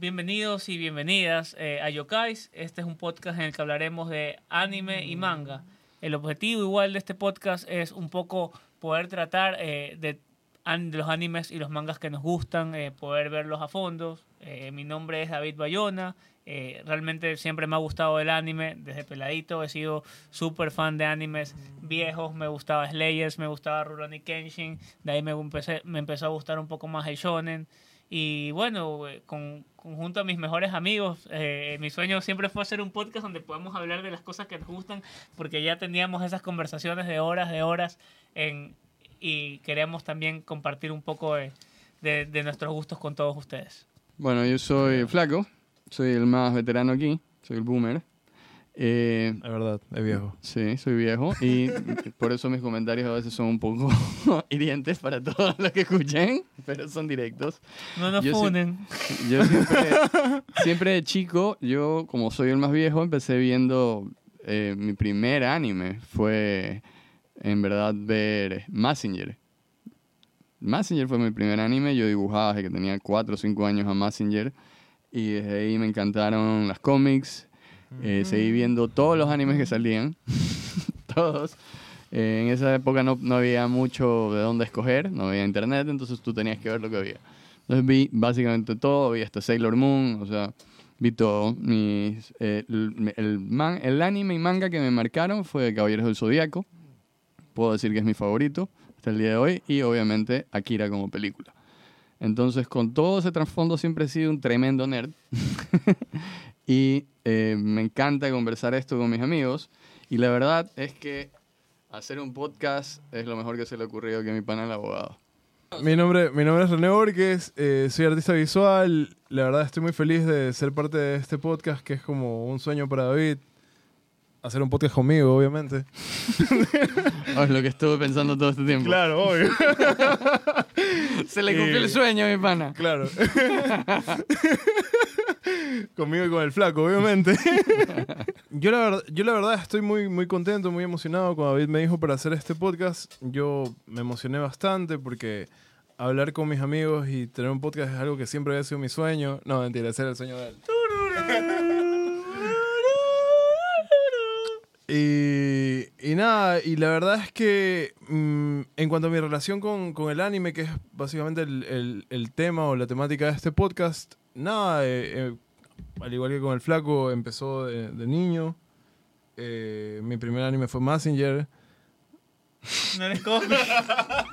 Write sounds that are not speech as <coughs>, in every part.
Bienvenidos y bienvenidas eh, a Yokais. Este es un podcast en el que hablaremos de anime y manga. El objetivo igual de este podcast es un poco poder tratar eh, de, los animes y los mangas que nos gustan, eh, poder verlos a fondo. Eh, mi nombre es David Bayona. Realmente siempre me ha gustado el anime desde peladito. He sido súper fan de animes viejos. Me gustaba Slayers, me gustaba Rurouni Kenshin. De ahí me, empecé, me empezó a gustar un poco más el shonen. Y bueno, eh, con, junto a mis mejores amigos, eh, mi sueño siempre fue hacer un podcast donde podamos hablar de las cosas que nos gustan, porque ya teníamos esas conversaciones de horas, de horas, en, y queríamos también compartir un poco de, de- de nuestros gustos con todos ustedes. Bueno, yo soy Flaco, soy el más veterano aquí, soy el boomer. Eh, Es verdad, es viejo. sí, soy viejo y <laughs> por eso mis comentarios a veces son un poco <laughs> hirientes para todos los que escuchen, pero son directos. No nos Yo. <laughs> Yo siempre, siempre de chico, yo como soy el más viejo, empecé viendo eh, mi primer anime. Fue en verdad ver Massinger. Massinger fue mi primer anime. Yo dibujaba desde que tenía 4 o 5 años a Massinger. Y desde ahí me encantaron las cómics. Eh, seguí viendo todos los animes que salían. <laughs> todos. Eh, en esa época no, no había mucho de dónde escoger, no había internet, entonces tú tenías que ver lo que había. Entonces vi básicamente todo, vi hasta Sailor Moon, o sea, vi todo. Mis, eh, el, el man- el anime y manga que me marcaron fue Caballeros del Zodíaco. Puedo decir que es mi favorito hasta el día de hoy. Y obviamente Akira como película. Entonces, con todo ese trasfondo siempre he sido un tremendo nerd. <laughs> y eh, me encanta conversar esto con mis amigos. Y la verdad es que hacer un podcast es lo mejor que se le ocurrió que a mi pana el abogado. Mi nombre, mi nombre es René Borges, eh, soy artista visual. La verdad estoy muy feliz de ser parte de este podcast que es como un sueño para David. Hacer un podcast conmigo, obviamente. Oh, <laughs> es lo que estuve pensando todo este tiempo. Claro, obvio. <laughs> Se le cumplió el sueño mi pana. claro. <laughs> conmigo y con el flaco, obviamente. <laughs> yo, la verdad, yo la verdad estoy muy, muy contento, muy emocionado. Cuando David me dijo para hacer este podcast, yo me emocioné bastante porque hablar con mis amigos y tener un podcast es algo que siempre había sido mi sueño. No, mentira, ese era el sueño de él. <laughs> Y, y nada, y la verdad es que mm, en cuanto a mi relación con, con el anime, que es básicamente el, el- el tema o la temática de este podcast, nada, eh, eh, al igual que con el flaco, empezó de, de niño. Eh, mi primer anime fue Massinger. No eres copia. <laughs>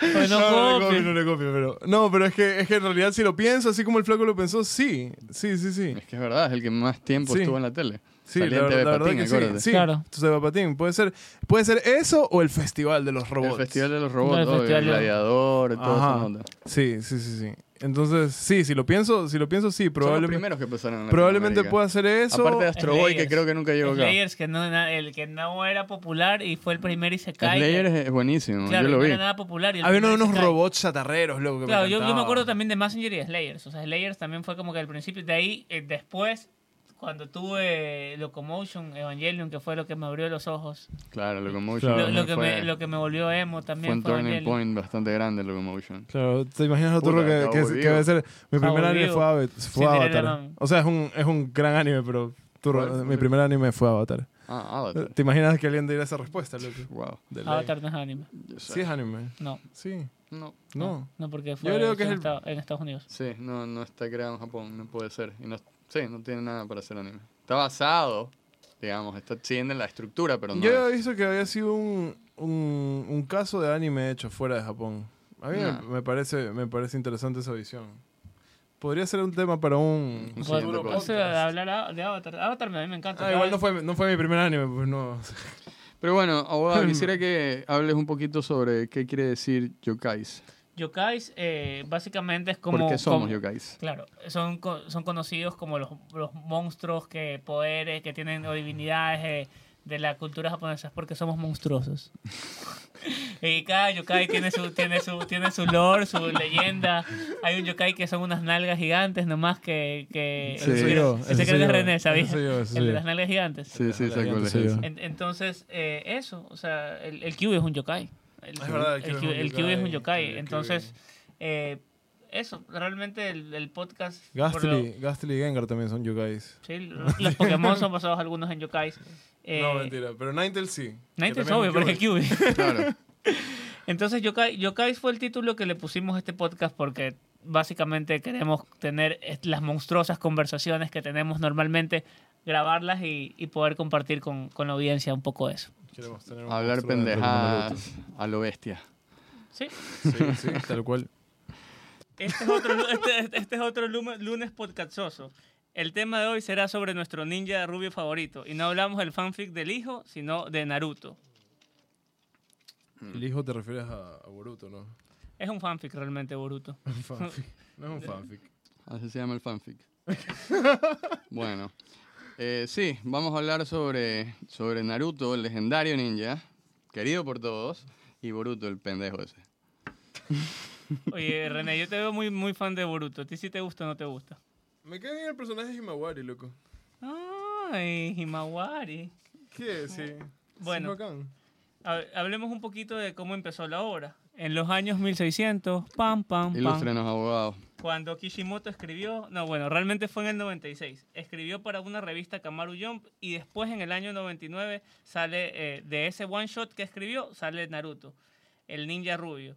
Pues no, no, le copia. copio, no le copio, pero... No, pero es que, es que en realidad si lo pienso, así como el flaco lo pensó, sí, sí, sí, sí. Es que es verdad, es el que más tiempo Sí. estuvo en la tele. Sí, la, la verdad Patín, que sí. acuérdate. Sí, Claro. entonces Patín. Puede ser, puede ser eso o el Festival de los Robots. El Festival de los Robots, El obvio, Festival el Gladiador, esa onda. Sí, sí, sí, sí. Entonces, sí, si lo pienso, si lo pienso, sí, Son los probablemente, primeros que pasaron en probablemente pueda hacer eso. Aparte de Astro Boy, que Slayers. creo que nunca llegó acá. Slayers, que no, el que no era popular y fue el primer y se cae. Slayer es, buenísimo, Claro, yo lo no vi. era nada popular. Había primer unos Isekai. robots chatarreros, loco. que me Claro, yo, yo me acuerdo también de Messenger y Slayers. O sea, Slayers también fue como que al principio. De ahí, eh, después, cuando tuve Locomotion, Evangelion, que fue lo que me abrió los ojos. Claro, Locomotion. Claro. Lo, lo que fue, me, lo que me volvió emo fue también un fue, turning Evangelion. point bastante grande Locomotion. Claro, ¿te imaginas lo Puta, turro que, que, que debe ser? Mi primer anime fue, fue Avatar. O sea, es un, es un gran anime, pero ¿Cuál? mi primer anime fue Avatar. Ah, Avatar. ¿Te imaginas que alguien diera esa respuesta, loco? Wow. Ley. Avatar no es anime. Yo. Sí es anime. No, Sí. No. No. no porque fue creo que en, es el- Estados, en Estados Unidos. Sí, no, no está creado en Japón, no puede ser. Y no, sí, no tiene nada para hacer anime. Está basado, digamos, está siguiendo la estructura, pero no Yo es. había visto que había sido un, un, un caso de anime hecho fuera de Japón. A mí me- No. me, parece, me parece interesante esa visión. Podría ser un tema para un, Un un siguiente futuro podcast. Puse a hablar de Avatar. Avatar a mí me encanta. Ah, igual no fue, no fue mi primer anime, pues no. Pero bueno, abogado, <laughs> quisiera que hables un poquito sobre qué quiere decir yokais. Yokais eh, básicamente es como... ¿Por qué somos como- yokais? Claro, son, co- son conocidos como los, los monstruos que poderes que tienen o divinidades eh, de la cultura japonesa es porque somos monstruosos. <laughs> y cada yokai tiene su, tiene su, tiene su lore, su leyenda. Hay un yokai que son unas nalgas gigantes nomás que... que Sí. Ese Ese ese creo que es René, ¿sabías? El de las nalgas gigantes. Sí, sí. En- entonces, eh, eso, o sea, el, el Kyuubi es un yokai. El, Es verdad, el el Kyuubi es un Kyuubi es un yokai, Entonces, eh, eso, realmente el, el podcast... Gastly, lo- Gastly y Gengar también son yokais. sí, los Pokémon son <laughs> basados algunos en yokais. Eh, no, mentira. Pero Ninetales sí. Ninetales obvio, porque es QB. <laughs> Claro. <laughs> Entonces, Yokai, Yokais fue el título que le pusimos a este podcast porque básicamente queremos tener las monstruosas conversaciones que tenemos normalmente, grabarlas y, y poder compartir con, con la audiencia un poco eso. Queremos tener un Hablar monstruo dentro pendejadas a lo bestia. ¿Sí? Sí, sí, tal cual. Este es otro, este, este es otro lume- lunes podcastoso. El tema de hoy será sobre nuestro ninja rubio favorito. Y no hablamos del fanfic del hijo, sino de Naruto. El hijo te refieres a, a Boruto, ¿no? Es un fanfic realmente, Boruto. <laughs> Un fanfic. No es un <laughs> fanfic. Así se llama el fanfic. <laughs> bueno, eh, sí, vamos a hablar sobre, sobre Naruto, el legendario ninja, querido por todos, y Boruto, el pendejo ese. <laughs> Oye, René, yo te veo muy, muy fan de Boruto. ¿A ti sí te gusta o no te gusta? Me cae bien el personaje de Himawari, loco. Ay, Himawari. ¿Qué? Sí. Bueno. Hablemos un poquito de cómo empezó la obra. En los años 1600, pam, pam, pam. Ilústrenos, abogados. Cuando Kishimoto escribió, no, bueno, realmente fue en el 96. Escribió para una revista Kamaru Jump y después en el año 99 sale, eh, de ese one shot que escribió, sale Naruto, el ninja rubio.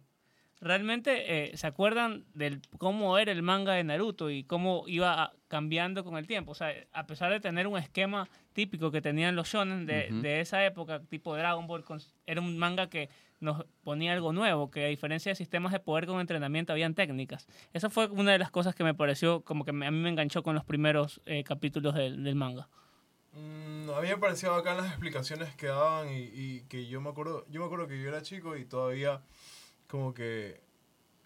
Realmente, eh, ¿se acuerdan del cómo era el manga de Naruto y cómo iba cambiando con el tiempo? O sea, a pesar de tener un esquema típico que tenían los shonen de, Ujú. de esa época, tipo Dragon Ball, era un manga que nos ponía algo nuevo, que a diferencia de sistemas de poder con entrenamiento, habían técnicas. Esa fue una de las cosas que me pareció, como que a mí me enganchó con los primeros eh, capítulos del, manga. Mm, a mí me pareció bacán las explicaciones que daban y, y que yo me acuerdo, yo me acuerdo que yo era chico y todavía como que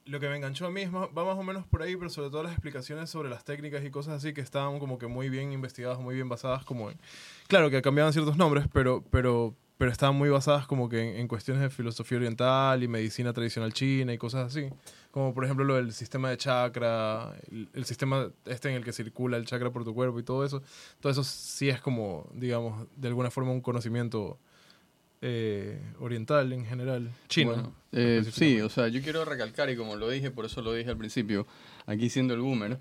lo que me enganchó a mí es más- va más o menos por ahí, pero sobre todo las explicaciones sobre las técnicas y cosas así que estaban como que muy bien investigadas, muy bien basadas como en... Claro que cambiaban ciertos nombres, pero, pero, pero estaban muy basadas como que en, en cuestiones de filosofía oriental y medicina tradicional china y cosas así. Como por ejemplo lo del sistema de chakra, el, el sistema este en el que circula el chakra por tu cuerpo y todo eso. Todo eso sí es como, digamos, de alguna forma un conocimiento eh, oriental en general, chino. Bueno, eh, sí, o sea, yo quiero recalcar, y como lo dije, por eso lo dije al principio, aquí siendo el boomer,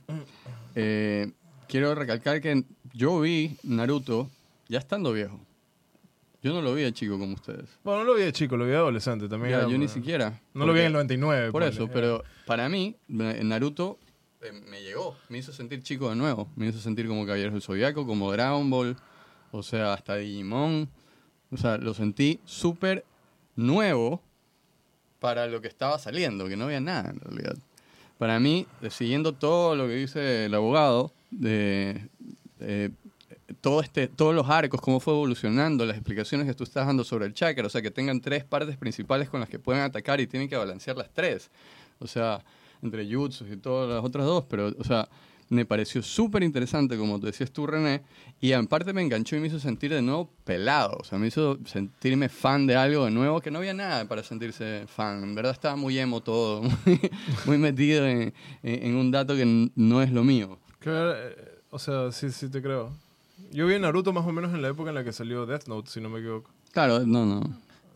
eh, quiero recalcar que yo vi Naruto ya estando viejo. Yo no lo vi de chico como ustedes. Bueno, no lo vi de chico, lo vi de adolescente también. Ya, yo ni siquiera. No lo vi en el porque- 99. Por ponle. eso, pero para mí, eh, Naruto eh, me llegó, me hizo sentir chico de nuevo. Me hizo sentir como Caballeros del Zodiaco, como Dragon Ball, o sea, hasta Digimon. O sea, lo sentí súper nuevo para lo que estaba saliendo, que no había nada en realidad. Para mí, eh, siguiendo todo lo que dice el abogado, de, de, todo este, todos los arcos, cómo fue evolucionando, las explicaciones que tú estás dando sobre el chakra, o sea, que tengan tres partes principales con las que pueden atacar y tienen que balancear las tres. O sea, entre jutsus y todas las otras dos, pero, o sea, me pareció súper interesante, como te decías tú, René, y en parte me enganchó y me hizo sentir de nuevo pelado, o sea, me hizo sentirme fan de algo de nuevo que no había nada para sentirse fan. En verdad estaba muy emo todo, <laughs> muy, muy metido en, en- en un dato que no es lo mío. Claro, eh, o sea, sí, sí te creo. Yo vi Naruto más o menos en la época en la que salió Death Note, si no me equivoco. Claro, no, no.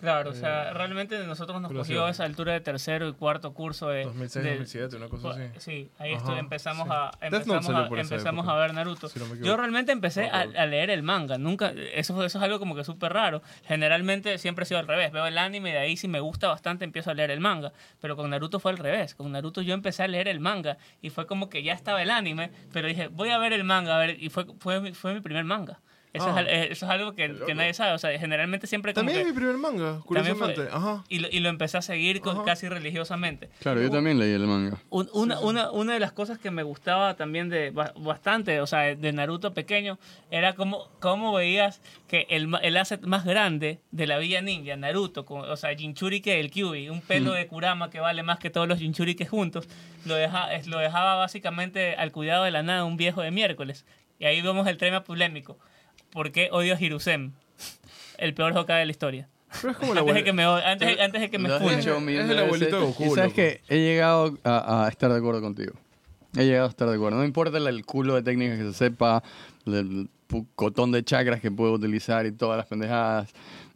Claro, o sea, realmente nosotros nos cogió a esa altura de tercero y cuarto curso de... 2006, de- 2007, una cosa así. Sí, ahí Ajá, estu- empezamos, sí. a, empezamos, a, empezamos a ver Naruto. Si no me Yo realmente empecé a, leer el manga. Nunca, eso, eso es algo como que súper raro. Generalmente siempre ha sido al revés. Veo el anime y de ahí si me gusta bastante empiezo a leer el manga. Pero con Naruto fue al revés. Con Naruto yo empecé a leer el manga y fue como que ya estaba el anime, pero dije, voy a ver el manga, a ver, y fue, fue, mi- fue mi primer manga. Eso, Ah. es, eh, eso es algo que, que nadie sabe. O sea, generalmente siempre como También es que... mi primer manga, curiosamente. Ajá. y, lo, y lo empecé a seguir con- casi religiosamente. Claro, yo también leí el manga. Un- una, Una, una de las cosas que me gustaba también de ba- bastante, o sea, de Naruto pequeño, era cómo, cómo veías que el, el asset más grande de la Villa Ninja, Naruto, con- o sea, Jinchurike, el Kyuubi, un pelo de Kurama que vale más que todos los Jinchurikes juntos, lo, deja, es- lo dejaba básicamente al cuidado de la nada un viejo de miércoles. Y ahí vemos el tema polémico. ¿Por qué odio a Hirusem? El peor Hokage de la historia. Pero es como <laughs> la Antes de que me, antes, de que me Es el abuelito de Goku, Y sabes que he llegado a, a estar de acuerdo contigo. He llegado a estar de acuerdo. No importa el, culo de técnicas que se sepa, el, cotón de chakras que puede utilizar y todas las pendejadas.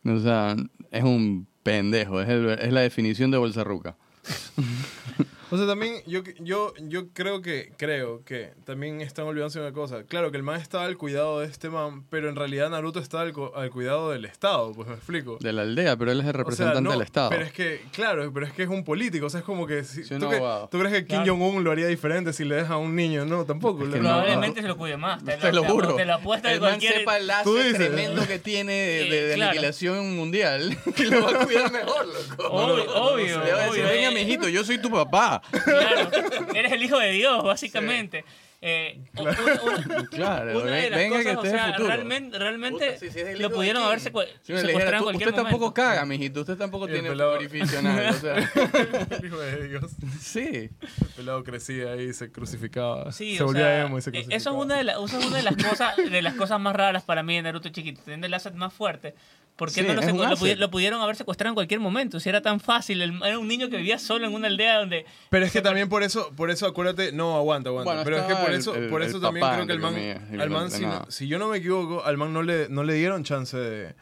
O sea, es un pendejo. Es, el- es la definición de bolsa ruca. <laughs> O sea, también yo, yo, yo creo que, creo que también están olvidándose una cosa. Claro que el man estaba al cuidado de este man, pero en realidad Naruto está al, al cuidado del Estado, pues me explico. De la aldea, pero él es el O sea, representante no, del Estado. Pero es que, claro, pero es que es un político. O sea, es como que. Si, Sí, ¿tú, que- tú crees que Kim Claro. Jong-un lo haría diferente si le deja a un niño? No, tampoco. Es que no. Probablemente se lo cuide más. Te, Te lo te- juro. Te lo apuesto de el man cualquier... sepa el dices. tremendo que tiene de, de- de Eh, claro. aniquilación mundial y lo va a cuidar mejor, loco. Obvio, obvio, Le va a decir, obvio, venga, eh. mijito, yo soy tu papá. Claro, eres el hijo de Dios, básicamente. Eh, una- una- <laughs> Claro, una de las venga que cosas, o usted sea, futuro. realmente, realmente Puta, si- si es el lo pudieron de haber Kim. secue- Si me le dijera, secuestrado en tú- cualquier usted tampoco momento. caga, <laughs> mijito. Usted tampoco el tiene pelado- orificio anal, O sea, <laughs> Hijo de Dios. sí. El pelado crecía ahí, se crucificaba. Sí, se o volvía sea, emo y se eh, crucificaba. eso es una de, la- eso es una de las cosas de las cosas más raras para mí de Naruto chiquito, teniendo el asset más fuerte. ¿Por qué Sí, no lo, lo, pudi- lo pudieron haber secuestrado en cualquier momento? Si era tan fácil, el- era un niño que vivía solo en una aldea donde Pero es que también por eso, por eso acuérdate, no, aguanta, aguanta. Bueno, pero es que por el- eso, el- por el eso también creo que el man, al man si, no- si yo no me equivoco, al man no le, no le dieron chance de,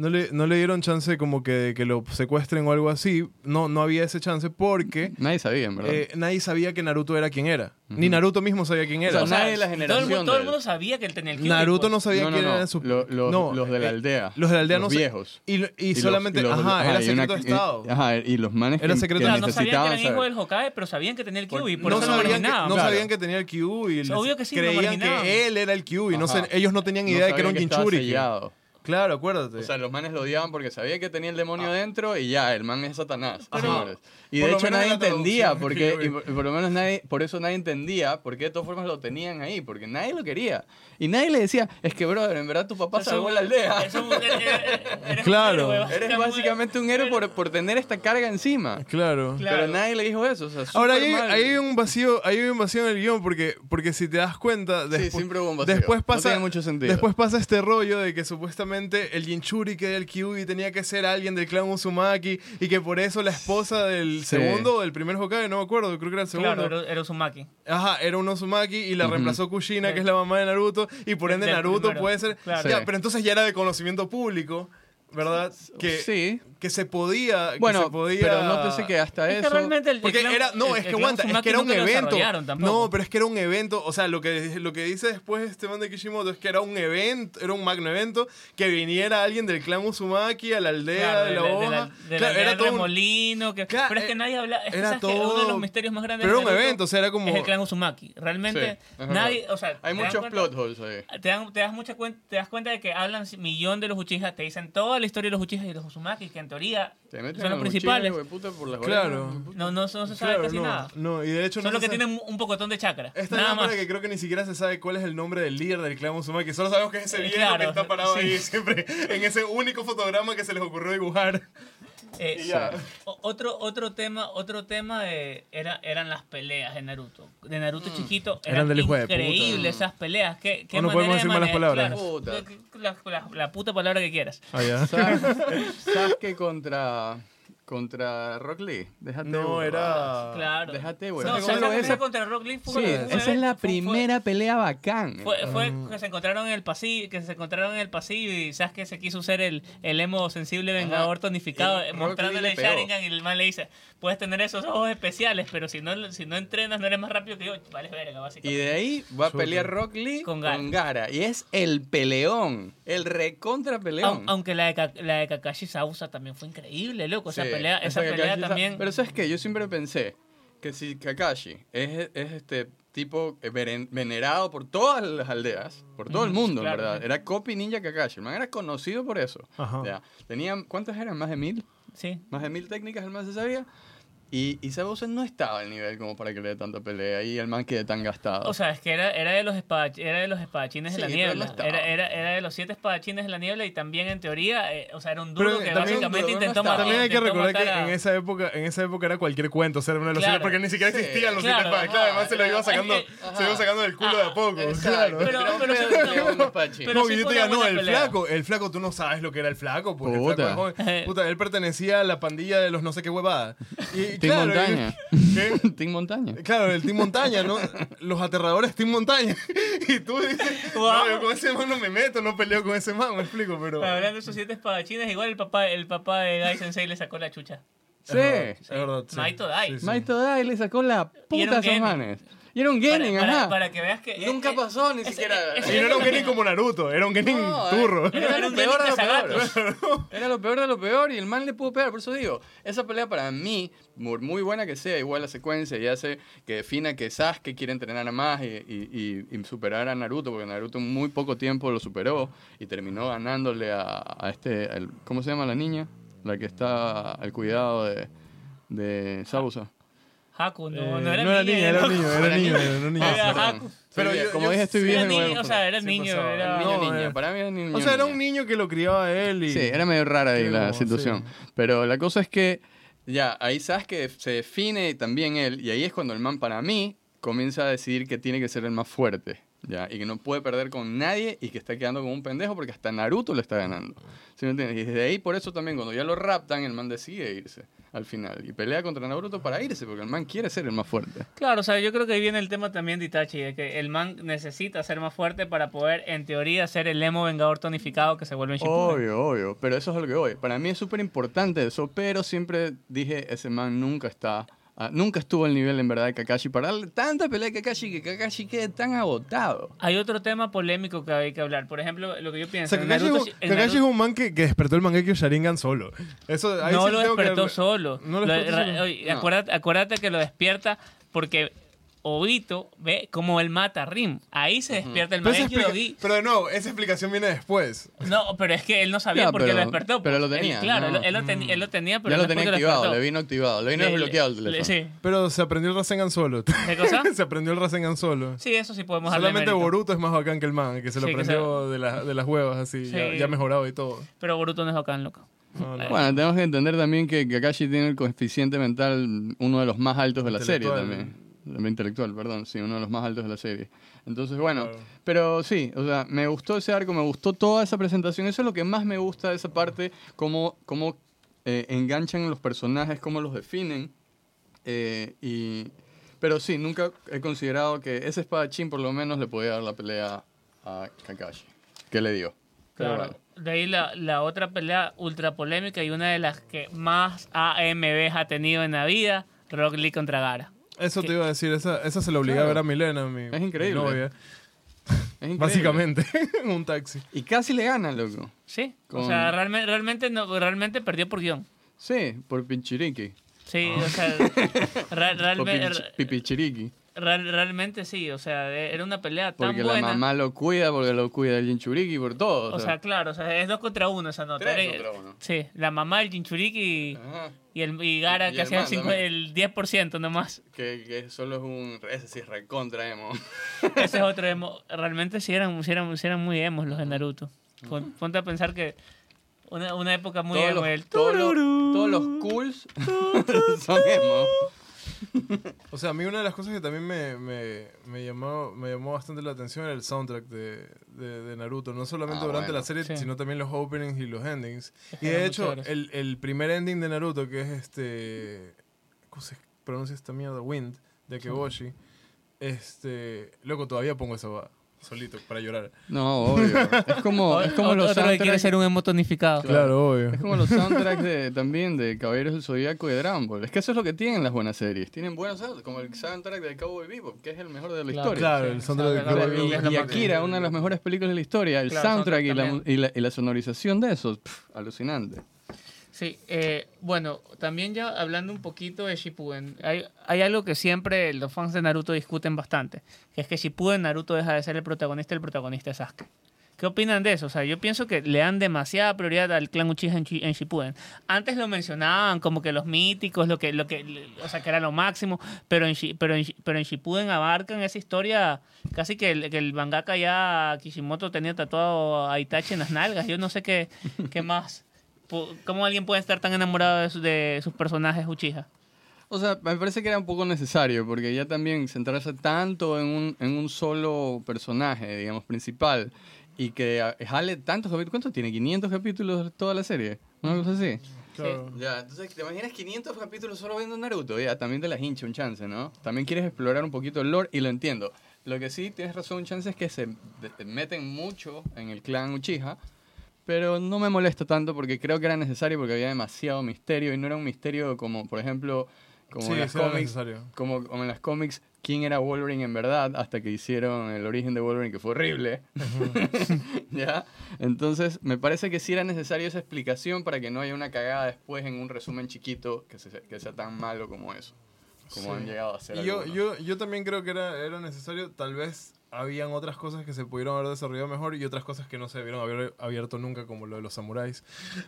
no le, no le dieron chance como que de que lo secuestren o algo así. No, no había ese chance porque Nadie sabía, en verdad. eh, nadie sabía que Naruto era quien era. Ni Naruto mismo sabía quién era. O o sea, sea, nadie de la todo el, generación mundo, todo el de él. mundo sabía que él tenía el Kyuubi, Naruto pues. no sabía no, no, quién no. era su... Lo- los, no, los de la eh, aldea. Los de la aldea los no sa- viejos. Y, y, los- solamente, los- ajá, era y una- secreto de y- Estado. Ajá, y los manes Era que, secreto que de Claro, no sabían que necesitaban eran hijos saber. del Hokage, pero sabían que tenía el Kyuubi, por no eso lo sabían, que, marginaban. no Claro. sabían que tenía el Kyuubi. les- Obvio que sí, lo Creían marginaban. que él era el. No Ajá. sé, ellos no tenían No idea de que era un sabían estaba Jinchuriki. sellado. Claro, acuérdate. O sea, los manes lo odiaban porque sabía que tenía el demonio dentro y ya, el man es Satanás. Señores. Y de hecho nadie entendía porque, que y por, <laughs> y por lo menos nadie, por eso nadie entendía por qué de todas formas lo tenían ahí, porque nadie lo quería. Y nadie le decía, es que brother, en verdad tu papá Eso- salvó la aldea. eso- eres- Claro. un héroe, <laughs> Eres básicamente un héroe por, por tener esta carga encima. claro. Claro. Pero nadie le dijo eso. O sea, Ahora, ahí hay un vacío, ahí hay un vacío en el guion porque, porque si te das cuenta, Sí, después, siempre hubo un vacío. después No pasa, tiene mucho sentido. después pasa este rollo de que supuestamente el Jinchuriki del Kyuubi tenía que ser alguien del clan Uzumaki y que por eso la esposa del Sí. segundo o del primer Hokage, no me acuerdo, creo que era el segundo. Claro, era, era Uzumaki. Ajá, era un Uzumaki y la reemplazó Kushina, que es la mamá de Naruto, y por ende Naruto primero, puede ser... claro. Ya, pero entonces ya era de conocimiento público, ¿verdad? Que, Sí. Que se podía... que Bueno, se podía... pero nótese que hasta Es que eso... realmente el- el Porque clan- era, no, el- es que aguanta, es que era un evento. No, pero es que era un evento, o sea, lo que, lo que dice después este man de Kishimoto es que era un evento, era un magno evento, que viniera alguien del clan Uzumaki a la aldea Claro, de la de la- hoja. de la- de la Claro, aldea era todo remolino, que- Claro, pero es que eh, nadie habla, es que era que uno de todo- los misterios más grandes pero era un evento, o sea, era como- es el clan Uzumaki. Realmente Sí, es verdad. nadie, o sea, Hay muchos cuenta- plot holes ahí. te, dan- te das mucha cuen- te das cuenta de que hablan millón de los Uchiha, te dicen toda la historia de los Uchiha y los Uzumaki, que Te meten son los principales. por las Claro. orejas. No, no, no se sabe Claro, casi no, nada. No, y de hecho no Solo se que sabe- tienen un pocotón de chakra. Es tan Nada más. que creo que ni siquiera se sabe cuál es el nombre del líder del clan Uzumaki. Solo sabemos que es ese Eh, viejo claro, que está parado sí. ahí siempre en ese único fotograma que se les ocurrió dibujar. Eh, Y ya. o- Otro, otro tema, otro tema eh, era, eran las peleas de Naruto. De Naruto chiquito Mm. Eran eran, del hijo de puta. increíbles esas peleas. ¿Qué, no podemos de decir malas palabras. claro, Puta. la, la- la puta palabra que quieras. Ah, ya. Sas- <laughs> Sasuke contra contra Rock Lee. Déjate No, era... Claro. Déjate, güey. No, Sasuke pelea esa- contra Rock Lee fue Sí, fue- esa es la fue- fue- primera pelea bacán. Fue, fue que se encontraron en el pasillo, que se encontraron en el pasillo y sabes que se quiso ser el, el emo sensible vengador tonificado, Y mostrándole el. Sharingan y el man le dice, puedes tener esos ojos especiales, pero si no, si no entrenas no eres más rápido que yo, vales verga, Y básicamente. de ahí va a pelear Rock Lee Con. Gara. Y es el peleón. El recontra peleón. Aun- aunque la de, la de Kakashi Sausa también fue increíble, loco. Esa pelea, esa pelea también. Pero ¿sabes qué? Yo siempre pensé que si Kakashi es, es este tipo venerado por todas las aldeas, por todo el mundo, claro, en verdad. sí. Era Copy Ninja Kakashi. El man era conocido por eso. Ajá. Ya. Tenían, ¿cuántas eran? ¿Más de mil? Sí. Más de mil técnicas el man se sabía. Y, y Sabusa no estaba al nivel como para que le dé tanta pelea y el man quede tan gastado. O sea, es que era, era, de, los era de los espadachines Sí, de la pero no niebla. estaba. era, era, era de los siete espadachines de la niebla y también en teoría, eh, o sea, era un Pero duro que también- básicamente pero no intentó estaba. matar. También hay que recordar que a- en esa época, en esa época era cualquier cuento ser uno de los Claro. siete, porque ni siquiera Sí. existían los Claro, siete padres. Claro, ajá, además se lo iba sacando, que- se lo iba sacando del culo de a poco. Exacto. Claro. Pero- pero no, pero no, yo te diga, no, el flaco, el flaco, tú no sabes lo que era el flaco, porque el Puta. él pertenecía a la pandilla de los no sé qué huevada. Y, Team claro, Montaña. ¿qué? <laughs> Team Montaña. Claro, el Team Montaña, ¿no? Los aterradores Team Montaña. <laughs> Y tú dices, no, Wow. yo con ese man no me meto, no peleo con ese man, me explico, pero... Hablando de esos siete espadachines, igual el papá, el papá de Gai Sensei le sacó la chucha. Sí. Es verdad, sí. Maito Dai. Sí, sí. Maito Dai le sacó la puta a esos manes. Y era un Genin, para- ajá. para que veas que... Nunca eh, pasó ni siquiera. Y no era un Genin como Naruto, era un Genin No, eh. turro. Era, Era lo peor de lo peor. <laughs> Era lo peor de lo peor y el man le pudo pegar. Por eso digo, esa pelea para mí, por muy buena que sea, igual la secuencia y hace que defina que Sasuke quiere entrenar a más y, y- y- y superar a Naruto, porque Naruto en muy poco tiempo lo superó y terminó ganándole a, a este, ¿cómo se llama la niña? La que está al cuidado de, de Sausa. Haku, no, Eh, no era no era niña, era niño, era Era niño, niño. era un niño. Ah. Haku. Soy Pero yo- como yo- dije, estoy viejo Era niño, bueno, o sea, era niño, era... niño, eh. Para mí era niño. O sea, era un niño que lo criaba a él y... Sí, era medio rara ahí Sí, la como, situación. sí. Pero la cosa es que ya, ahí sabes que se define también él, y ahí es cuando el man para mí comienza a decidir que tiene que ser el más fuerte. ¿ya? Y que no puede perder con nadie y que está quedando como un pendejo porque hasta Naruto le está ganando. ¿Sí me entiendes? Y desde ahí, por eso también, cuando ya lo raptan, el man decide irse al final. Y pelea contra Naruto para irse, porque el man quiere ser el más fuerte. Claro, o sea, yo creo que ahí viene el tema también de Itachi, de que el man necesita ser más fuerte para poder, en teoría, ser el emo vengador tonificado que se vuelve en Shippuden. Obvio, obvio. Pero eso es lo que voy. Para mí es súper importante eso, pero siempre dije, ese man nunca está... ah, nunca estuvo al nivel en verdad de Kakashi para darle tanta pelea a Kakashi que Kakashi quede tan agotado. Hay otro tema polémico que hay que hablar. Por ejemplo, lo que yo O pienso. sea, Kakashi, Naruto- es un- Kakashi es un man que, que despertó el Mangekyo Sharingan solo. Eso, ahí no sí lo tengo que despertó solo. No lo despertó solo. oye, No. acuérdate, acuérdate que lo despierta porque Obito ve cómo él mata a Rim. Ahí se despierta el Pero, explica- Dogi. pero de nuevo, esa explicación viene después. No, pero es que él no sabía Ya, por qué pero- lo despertó. pero pues. lo Él- tenía, claro, ¿no? él, él lo él lo tenía, pero ya no lo tenía activado, despertó. le vino activado. Le vino Le- desbloqueado el le-. Sí. Pero se aprendió el Rasengan solo. ¿Qué cosa? <laughs> se aprendió el Rasengan solo. Sí, eso sí podemos darle Solamente. Boruto es más bacán que el man, que se lo Sí, aprendió de, las de las huevas así, Sí. ya, ya mejorado y todo. Pero Boruto no es bacán, loco. No, no. Bueno, tenemos que entender también que Kakashi tiene el coeficiente mental uno de los más altos de la serie también. El intelectual, perdón, sí, uno de los más altos de la serie. Entonces, bueno, Claro. pero sí, o sea, me gustó ese arco, me gustó toda esa presentación. Eso es lo que más me gusta de esa parte, cómo, cómo eh, enganchan los personajes, cómo los definen. eh, y, pero sí, nunca he considerado que ese espadachín por lo menos le podía dar la pelea a Kakashi. ¿Qué le dio? Claro. De ahí la, la otra pelea ultra polémica y una de las que más AMVs ha tenido en la vida, Rock Lee contra Gara. Eso te iba a decir, esa, esa se la obliga Claro. a ver a Milena, mi, Es increíble. mi novia. Es increíble. Básicamente, <laughs> en un taxi. Y casi le gana, loco. Sí, Con- o sea, realmente, realmente, no, realmente perdió por guion. Sí, por Pinchiriki. Sí, o sea, <laughs> realme- pinch- Pipichiriki. Real- realmente sí, o sea, era una pelea tan Porque la buena. mamá lo cuida, porque lo cuida el Jinchuriki, por todo. o sea, claro, o sea, es dos contra uno esa nota. Tres Era- contra uno. Sí, la mamá, el Jinchuriki y, el y Gara Y que el hacían también. el 10% nomás. Que, que solo es un... Ese sí es recontra emo. <laughs> Ese es otro <laughs> emo. Realmente sí eran, sí eran, sí eran muy emos los de Naruto. Pon- Ponte a pensar que una, una época muy todos, emo. los, el todos, los, todos los cools <laughs> son emo. O sea, a mí una de las cosas que también me, me, me llamó, me llamó bastante la atención era el soundtrack de, de, de Naruto. No solamente Ah, durante bueno. la serie, Sí. sino también los openings y los endings. Es Y de hecho, el, el primer ending de Naruto, que es este... ¿Cómo se pronuncia esta mierda? Wind, de Akeboshi. Este... Loco, todavía pongo esa va- solito para llorar. No, obvio. Es como, <laughs> es como los otro que quiere soundtracks... ser un emo tonificado. Claro, obvio. Es como los soundtracks de, también de Caballeros del Zodíaco y de Dragon Ball. Es que eso es lo que tienen las buenas series. Tienen buenos soundtracks, como el soundtrack de Cowboy Bebop, que es el mejor de la Claro. historia. Claro, Sí, el soundtrack de Cowboy de- Bebop. Y Akira, una de las mejores películas de la historia. El Claro, soundtrack y la, y, la, y la sonorización de eso, pf, alucinante. Sí, eh, bueno, también ya hablando un poquito de Shippuden, hay, hay algo que siempre los fans de Naruto discuten bastante, que es que Shippuden Naruto deja de ser el protagonista el protagonista es Sasuke. ¿Qué opinan de eso? O sea, yo pienso que le dan demasiada prioridad al clan Uchiha en, en Shippuden. Antes lo mencionaban como que los míticos, lo que, lo que, o sea, que era lo máximo, pero en, pero en, pero en Shippuden abarcan esa historia casi que el, que el mangaka ya Kishimoto tenía tatuado a Itachi en las nalgas. Yo no sé qué, qué más. ¿Cómo alguien puede estar tan enamorado de, su- de sus personajes Uchiha? O sea, me parece que era un poco necesario, porque ya también centrarse tanto en un, en un solo personaje, digamos, principal, y que jale tantos capítulos. ¿Cuántos tiene? ¿500 capítulos toda la serie? ¿Una cosa así? Claro. Ya, entonces, ¿te imaginas 500 capítulos solo viendo Naruto? Ya, también te las hincha un chance, ¿no? También quieres explorar un poquito el lore y lo entiendo. Lo que sí tienes razón, un chance es que se meten mucho en el clan Uchiha, pero no me molesta tanto porque creo que era necesario porque había demasiado misterio y no era un misterio como, por ejemplo, como Sí, en las cómics, como, como en las cómics, quién era Wolverine en verdad, hasta que hicieron el origen de Wolverine, que fue horrible. <laughs> ¿Ya? Entonces, me parece que sí era necesario esa explicación para que no haya una cagada después en un resumen chiquito que, se- que sea tan malo como eso. Como Sí. han llegado a ser yo, yo, yo también creo que era, era necesario, tal vez habían otras cosas que se pudieron haber desarrollado mejor y otras cosas que no se debieron haber abierto nunca, como lo de los samuráis.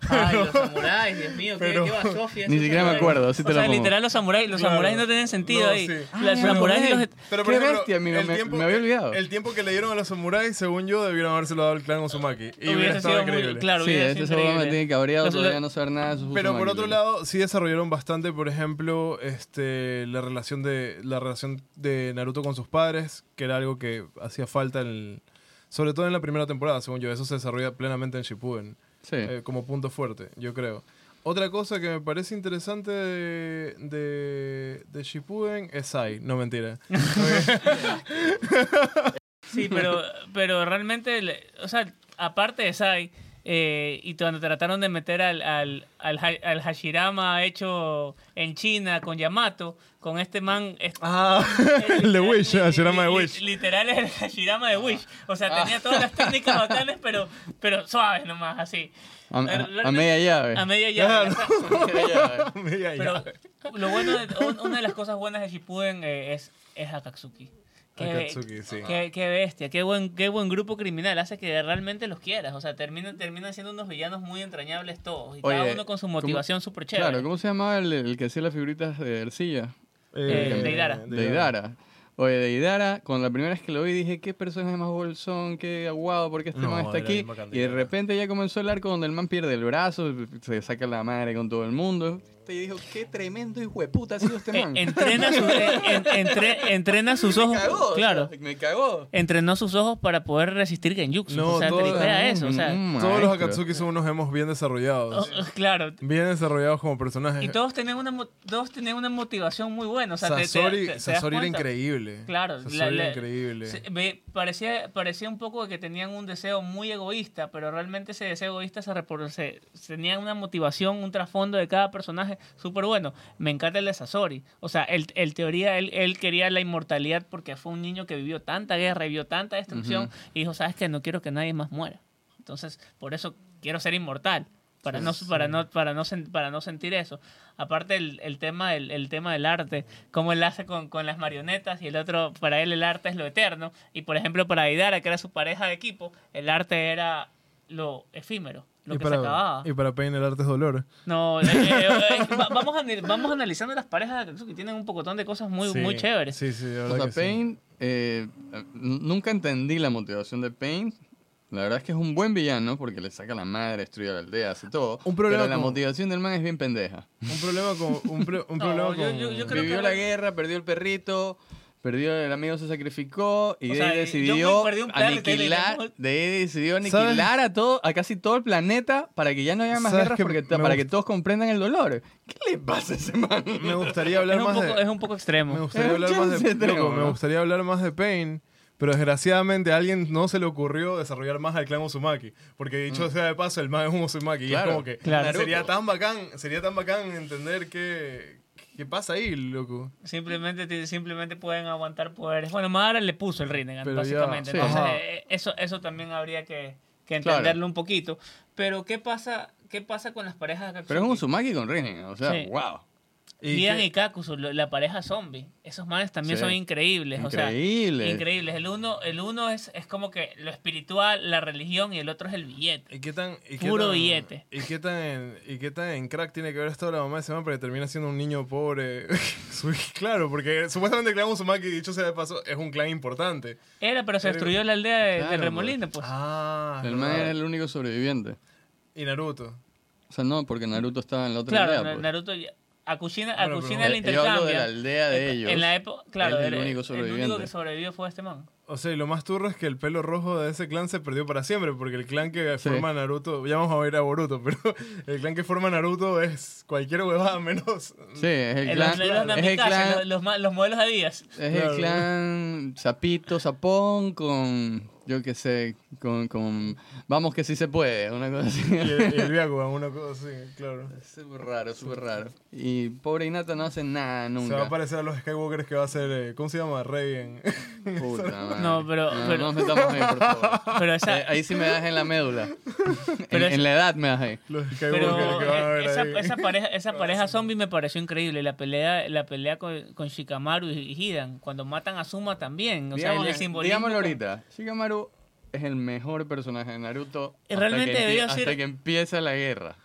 Ay, los <laughs> samuráis, Dios mío, qué, Pero- qué basofia Ni siquiera me acuerdo, así te o lo sea, pongo. literal los samuráis, los Claro. samuráis no tienen sentido No, ahí. sí. Los Ah, samuráis y los... Pero, Qué bestia, amigo, me- me había olvidado. El tiempo que le dieron a los samuráis, según yo, debieron habérselo dado al clan Uzumaki. Y hubiera estado sido muy- increíble. claro, Sí, este increíble. tiene cabreado Los- todavía no saber nada de sus Pero por otro lado, sí desarrollaron bastante, por ejemplo, este, la relación de la relación de Naruto con sus padres, que era algo que hacía falta, en el- sobre todo en la primera temporada, según yo. Eso se desarrolla plenamente en Shippuden, Sí. eh, como punto fuerte, yo creo. Otra cosa que me parece interesante de, de, de Shippuden es Sai. No, mentira. <laughs> Sí, pero, pero realmente, o sea, aparte de Sai, eh, y cuando trataron de meter al, al, al, al Hashirama hecho en China con Yamato, con este man... este- ah, <laughs> el de literal- Wish, Hashirama de Wish. Literal es el Hashirama de Wish. O sea, tenía todas las <laughs> técnicas bacanas, pero, pero suaves nomás, así. A, media llave. A media llave. Claro. o sea, <laughs> Media llave. Media Pero llave. lo bueno, de- un- una de las cosas buenas de Shippuden eh, es, es Akatsuki. Qué, be- Akatsuki, sí. qué, qué bestia, qué buen, qué buen grupo criminal, hace que realmente los quieras. O sea, terminan, terminan siendo unos villanos muy entrañables todos. Y cada uno con su ¿cómo- motivación súper chévere. Claro, ¿cómo se llamaba el, el que hacía las figuritas de arcilla? Eh, Deidara. Deidara. Oye, Deidara, cuando la primera vez que lo vi dije, qué personaje más bolsón, qué aguado, porque este No, man está aquí. Y de repente ya comenzó el arco donde el man pierde el brazo, se saca la madre con todo el mundo. Y dijo, qué tremendo hijo de puta ha sido este Eh, man. entrena, su- eh, en- entre- entrena sus <laughs> ojos. me cagó, claro. o sea, me cagó. Entrenó sus ojos para poder resistir Genjutsu. No, o sea, todo- tripea eso. O sea, Mm, Todos los. Akatsuki son unos hemos bien desarrollados. oh, claro. Bien desarrollados como personajes. Y todos tenían una, mo- todos tenían una motivación muy buena. O sea, te- te- Sasori, te- te Sasori era increíble. Claro, Sasori la- era la- increíble. Se- parecía, parecía un poco que tenían un deseo muy egoísta, pero realmente ese deseo egoísta se, se tenía una motivación, un trasfondo de cada personaje súper bueno. Me encanta el de Sasori. O sea, el, el teoría, él, él quería la inmortalidad porque fue un niño que vivió tanta guerra y vio tanta destrucción Ujú. y dijo, sabes que no quiero que nadie más muera. Entonces, por eso quiero ser inmortal. Para, Sí, no, sí. para, no, para, no, para no sentir eso. Aparte el, el tema el, el tema del arte, cómo él hace con, con las marionetas y el otro, para él el arte es lo eterno. Y por ejemplo para Aidara, que era su pareja de equipo, el arte era lo efímero, lo y, que para, se acababa. y para Pain el arte es dolor. No, eh, eh, eh, <laughs> va- vamos, anal- vamos analizando las parejas de Akatsuki, tienen un pocotón de cosas muy, Sí, muy chéveres. Sí, sí, O sea, que sí. Eh, nunca entendí la motivación de Pain. La verdad es que es un buen villano porque le saca la madre, destruye la aldea, hace todo. Un problema pero la con- motivación del man es bien pendeja. Un problema con... Un, pro- un <laughs> No, problema yo- con... yo- yo creo Vivió que- la guerra, perdió el perrito, perdió el amigo se sacrificó y O de sea, decidió aniquilar, de ahí decidió ¿Sabes? aniquilar a todo, a casi todo el planeta para que ya no haya más ¿Sabes guerras porque, para que todos comprendan el dolor. ¿Qué le pasa a ese man? Me gustaría hablar Es más poco, de... es un poco extremo. Me gustaría Es hablar más de... extremo, me gustaría hablar más de Pain, pero desgraciadamente a alguien no se le ocurrió desarrollar más al clan Uzumaki. Porque dicho sea de paso, el man es un Uzumaki. Y es Mm. Claro, como que claro. sería tan bacán, sería tan bacán entender qué, qué pasa ahí, loco. Simplemente, simplemente pueden aguantar poderes. Bueno, Madara le puso el Rinnegan, Pero ya, básicamente. sí. Entonces, Ajá. eh, eso, eso también habría que, que Claro. entenderlo un poquito. Pero, ¿qué pasa, qué pasa con las parejas de Akatsuki? Pero es un Uzumaki con Rinnegan, o sea, Sí. wow. Lian qué- y Kakuzu, la pareja zombie. Esos manes también Sí. son increíbles. O Increíble. sea, increíbles. El uno, el uno es, es como que lo espiritual, la religión, y el otro es el billete. ¿Y qué tan, y qué Puro tan- billete. ¿Y qué tan en, y qué tan en crack tiene que ver esto la mamá de ese man para que termina siendo un niño pobre? <laughs> Claro, porque supuestamente el clan Uzumaki, dicho sea de paso, es un clan importante. Era, pero se destruyó la aldea de, de Claro, Remolino, pues. Ah, El es man verdad. era el único sobreviviente. Y Naruto. O sea, no, porque Naruto estaba en la otra claro, aldea. Na- pues. Naruto... ya- A Kushina, a Bueno, le Eh, yo hablo de la intercambia. aldea de En- ellos. En la época, claro, el único El sobreviviente. único que sobrevivió fue este man. O sea, y lo más turro es que el pelo rojo de ese clan se perdió para siempre, porque el clan que Sí. forma Naruto, ya vamos a ver a Boruto, pero <laughs> el clan que forma Naruto es cualquier huevada menos. Sí, es el clan. los, los es el clan, los, los modelos de Díaz. es Claro. el clan Sapito Sapón con yo qué sé, con, con vamos que sí se puede, una cosa así. Y el, y el <laughs> una cosa así, claro. Es súper raro, súper raro. Y pobre Hinata no hace nada Se va a nunca. parecer a los Skywalkers que va a ser, eh, ¿cómo se llama? Rey en... Puta <laughs> madre. No, pero- No, pero- no nos metamos ahí, por favor. Pero esa, Eh, ahí sí me das en la médula. <laughs> Pero en, es- en la edad me das ahí. los Skywalkers pero que van a ver eh, esa, ahí. esa pareja, esa pareja zombie me pareció increíble. La pelea, la pelea con, con Shikamaru y Hidan. Cuando matan a Suma también. O sea, el simbolismo. digámoslo ahorita. Shikamaru es el mejor personaje de Naruto hasta, que, empie- debió hasta ser- que empieza la guerra.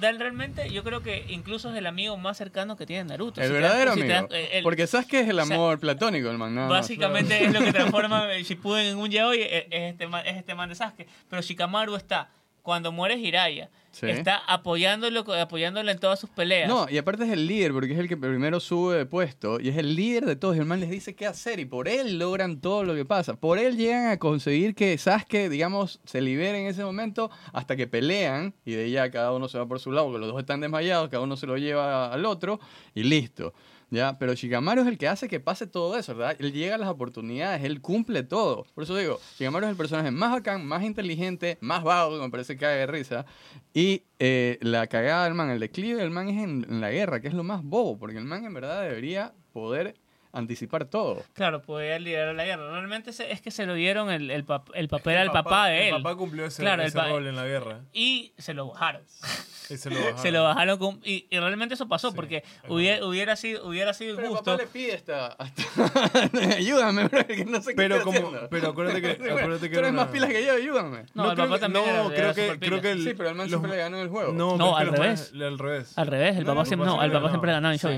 Realmente yo creo que incluso es el amigo más cercano que tiene Naruto. El Si te das- verdadero si amigo. das- eh, el- Porque sabes que es el o sea, amor platónico el man. básicamente es lo que <laughs> transforma a Shippuden en un yaoi es, es este man, es este man de Sasuke. Pero Shikamaru está cuando muere Jiraiya Sí. está apoyándolo apoyándolo en todas sus peleas. No, y aparte es el líder, porque es el que primero sube de puesto, y es el líder de todos, y el man les dice qué hacer, y por él logran todo lo que pasa. Por él llegan a conseguir que Sasuke, digamos, se libere en ese momento, hasta que pelean, y de ya cada uno se va por su lado, porque los dos están desmayados, cada uno se lo lleva al otro, y listo. ¿Ya? Pero Shikamaru es el que hace que pase todo eso, ¿verdad? Él llega a las oportunidades, él cumple todo. Por eso digo, Shikamaru es el personaje más bacán, más inteligente, más vago, que me parece que cae de risa. Y eh, la cagada del man, el declive del man es en, en la guerra, que es lo más bobo, porque el man en verdad debería poder anticipar todo. Claro, podía liderar la guerra. Realmente se- es que se lo dieron el, el, pap- el papel El al papá, de él. El papá cumplió ese, Claro, ese pa- rol en la guerra. Y se lo bajaron. <laughs> <laughs> Y se lo bajaron. Se lo bajaron con- y, y realmente eso pasó Sí, porque hubiera, hubiera sido hubiera sido Pero el injusto. papá le pide hasta... hasta- <laughs> ayúdame, bro, que no sé qué Pero estoy como- haciendo. pero acuérdate que- <laughs> bueno, acuérdate que Tú eres era más una- pilas que yo, ayúdame. No, el creo papá que- también No, era- creo era que, creo que el, Sí, pero el man los- siempre le ganó el juego. No, No, al revés. al revés. Al revés, el No, papá el siempre no, el papá siempre ganaba en cruzado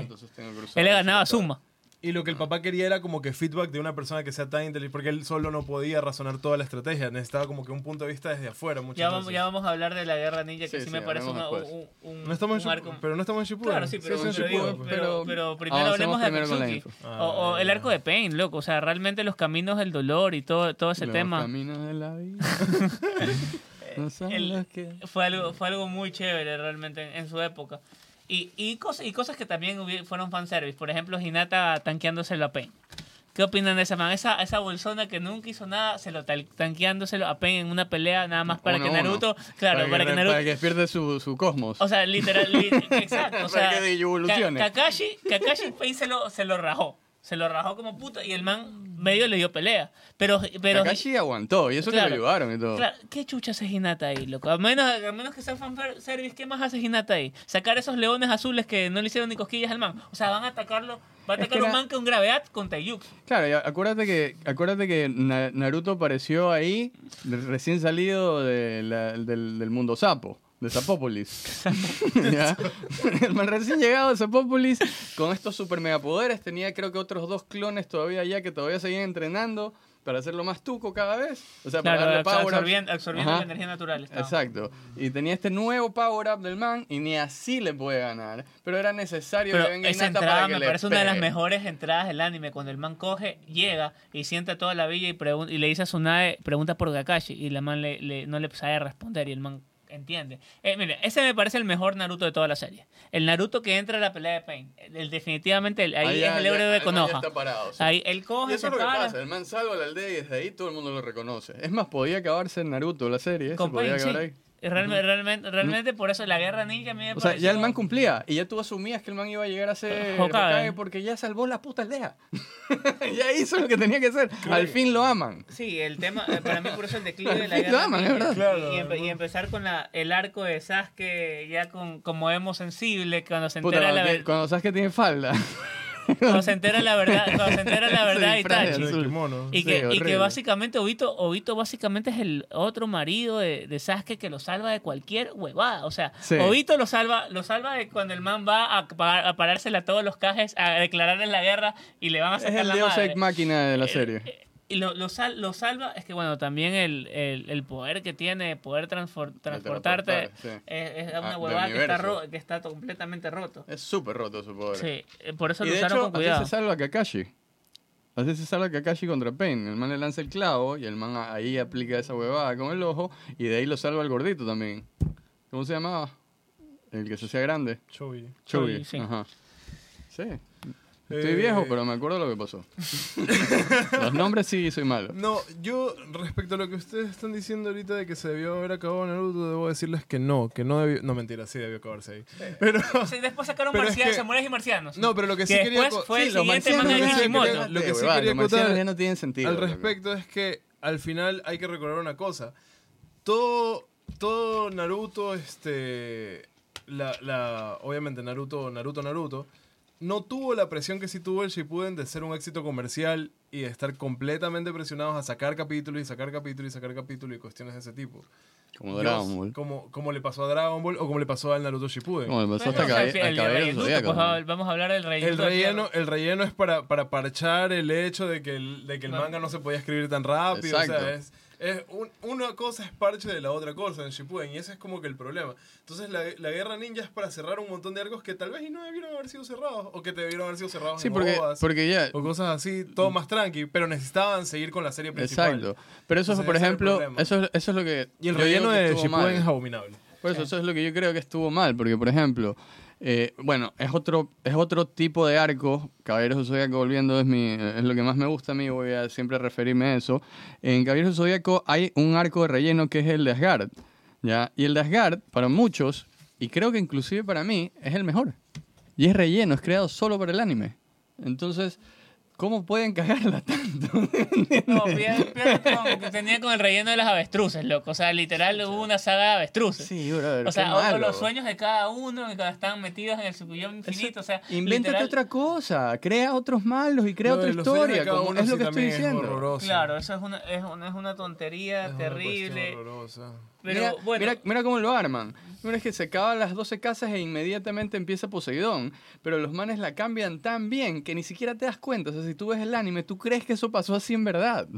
Él le ganaba a todo. Y lo que el papá quería era como que feedback de una persona que sea tan inteligente, porque él solo no podía razonar toda la estrategia, necesitaba como que un punto de vista desde afuera muchas Ya vamos, ya vamos a hablar de la guerra ninja, que Sí, sí, sí, me parece una- un, un- No estamos un en arco- pero no estamos en Shippuden. Claro, sí, pero, pero, Shippuden, digo, pero, pero primero hablemos de Akatsuki. Ah, O, o el arco de Pain, loco. O sea, realmente los caminos del dolor y todo, todo ese Los tema caminos de la vida. <laughs> no el- los que... fue algo, fue algo muy chévere realmente en, en su época. Y, y, cosas, y cosas que también hubi- fueron fanservice. Por ejemplo, Hinata tanqueándoselo a Pain. ¿Qué opinan de esa man? Esa, esa bolsona que nunca hizo nada, se lo tanqueándoselo a Pain en una pelea nada más para Uno que a uno. Naruto... Claro, para, que, Naruto... para que despierte su, su cosmos. O sea, literal, li- <laughs> exacto. O Para sea, que evolucione. Ka- Kakashi, Kakashi Pain se lo, se lo rajó. Se lo rajó como puta y el man medio le dio pelea. Pero, pero Kakashi aguantó, y eso Claro. que lo ayudaron y todo. Claro, ¿qué chucha hace Hinata ahí, loco? A menos, a menos que sea fanservice, ¿qué más hace Hinata ahí? Sacar esos leones azules que no le hicieron ni cosquillas al man. O sea, van a atacarlo, va a Es atacar que un man con gravedad con Taiyuks. Claro, y acuérdate que, acuérdate que Na- Naruto apareció ahí recién salido de la- del, del mundo sapo, de Sapópolis. <laughs> ¿Ya? El man recién llegado de Sapópolis, con estos super megapoderes, tenía creo que otros dos clones todavía allá que todavía seguían entrenando para hacerlo más tuco cada vez. O sea, para darle power absorbiendo, absorbiendo la energía natural. estaba. Exacto. Y tenía este nuevo power up del man y ni así le puede ganar. Pero era necesario Pero que venga esa entrada para que me le parece una de las mejores entradas del anime. Cuando el man coge, llega y sienta toda la villa y, y le dice a Tsunade, pregunta por Kakashi. Y la man le, le- no le sabe responder y el man entiende. Eh, mire, ese me parece el mejor Naruto de toda la serie. El Naruto que entra a la pelea de Pain. El, el definitivamente, el- ahí Ahí es el héroe de Konoha. está parado, sí. Ahí él Y coge, eso se es lo que pasa, el man salva la aldea y desde ahí todo el mundo lo reconoce. Es más, podía acabarse en Naruto la serie, se podía sí. acabar ahí. Realmente, realmente, realmente por eso la guerra ninja a mí me O sea, ya el man cumplía y ya tú asumías que el man iba a llegar a ser <laughs> Hokage. Hokage porque ya salvó la puta aldea. <laughs> ya hizo lo que tenía que hacer. Al fin lo aman. Sí, el tema, eh, para mí por eso el declive de la Lo guerra aman, ninja. es verdad. Claro, y, empe- y empezar con la, el arco de Sasuke ya con como emo sensible, cuando se Puta, entera la cuando, ver- cuando sabes que tiene falda. <laughs> cuando se entera la verdad, cuando se entera la <laughs> verdad Sí, Itachi. Y Sí, que, y que básicamente Obito, Obito básicamente es el otro marido de, de Sasuke que lo salva de cualquier huevada. O sea, Sí. Obito lo salva, lo salva de cuando el man va a, a parársele a todos los cajes, a declararle la guerra y le van a es sacar el la Deus madre. Ex Máquina de la Eh, serie. eh, Y lo, lo, sal- lo salva, es que bueno, también el, el, el poder que tiene, poder transfor- transportarte, transportar, sí. es, es Ah, una del huevada que está, ro- que está completamente roto. Es súper roto su poder. Sí, eh, por eso Y lo de usaron hecho, con cuidado. así se salva Kakashi. Así se salva Kakashi contra Pain. El man le lanza el clavo y el man ahí aplica esa huevada con el ojo y de ahí lo salva el gordito también. ¿Cómo se llamaba? El que se hacía grande. Chobi, Chobi. sí. Ajá. Sí. Estoy Eh, viejo, pero me acuerdo lo que pasó. <laughs> Los nombres sí soy malo. No, yo respecto a lo que ustedes están diciendo ahorita de que se debió haber acabado Naruto, debo decirles que no, que no debió... No, mentira, sí debió acabarse ahí. Pero... Sí, después sacaron Pero es marcianos, que- samuráis y marcianos. No, pero lo que sí que quería... después co- fue sí, el siguiente marcianos manga de lo que sí Kishimoto. quería- Lo que sí quería marcianos acotar ya no tienen sentido. al respecto es que al final hay que recordar una cosa. Todo, todo Naruto, este... La, la, obviamente Naruto, Naruto, Naruto, no tuvo la presión que sí tuvo el Shippuden de ser un éxito comercial y de estar completamente presionados a sacar capítulos y sacar capítulos y sacar capítulos y cuestiones de ese tipo. Como Dios, Dragon Ball. Como, como le pasó a Dragon Ball o como le pasó al Naruto Shippuden. Como le pasó hasta o pues, vamos a hablar del relleno. El relleno, el relleno es para, para parchar el hecho de que el, de que el manga no se podía escribir tan rápido. O Exacto. sea, es, es un- una cosa es parche de la otra cosa en Shippuden y ese es como que el problema. Entonces la, la guerra ninja es para cerrar un montón de arcos que tal vez y no debieron haber sido cerrados o que debieron haber sido cerrados Sí, en porque, ovas porque ya. o cosas así, todo más tranqui, pero necesitaban seguir con la serie principal. Exacto. Pero eso, Entonces, por ejemplo, eso, es- eso es lo que. Y el relleno de Shippuden mal. es abominable. Por eso, eso es lo que yo creo que estuvo mal, porque por ejemplo, eh, bueno, es otro, es otro tipo de arco. Caballeros del Zodíaco, volviendo, es, mi, es lo que más me gusta a mí, voy a siempre referirme a eso. En Caballeros del Zodíaco hay un arco de relleno que es el de Asgard, ¿ya? Y el de Asgard, para muchos, y creo que inclusive para mí, es el mejor. Y es relleno, es creado solo para el anime. Entonces, ¿cómo pueden cagarla tanto? <laughs> No, con- que tenía con el relleno de las avestruces, loco. O sea, literal hubo una saga de avestruces. sí, brother, o sea, malo. los sueños de cada uno, que estaban metidos en el sucuyón infinito. O sea, Invéntate literal- otra cosa, crea otros malos y crea otra historia, como es lo que estoy es diciendo. horroroso. Claro, eso es una, es una, es una tontería Es una terrible. horrorosa. Pero mira, bueno, mira, mira cómo lo arman. Mira, es que se acaban las 12 casas e inmediatamente empieza Poseidón. Pero los manes la cambian tan bien que ni siquiera te das cuenta. O sea, si tú ves el anime, tú crees que eso pasó así en verdad.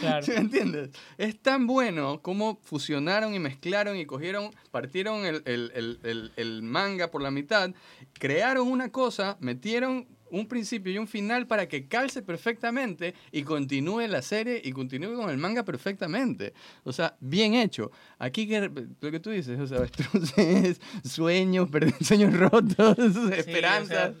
claro. <laughs> ¿Sí me entiendes? Es tan bueno como fusionaron y mezclaron y cogieron, partieron el, el- el- el- el manga por la mitad, crearon una cosa, metieron un principio y un final para que calce perfectamente y continúe la serie y continúe con el manga perfectamente. O sea, bien hecho. Aquí que lo que tú dices, o sea, <laughs> sueños, sueños rotos, <laughs> esperanzas.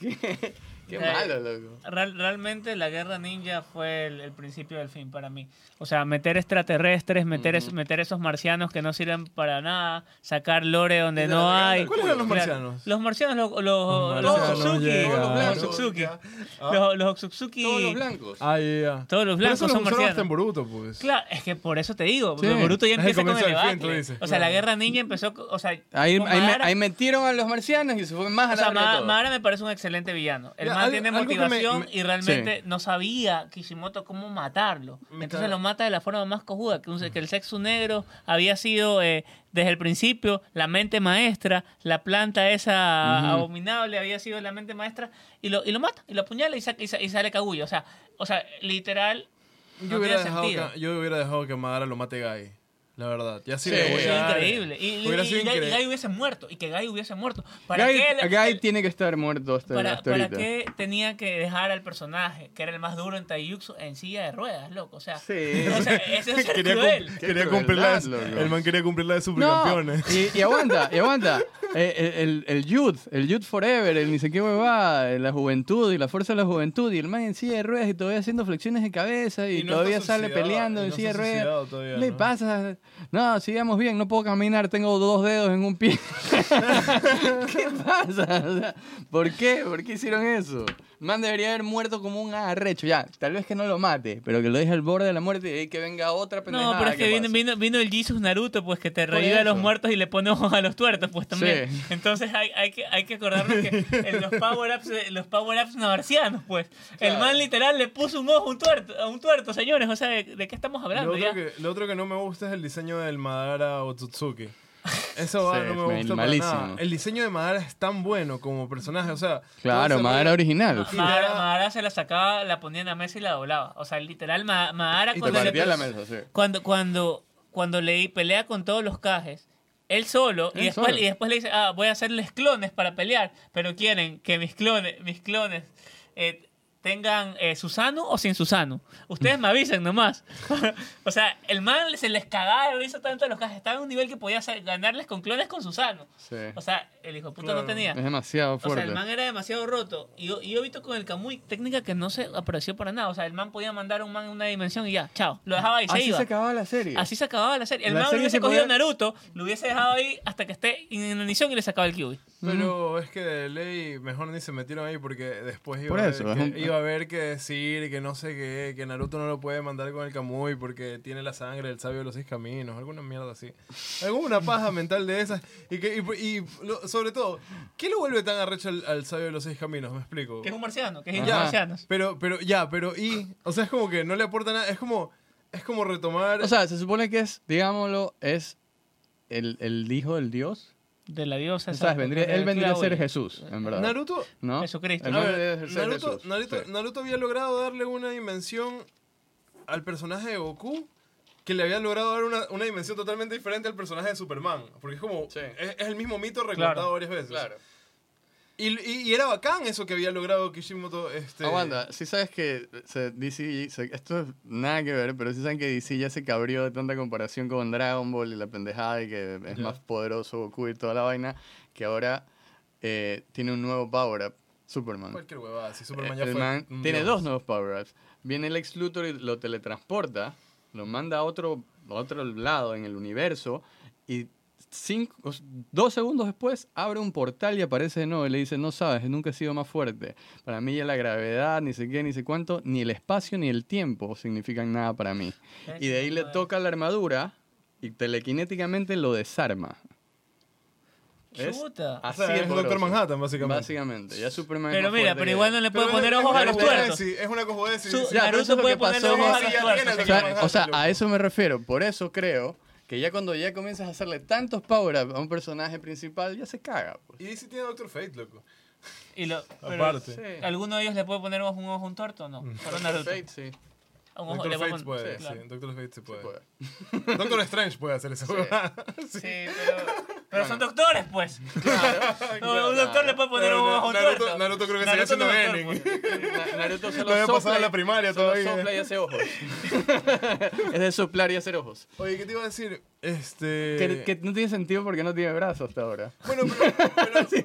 <laughs> qué eh, malo, loco. Real- realmente la guerra ninja fue el, el principio del fin para mí. O sea, meter extraterrestres, meter, es- meter esos marcianos que no sirven para nada, sacar lore donde no la- hay. ¿Cuáles eran los marcianos? Los marcianos, los, los, Los los Otsutsuki, los blancos. los Otsutsuki, Ah. los, los Otsutsuki, Todos los blancos. Ah, todos los blancos eso lo son en marcianos. Boruto, pues. Claro, es que por eso te digo, Sí. Boruto ya empieza con el debate. o sea, la guerra ninja empezó, o sea, Ahí, con ahí, me- Madara- ahí metieron a los marcianos y se fue más o a sea, la todo. Madara me parece un excelente villano. El Algo- tiene me- motivación me- y realmente no sabía Kishimoto cómo matarlo. Entonces lo mata de la forma más cojuda, que, un- que el sexo negro había sido eh, desde el principio la mente maestra, la planta esa abominable había sido la mente maestra y lo, y lo mata, y lo apuñala y, saca- y, sa- y sale cagullo. O sea, o sea, literal, Yo, no hubiera tiene dejado sentido. que, yo hubiera dejado que Madara lo mate Gai. La verdad. Ya sí, Sí. le voy a dar. increíble. Y, y, Hubiera y sido Gai- y increíble. Gai hubiese muerto. Y que Gai hubiese muerto. ¿Para Guy, qué? Guy el- tiene que estar muerto hasta, ¿Para, hasta para qué tenía que dejar al personaje, que era el más duro en Taijutsu, en silla de ruedas, loco? O sea, Sí. o sea eso es <laughs> Quería, cruel. Quería cumplir. El man quería cumplir la de No, supercampeones. y, y aguanta, y <laughs> aguanta. Eh, el, el, el youth, el youth forever, el ni sé qué huevada, la juventud y la fuerza de la juventud, y el man en silla de ruedas y todavía haciendo flexiones de cabeza y, Y no todavía sale peleando y en no silla de ruedas. todavía, ¿Qué le ¿no? pasa? No, sigamos bien, no puedo caminar, tengo dos dedos en un pie. <laughs> <laughs> ¿Qué pasa? O sea, ¿Por qué? ¿Por qué hicieron eso? Man debería haber muerto como un arrecho. Ya, tal vez que no lo mate, pero que lo deje al borde de la muerte y que venga otra pendejada. No, pero es que vino, vino, vino el Jesus Naruto, pues que te revive a los muertos y le pone ojos a los tuertos, pues también. Sí. Entonces hay, hay, que, hay que acordarnos que en los power-ups los power-ups marcianos, pues, el man literal le puso un ojo a un tuerto, a un tuerto señores. O sea, ¿de, de qué estamos Lo hablando otro, ya? que, lo otro que no me gusta es el diseño del Madara Otsutsuki. Eso va, Sí, no me gusta malísimo. para nada. El diseño de Madara es tan bueno como personaje, o sea... Claro, rollo- original. Madara, le da- Madara se la sacaba, la ponía en la mesa y la doblaba. O sea, literal, Ma- Madara Y te cuando le, partía la mesa, sí. cuando, cuando, cuando le pelea con todos los cajes, él solo, y Él después, solo. y después le dice, ah, voy a hacerles clones para pelear, pero quieren que mis clones, mis clones, eh, tengan eh, Susano o sin Susano. Ustedes me avisan nomás. <laughs> o sea, el man se les cagaba de risa tanto a los cajas. Estaba en un nivel que podía ganarles con clones con Susano. Sí. O sea, el hijo de puta Claro. no tenía. Es demasiado O sea, fuerte. el man era demasiado roto. Y yo, y yo he visto con el Kamui técnica que no se apreció para nada. O sea, el man podía mandar a un man en una dimensión y ya, chao. Lo dejaba ahí, se Así iba. se acababa la serie. Así se acababa la serie. El La man serie hubiese se cogido podía- Naruto, lo hubiese dejado ahí hasta que esté en la edición y le sacaba el Kyuubi. Pero es que de ley mejor ni se metieron ahí porque después iba, Por a, eso, haber es que, iba a haber que decir que no sé qué, que Naruto no lo puede mandar con el Kamui porque tiene la sangre del sabio de los seis caminos, alguna mierda así. Alguna paja mental de esas. Y, que, y, y lo- sobre todo, ¿qué lo vuelve tan arrecho al, al sabio de los seis caminos? Me explico. Que es un marciano, que es Ya, marcianos. pero, pero, ya, pero, y, o sea, es como que no le aporta nada, es como, es como retomar... O sea, se supone que es, digámoslo, es el, el hijo del dios. De la diosa. ¿Sabes? Vendría, él vendría a ser. Jesús, en verdad. Naruto, ¿no? Jesucristo. A ver, Naruto, Jesús, Naruto, sí. Naruto había logrado darle una dimensión al personaje de Goku que le había logrado dar una, una dimensión totalmente diferente al personaje de Superman. Porque es como. Sí. Es, es el mismo mito recortado Claro. varias veces. Claro. Y, y- y era bacán eso que había logrado Kishimoto. Este, Aguanta, si sabes que se- DC, se- esto es nada que ver, pero si saben que DC ya se cabrió de tanta comparación con Dragon Ball y la pendejada y que es más poderoso Goku y toda la vaina, que ahora eh, tiene un nuevo power-up, Superman. Cualquier huevada. Si Superman Eh, ya fue. man tiene dios. dos nuevos power-ups. Viene el ex Luthor y lo teletransporta, lo manda a otro, a otro lado en el universo y cinco, dos segundos después abre un portal y aparece de nuevo y le dice, no sabes, nunca he sido más fuerte. Para mí ya la gravedad, ni sé qué, ni sé cuánto, ni el espacio ni el tiempo significan nada para mí. Y de ahí le toca la armadura y telequinéticamente lo desarma. Chuta. O Así sea, es. Doctor Manhattan, básicamente. Básicamente, ya Superman es Pero mira, pero igual no le puede Pero poner ojos a los tuertos. Es una cojudeces. Su- Ya, pero eso Naruto es lo puede que ponerle pasó. ojos a Sí, los ya tuertos. tiene así lo O sea, a eso me refiero. Por eso creo que ya cuando ya comienzas a hacerle tantos power-ups a un personaje principal, ya se caga. Pues. Y DC tiene Doctor Fate, loco. Y lo, <laughs> pero, Aparte. Sí. ¿Alguno de ellos le puede poner un ojo a un tuerto o no? Solo Naruto. Fate, sí. Un ojo- Doctor Fate puede, sí, sí. claro. Doctor Fate se puede. puede. <laughs> Doctor Strange puede hacer esa <laughs> huevada. Sí, pero, pero son doctores, pues. <laughs> No, Claro. un doctor le puede poner un ojo Naruto- tuerto. Naruto creo que Naruto no haciendo doctor, pues. Na- Naruto solo Lo había pasado en la primaria todavía. sopla y hace ojos. es de soplar y hacer ojos. Oye, ¿qué te iba a decir? Este... Que, que no tiene sentido porque no tiene brazos hasta ahora. Bueno, pero... <laughs> pero ¿Sí,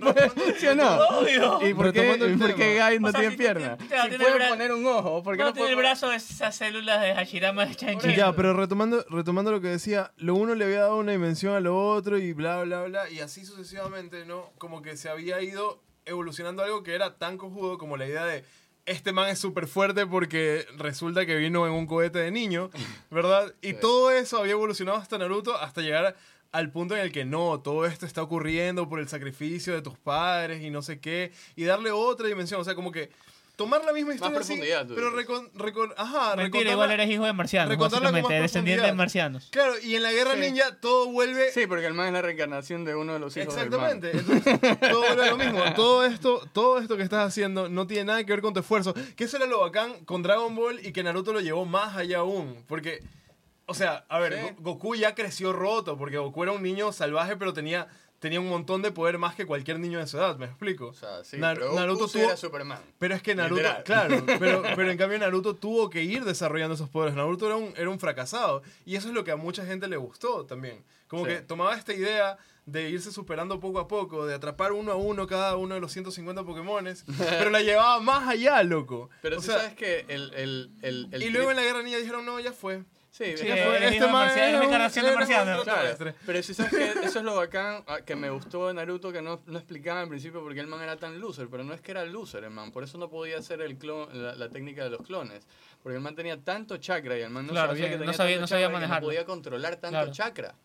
¿Sí o no? Obvio. ¿Y por qué, Retomando el y por qué. Guy no O sea, tiene si pierna? tiene- claro, si tiene puede bra- poner un ojo, ¿por qué No no, tiene el puede brazo de esas células de Hashirama de Chanchi. Ya, pero retomando, retomando lo que decía, lo uno le había dado una dimensión a lo otro y bla, bla, bla, y así sucesivamente, ¿no? Como que se había ido evolucionando algo que era tan cojudo como la idea de este man es súper fuerte porque resulta que vino en un cohete de niño, <laughs> ¿verdad? Y Sí. todo eso había evolucionado hasta Naruto hasta llegar al punto en el que no, todo esto está ocurriendo por el sacrificio de tus padres y no sé qué, y darle otra dimensión, o sea, como que tomar la misma historia así, profundidad, tú pero recon, recon- ajá, Mentira, igual eres hijo de marcianos, recontarla más descendiente de marcianos. Claro, y en la guerra Sí. ninja todo vuelve. Sí, porque el man es la reencarnación de uno de los hijos del man. Exactamente. Entonces, todo vuelve a lo mismo. <laughs> Todo esto, todo esto que estás haciendo no tiene nada que ver con tu esfuerzo. Que eso era lo bacán con Dragon Ball y que Naruto lo llevó más allá aún. Porque, o sea, a ver, Sí. Goku ya creció roto. Porque Goku era un niño salvaje, pero tenía, tenía un montón de poder más que cualquier niño de su edad. ¿Me explico? O sea, sí, Nar- pero Goku Naruto tuvo- era Superman. Pero es que Naruto, Literal. claro, <laughs> pero, pero en cambio Naruto tuvo que ir desarrollando esos poderes. Naruto era un, era un fracasado. Y eso es lo que a mucha gente le gustó también. Como Sí. que tomaba esta idea de irse superando poco a poco, de atrapar uno a uno cada uno de los 150 Pokémones, <laughs> pero la llevaba más allá, loco. Pero o tú sea, sabes que el... el, el, el y luego en la Guerra Ninja dijeron, no, ya fue. Sí, es Sí, fue- man marciano, es un- reencarnación de marciano. Claro, pero si sabes que eso es lo bacán ah, que me gustó de Naruto que no, no explicaba en principio porque el man era tan loser, pero no es que era loser el man, por eso no podía hacer el clon, la, la técnica de los clones, porque el man tenía tanto chakra y el man no Claro, sabía que no sabía- tanto no sabía manejarlo. no podía controlar tanto Claro. chakra.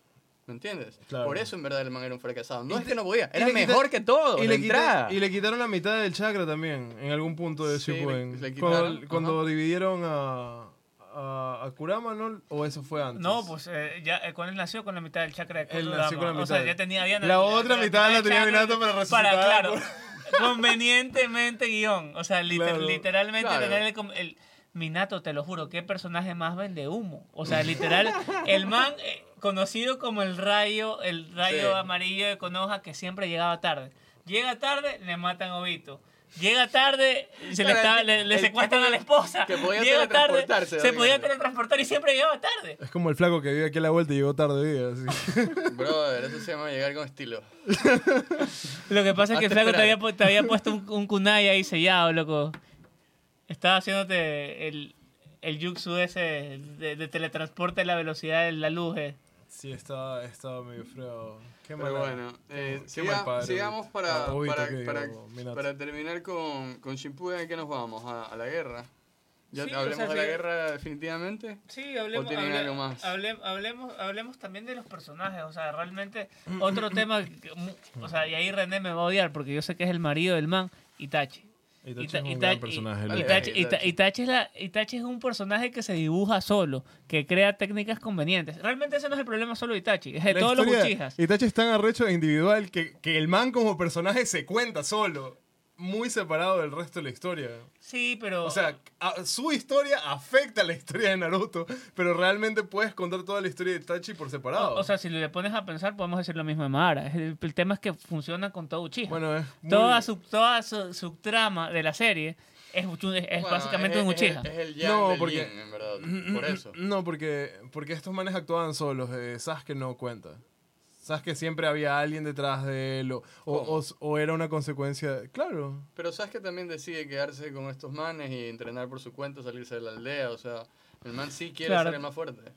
¿Me entiendes? Claro. Por eso en verdad el man era un fracasado. No Y es que no podía, era mejor que todo, Y le, quita- entrada. y le quitaron la mitad del chakra también, en algún punto de Sí, le- Shippuden. le cuando quitaron, cuando ajá. dividieron a, a, a Kurama, ¿no? ¿O eso fue antes? No, pues eh, ya eh, con él nació con la mitad del chakra de Él Kurama. nació con la O sea, mitad. ya tenía ya La otra mitad la tenía Minato para resucitar. Para, claro, <laughs> convenientemente guion. O sea, liter- Claro. literalmente Claro. tener el, Minato, te lo juro, qué personaje más vende humo. O sea, literal, el man eh, conocido como el rayo, el rayo Sí. amarillo de Konoha que siempre llegaba tarde. Llega tarde, le matan a Obito. Llega tarde, se le, Claro, está- el- le, le el secuestran a la esposa. que podía Llega tarde, se podía teletransportar y siempre llegaba tarde. Es como el flaco que vive aquí a la vuelta y llegó tarde día. así. <laughs> Brother, eso se llama llegar con estilo. <laughs> Lo que pasa es que el flaco te había, pu- te había puesto un, un kunai ahí sellado, loco. Estaba haciéndote el, el jutsu ese de, de teletransporte a la velocidad de la luz. eh. Sí, estaba, estaba medio feo. Qué Pero mala- bueno, eh, qué siga- mal padre, sigamos para, para, que para, digo, para terminar con, con Shippuden, ¿a qué nos vamos? ¿A, a la guerra? ¿Ya Sí, o hablemos sea, de la sí. guerra definitivamente? Sí, hablemos, ¿O hable- algo más? hable- hablemos, hablemos también de los personajes. O sea, realmente otro tema. que O sea, y ahí René me va a odiar porque yo sé que es el marido del man, Itachi. Itachi Ita- es un gran personaje. I- loco. Itachi, Itachi. Ita- Itachi es la- Itachi es un personaje que se dibuja solo, que crea técnicas convenientes. Realmente ese no es el problema solo de Itachi, es de La todos los Uchihas. Itachi es tan arrecho e individual que, que el man como personaje se cuenta solo. Muy separado del resto de la historia. Sí, pero... O sea, a- su historia afecta a la historia de Naruto, pero realmente puedes contar toda la historia de Itachi por separado. o, o sea, si le pones a pensar, podemos decir lo mismo de Madara. Es El, el tema es que funciona con todo Uchiha. bueno, es muy- toda su, toda su, su trama de la serie es, es Bueno, básicamente es- un Uchiha. Es, el yang No, porque- yin, en verdad. Por eso. No, porque, porque estos manes actuaban solos. Eh, Sasuke no cuenta. Sasuke siempre había alguien detrás de él o, o, o- o era una consecuencia... Claro. Pero sabes que también decide quedarse con estos manes y entrenar por su cuenta, salirse de la aldea. O sea, el man sí quiere Claro. ser el más fuerte.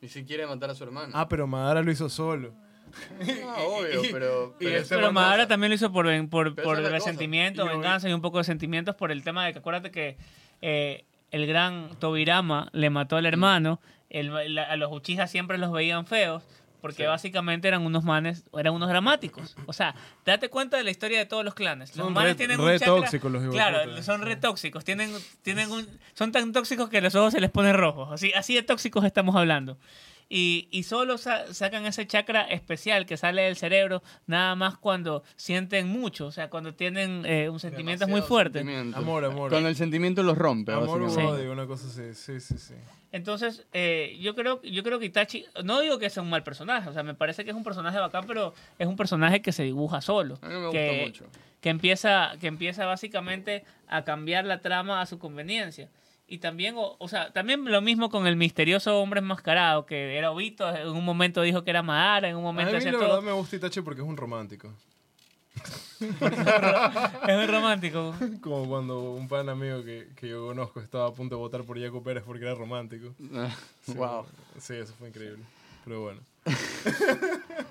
Y sí quiere matar a su hermano. Ah, pero Madara lo hizo solo. <laughs> Ah, obvio, pero... y pero Madara cosa. también lo hizo por, por, por es resentimiento, venganza y un poco de sentimientos por el tema de que acuérdate que eh, el gran Tobirama le mató al hermano, el- la- a los Uchijas siempre los veían feos, porque Sí. básicamente eran unos manes, eran unos dramáticos. O sea, date cuenta de la historia de todos los clanes. Los Son manes re- tienen re un chakra- tóxicos los Claro, son re tóxicos, tienen, tienen un, son tan tóxicos que los ojos se les ponen rojos. Así, así de tóxicos estamos hablando. Y, y solo sa- sacan ese chakra especial que sale del cerebro nada más cuando sienten mucho, o sea, cuando tienen eh, un sentimiento muy fuerte. sentimiento. Amor, amor. Cuando el sentimiento los rompe, Amor o odio, una cosa así. Sí, sí, sí. Entonces, eh, yo creo yo creo que Itachi, no digo que sea un mal personaje, o sea, me parece que es un personaje bacán, pero es un personaje que se dibuja solo. A mí me que, gustó mucho. que empieza, que empieza básicamente a cambiar la trama a su conveniencia. Y también, o, o sea, también lo mismo con el misterioso hombre enmascarado, que era Obito, en un momento dijo que era Madara, en un A momento mí la todo. verdad me gusta Itachi porque es un romántico. <laughs> Es muy romántico. Como cuando un pan amigo que, que yo conozco estaba a punto de votar por Jaco Pérez porque era romántico. Sí, wow. Sí, eso fue increíble. Pero bueno. <laughs>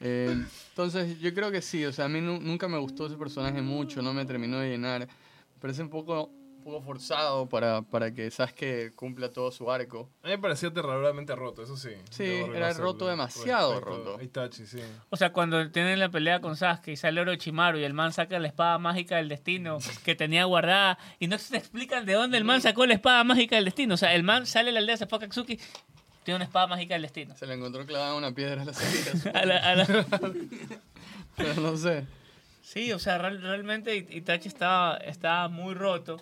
Eh, entonces, yo creo que sí. O sea, a mí nu- nunca me gustó ese personaje mucho. No me terminó de llenar. Me parece un poco, poco forzado para, para que Sasuke cumpla todo su arco. A mí me parecía aterradoramente roto, eso sí. Sí, era roto demasiado Respecto roto. Itachi, sí. O sea, cuando tienen la pelea con Sasuke y sale Orochimaru y el man saca la espada mágica del destino <laughs> que tenía guardada y no se te explican de dónde el man sacó la espada mágica del destino. O sea, el man sale a la aldea, se fue a Katsuki, tiene una espada mágica del destino. Se le encontró clavada una piedra a la salida. <laughs> A la- a la- <laughs> Pero no sé. Sí, o sea, real- realmente It- Itachi estaba, estaba muy roto.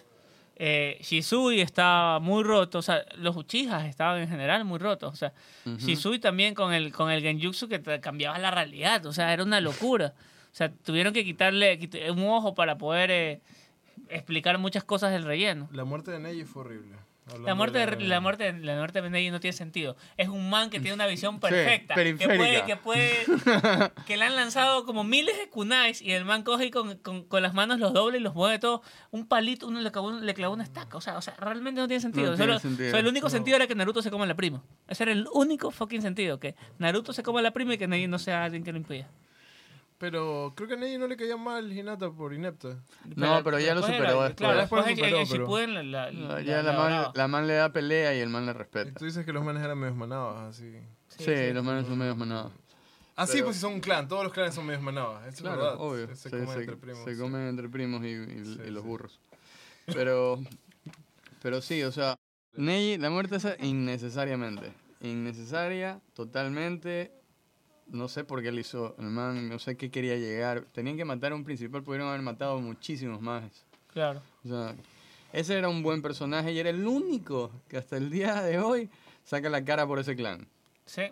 Eh, Shisui estaba muy roto. O sea, los Uchijas estaban en general muy rotos. O sea, Shisui también con el, con el Genjutsu que te cambiaba la realidad. O sea, era una locura. O sea, tuvieron que quitarle quit- un ojo para poder eh, explicar muchas cosas del relleno. La muerte de Neji fue horrible. La muerte, de, la- muerte, de- la muerte de no tiene sentido. Es un man que tiene una visión perfecta. que puede, que puede. <laughs> que le han lanzado como miles de kunais y el man coge y con, con, con las manos los doble y los mueve todo. Un palito, uno le clavó, le clavó una estaca. O sea, o sea, realmente no tiene sentido. No tiene Solo- sentido. solo el único No. sentido era que Naruto se coma a la prima. Ese era el único fucking sentido. Que Naruto se coma a la prima y que Neji no sea alguien que lo impida. Pero creo que a Neji no le caía mal Hinata por inepta. No, pero ya lo superó era- después. Claro, Después después, lo en- superó, en pero- Shippuden la, la, No, la- ya la, la man, brava. la man le da pelea y el man le Y respeta. tú dices que los manes eran medios manadas, así. Sí, sí. los manes son medios manados. Ah, sí, Pero- pues si son un clan, todos los clanes son medios manadas. Eso Claro, es verdad. obvio. Se, Se, comen se- entre primos. se comen entre primos y, y- Sí, y los sí. burros. Pero, pero sí, o sea, Neji, la muerte esa innecesariamente. Innecesaria, totalmente. No sé por qué le hizo el man, no sé qué quería llegar. Tenían que matar a un principal, pudieron haber matado muchísimos más. Claro. O sea, ese era un buen personaje y era el único que hasta el día de hoy saca la cara por ese clan. Sí.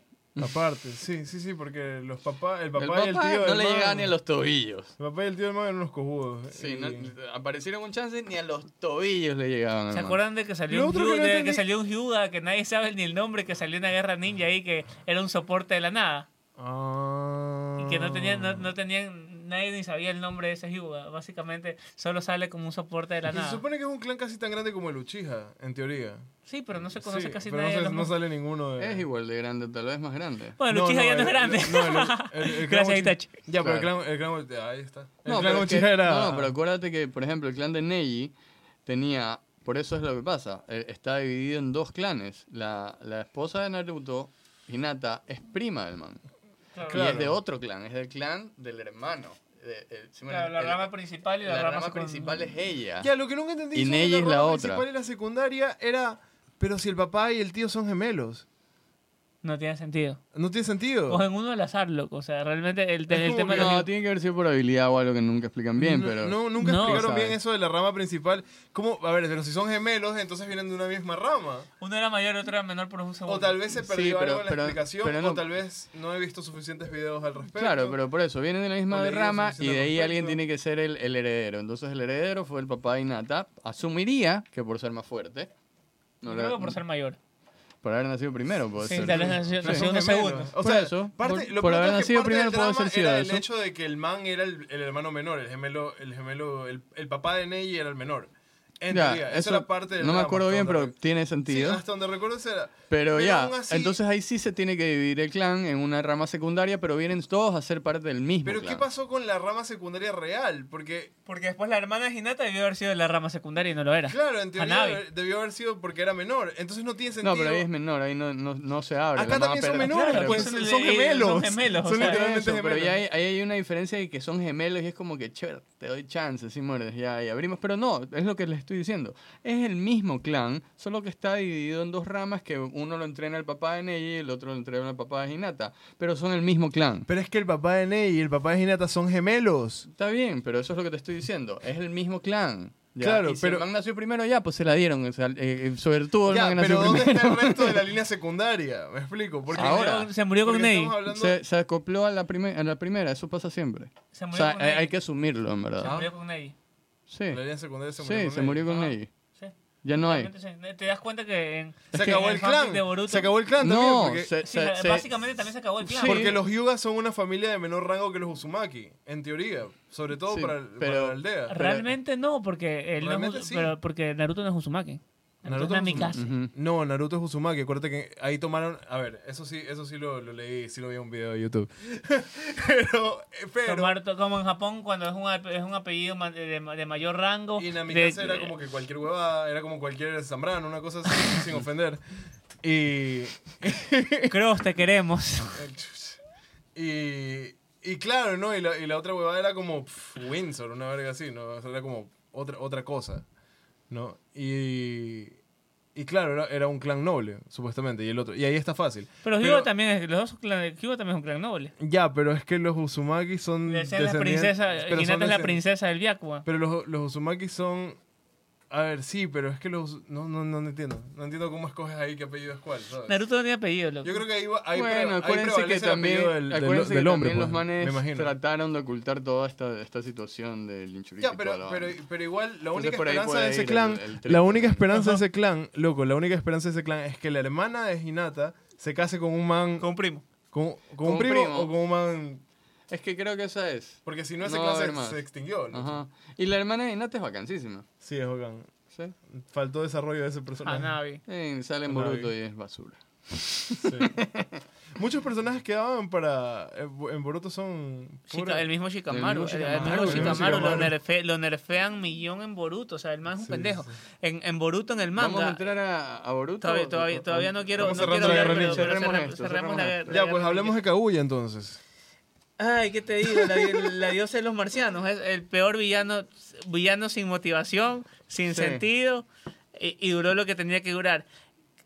Aparte, sí, sí, sí, porque los papás, el papá, el papá y el tío no del le man- llegaba ni a los tobillos. El papá y el tío del man eran unos cojudos. Sí, y- no- aparecieron un chance ni a los tobillos le llegaban. ¿Se acuerdan de que salió, un otro que no que salió un Hyuga que nadie sabe ni el nombre, que salió una guerra ninja ahí que era un soporte de la nada? Ah. Y que no tenían, no, no tenían, nadie ni sabía el nombre de ese Hyuga. Básicamente solo sale como un soporte de la Pero nada. Se supone que es un clan casi tan grande como el Uchiha, en teoría. Sí, pero no se conoce Sí, casi pero nadie. no, se- no sale ninguno de... Es igual de grande, tal vez más grande. Bueno, el Uchiha ya no es grande. no, el- el- <laughs> el clan Gracias, Itachi. Ya, pero el clan, el clan- Ahí está. El No, clan que- Uchiha era... no, pero acuérdate que, por ejemplo, el clan de Neji tenía. Por eso es lo que pasa. eh, Está dividido en dos clanes. La, la esposa de Naruto, Hinata, es prima del man. Claro, Y es de otro clan, es del clan del hermano. de- bueno, Claro, la el- rama principal y la, la rama, principal es ella. Ya, lo que nunca entendí es la rama otra. principal y la secundaria era... Pero si el papá y el tío son gemelos. No tiene sentido. No tiene sentido. O en uno al azar, loco. O sea, realmente el, tema de que- los No, tiene que haber sido por habilidad o algo que nunca explican bien, no, pero. no, nunca No, explicaron ¿sabes? bien eso de la rama principal. ¿Cómo? A ver, pero si son gemelos, entonces vienen de una misma rama. Uno era mayor y otro era menor por un segundo. O tal vez se Sí, perdió pero- algo en la pero- explicación, pero no- o tal vez no he visto suficientes videos al respecto. Claro, pero por eso, vienen de la misma rama y de ahí alguien tiene que ser el, el heredero. Entonces el heredero fue el papá de Hinata. Asumiría que por ser más fuerte. Yo No creo le- que por ser mayor. Por haber nacido primero, puede Sí, ser. tal vez nació, Pero nació. O Por sea, eso, parte, por- lo por haber es que nacido parte primero puede sido era el hecho de que el man era el, el hermano menor, el gemelo, el gemelo, el, el papá de Neji era el menor. En Ya, teoría, eso, eso era parte del no me drama, acuerdo bien, pero tiene Sí, sentido. hasta donde recuerdo eso era. Pero, Pero ya, así- entonces ahí sí se tiene que dividir el clan en una rama secundaria, pero vienen todos a ser parte del mismo Pero clan. ¿qué pasó con la rama secundaria real? Porque, Porque después la hermana de Hinata debió haber sido de la rama secundaria y no lo era. claro, en teoría Hanabi. debió haber sido porque era menor. Entonces no tiene sentido. No, pero ahí es menor, ahí no, no, no se abre. Acá también son menores, Claro, pues son, son gemelos. son gemelos, o Son sea, literalmente Eso, pero gemelos. ya hay, ahí hay una diferencia de que son gemelos y es como que, chévere, te doy chance, si mueres, ya, y abrimos. Pero no, es lo que les estoy diciendo. Es el mismo clan, solo que está dividido en dos ramas que uno lo entrena el papá de Neji y el otro lo entrena el papá de Hinata. Pero son el mismo clan. Pero es que el papá de Ney y el papá de Hinata son gemelos. Está bien, pero eso es lo que te estoy diciendo. Es el mismo clan. ya. Claro, y si pero- el man nació primero ya, pues se la dieron. O sea, eh, eh, sobre todo el Ya, man que pero nació ¿dónde primero. está el resto de la línea secundaria? ¿Me explico? Porque Ahora. Se murió con Ney. hablando- Se, se acopló a la, a la primera, eso pasa siempre. Se O murió sea, con hay, Ney. hay que asumirlo, en Se verdad. murió con Ney. Sí, La línea secundaria se sí, murió con se Ney. murió con Ah. Neji. Sí. Ya no hay. Te das cuenta que en, Se que acabó en el clan. de Boruto. Se acabó el clan No, también. Se- Sí, se- se- básicamente también se acabó el clan. Sí. porque los Hyuga son una familia de menor rango que los Uzumaki, en teoría. Sobre todo Sí, para, el- pero- para la aldea. Realmente no, porque él no es sí. pero porque Naruto no es Uzumaki. Naruto, Namikaze. Ujú. No, Naruto es Uzumaki. Acuérdate que ahí tomaron. A ver, eso sí, eso sí lo, lo leí, sí lo vi en un video de YouTube. <laughs> pero, eh, pero. Tomar- como en Japón, cuando es un, es un apellido de, de mayor rango. Y Namikaze de- era como que cualquier huevada, era como cualquier Zambrano, una cosa así, <laughs> sin ofender. Y. <laughs> Cross, te queremos. Y. Y claro, ¿no? Y la, y la otra huevada era como pf, Windsor, una verga así, ¿no? O sea, era como otra, otra cosa, ¿no? Y. Y claro, era, era un clan noble, supuestamente, y el otro. Y ahí está fácil. Pero Hyuga también es, los dos Hyuga también es un clan noble. Ya, pero es que los Uzumaki son. Esa es la descendientes- princesa, Hinata es la princesa del Byakuya. Pero los, los Uzumaki son. A ver, sí, pero es que los. No, no, no entiendo. No entiendo cómo escoges ahí qué apellido es cuál, ¿sabes? Naruto no tiene apellido, loco. Yo creo que ahí, va, ahí, bueno, pre- ahí acuérdense que también, apellido del, del- acuérdense del que hombre. también los pues, manes me imagino. trataron de ocultar toda esta, esta situación del Inchuriki. Ya, pero, pero, pero igual, la única esperanza de ese clan, el- el la única esperanza de Ajá. ese clan, loco, la única esperanza de ese clan es que la hermana de Hinata se case con un man, Con un primo. con, con Con un un primo, primo. o con un man, Es que creo que esa es. porque si no ese No haber se, más. se extinguió. loco. Ajá. Y la hermana de Hinata es vacancísima. Sí, es bacán. ¿Sí? Faltó desarrollo de ese personaje. Hanabi. Eh, sale en. Boruto y es basura. Sí. <laughs> Muchos personajes que daban para en Boruto son el mismo Shikamaru. El, mismo Shikamaru lo, nerfe- lo nerfean millón en Boruto. O sea, el man es un Sí, pendejo. sí, En, en Boruto, en el Vamos a manga. entrar a, a Boruto. Todavía, todavía, todavía no quiero, no quiero la hablar, guerra pero, pero Cerremos esto, cerremos la guerra. Ya, la pues hablemos de Kaguya entonces. Ay, ¿qué te digo? La, la diosa de los marcianos es el peor villano, villano sin motivación, sin Sí. sentido, y, y duró lo que tenía que durar.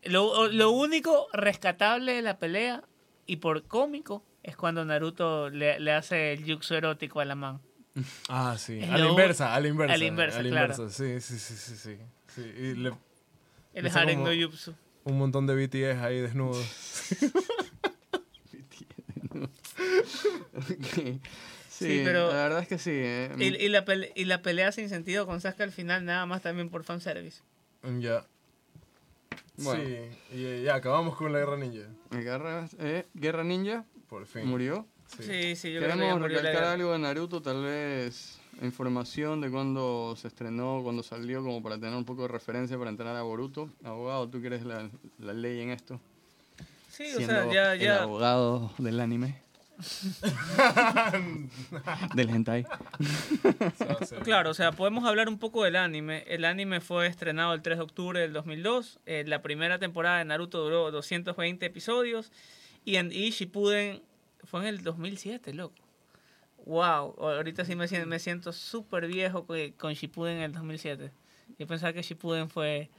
Lo, lo único rescatable de la pelea, y por cómico, es cuando Naruto le, le hace el jutsu erótico a la man. Ah, sí. A la inversa, a la inversa. a la inversa, claro. Sí, sí, sí, sí, sí. Sí, y le- El Haren no jutsu. un montón de BTS ahí desnudos. <laughs> <laughs> sí, Sí, pero- la verdad es que sí. eh. Y, y la pele- y la pelea sin sentido con Sasuke al final, nada más también por fanservice. Ya. Bueno. Sí, y ya acabamos con la guerra ninja. Guerra, eh, Guerra Ninja Por fin. murió. Sí. Sí, sí, yo creo que Queremos murió la recalcar algo de Naruto, tal vez información de cuándo se estrenó, cuándo salió, como para tener un poco de referencia para entrenar a Boruto. Abogado, tú que eres la, la ley en esto. Sí, o sea, ya, el ya. abogado del anime. <laughs> del hentai. <laughs> Claro, o sea, podemos hablar un poco del anime. El anime fue estrenado el 3 de octubre del 2002. Eh, la primera temporada de Naruto duró 220 episodios. Y, en, y Shippuden fue en el 2007, loco. Wow, ahorita sí me siento, me siento súper viejo con, Shippuden en el 2007. Yo pensaba que Shippuden fue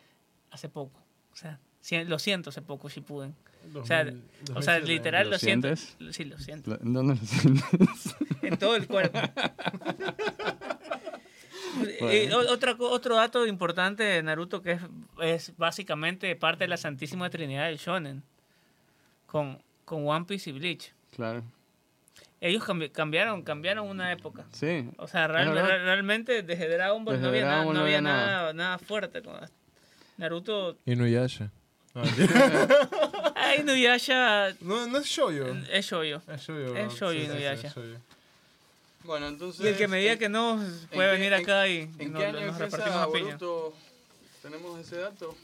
hace poco. O sea, lo siento hace poco Shippuden. O sea, 2000, o sea 2007. literal ¿Lo lo, siento. sientes? Sí, lo siento. ¿Dónde lo sientes? <laughs> En todo el cuerpo. Y <laughs> o- otra, co- otro dato importante de Naruto que es, es básicamente parte de la Santísima Trinidad del Shonen. Con, con One Piece y Bleach. claro. Ellos cambi- cambiaron, cambiaron una época. Sí. O sea, real- verdad. real- realmente desde Dragon Ball Desde no había, nada, Dragon no no había había nada, nada fuerte. con- Naruto. Inuyasha. No. <laughs> Ay, Inuyasha no, no es Shoyo. es shoyo. Es Shoyo. Es sí, Inuyasha. Bueno, entonces... Y el que me diga que no puede qué- venir en- acá y ¿En nos, qué año nos repartimos piña. Boruto? ¿Tenemos ese dato?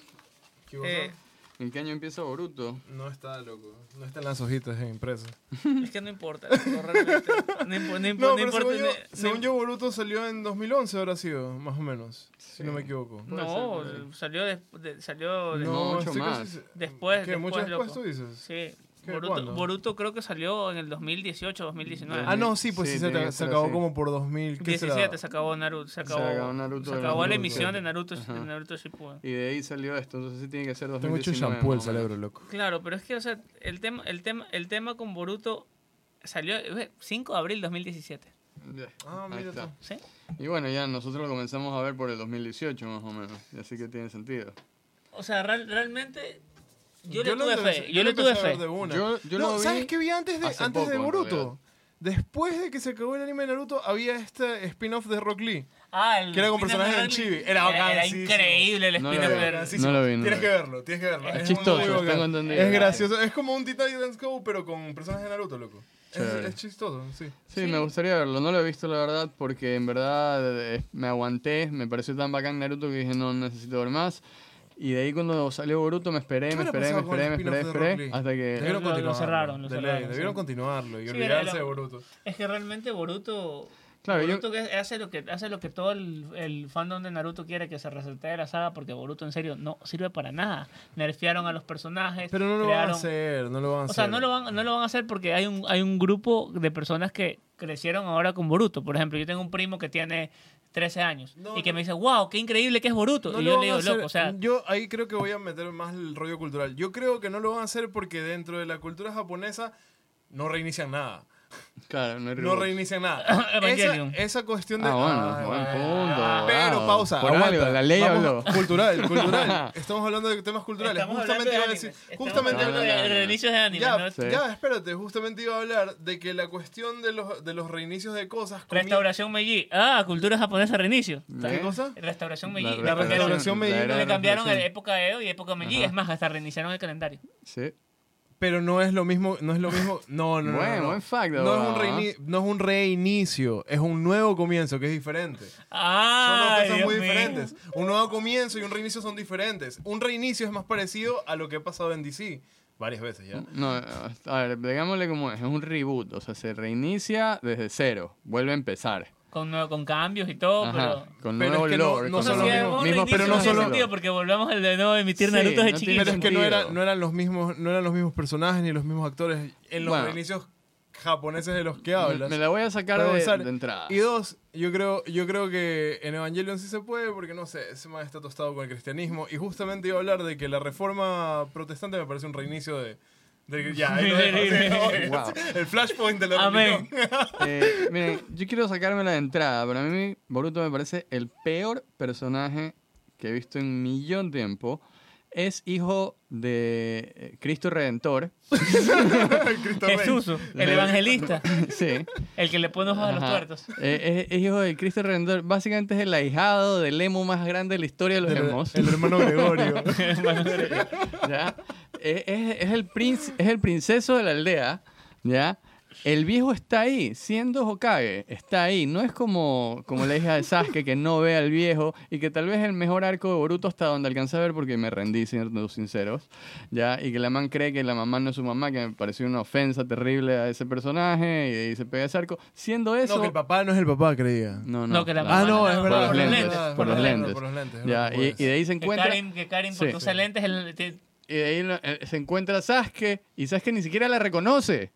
¿Qué? Eh, ¿En qué año empieza Boruto? No está, loco. No están las hojitas impresas. <laughs> Es que no importa. loco, realmente. No, impo- no impo- No, no importa. según yo, no- según yo, Boruto salió en 2011, habrá sido, más o menos. Si no me equivoco. No, ser, salió, de- de- salió de- No, mucho más. después. ¿Qué? después, ¿Mucho después loco. tú dices? Sí. Boruto, ¿Cuándo? Boruto creo que salió en el 2018, 2019. Ah, no, sí, pues Sí, sí, se, se acabó como por 2000. ¿qué será? 17 se acabó Naruto. Se acabó, acabó Naruto se de acabó la emisión de Naruto, de Naruto Shippuden. Y de ahí salió esto, entonces sí tiene que ser 2019. Tengo hecho shampoo el cerebro, loco. Claro, pero es que, o sea, el tema, el tema, el tema con Boruto salió eh, 5 de abril 2017. Ya, Ah, ahí mira está. tú. ¿Sí? Y bueno, ya nosotros lo comenzamos a ver por el 2018 más o menos, y así que tiene sentido. O sea, real- realmente yo, le lo tuve fe. Yo lo le tuve fe. de una. Yo- yo no, lo vi ¿Sabes qué vi antes de, hace antes poco, de en Boruto? realidad. Después de que se acabó el anime de Naruto, había este spin-off de Rock Lee. Ah, el Que era con spin-off personajes de. Chibi. Era Era bacanísimo. increíble el No lo spin-off vi. de Bacanísimo. No lo vi, no Tienes lo que vi. verlo, tienes que verlo. Es muy, chistoso, bacán. tengo entendido. Es gracioso. Es como un Titans Go, pero con personajes de Naruto, loco. Es, Chévere. es chistoso, sí. Sí, Sí. me gustaría verlo. No lo he visto, la verdad, porque en verdad eh, me aguanté. Me pareció tan bacán Naruto que dije, no necesito ver más. Y de ahí cuando salió Boruto me esperé, ¿Qué me esperé, me esperé, me esperé, esperé, hasta que... Debieron Lo- cerraron, lo cerraron, Debieron sí. continuarlo y Sí, olvidarse de Boruto. Es que realmente Boruto, Claro, yo- Boruto que hace lo que hace lo que todo el, el fandom de Naruto quiere que se resetee la saga porque Boruto en serio no sirve para nada. Nerfearon a los personajes. Pero no lo van a crearon- hacer, no lo van a O hacer. sea, no lo van, no lo van a hacer porque hay un, hay un grupo de personas que crecieron ahora con Boruto. Por ejemplo, yo tengo un primo que tiene 13 años No, y que me dice, wow, qué increíble que es Boruto. No y yo le digo, loco, o sea, Yo ahí creo que voy a meter más el rollo cultural. Yo creo que no lo van a hacer porque dentro de la cultura japonesa no reinician nada. Claro, no No reboot. reinician nada. <coughs> esa, esa cuestión de. Ah, bueno, Ay, buen punto. Pero wow. pausa, Por algo, la ley Vamos habló. Cultural, <laughs> cultural. Estamos hablando de temas culturales. estamos justamente hablando iba a de decir. Justamente hablando de no. reinicios de anime, Ya, ¿no? Sí. ya, espérate, justamente iba a hablar de que la cuestión de los, de los reinicios de cosas. comi- Restauración Meiji. Ah, cultura japonesa reinicio. ¿Qué ¿Eh? cosa? Restauración Meiji. La restauración Meiji. Le de cambiaron época Edo y época Meiji. Ajá. Es más, hasta reiniciaron el calendario. Sí. Pero no es lo mismo, no es lo mismo. <laughs> No, no, no. Buen- no, no. buen fact, no, es un abogado, reini- no es un reinicio, es un nuevo comienzo que es diferente. Son dos cosas muy diferentes. Un nuevo comienzo y un reinicio son diferentes. Un reinicio es más parecido a lo que ha pasado en DC varias veces ya. No, a ver, digámosle como es, es un reboot, o sea, se reinicia desde cero, vuelve a empezar. Con, nuevo- con cambios y todo, Ajá, pero... con Pero nuevo es que no- lore, no son los mismos- mismos, pero no solo sentido, porque volvemos al de no emitir Sí, Naruto de no chiquito. Pero es que no, era, no eran los mismos, no eran los mismos personajes ni los mismos actores en los Bueno. reinicios japoneses de los que hablas. me la voy a sacar de entrada. Y dos, yo creo, yo creo que en Evangelion sí se puede, porque no sé, ese man está tostado con el cristianismo. Y justamente iba a hablar de que la reforma protestante me parece un reinicio de. De- ya, ahí lo dejo, sí, <laughs> Wow. El flashpoint de la Amén. <laughs> Eh, miren, yo quiero sacármela de entrada. Para mí, Boruto me parece el peor personaje que he visto en millón tiempo. es hijo de eh, Cristo Redentor. <laughs> Cristo. Jesús, el evangelista, sí. el que le pone ojos a los tuertos. Eh, es, es hijo del Cristo Redentor. Básicamente es el ahijado del emo más grande de la historia de los El, emos. el hermano Gregorio. ¿ya? Es, es- es el princ- es el princeso de la aldea, ¿ya? El viejo está ahí, siendo Hokage, está ahí. No es como, como la hija de Sasuke que no ve al viejo y que tal vez el mejor arco de Boruto hasta donde alcancé a ver porque me rendí, siendo sinceros, ¿ya? Y que la man cree que la mamá no es su mamá, que me pareció una ofensa terrible a ese personaje y de ahí se pega ese arco. Siendo eso... No, que el papá no es el papá, creía. No, No, que la mamá Ah, no, no, es por verdad. los es lentes, por los lentes. Por los lentes. es Ya, y, y de ahí se Que encuentra... Karin, que Karin por Sí. tus lentes, el- te- Y de ahí eh, se encuentra Sasuke y Sasuke ni siquiera la reconoce.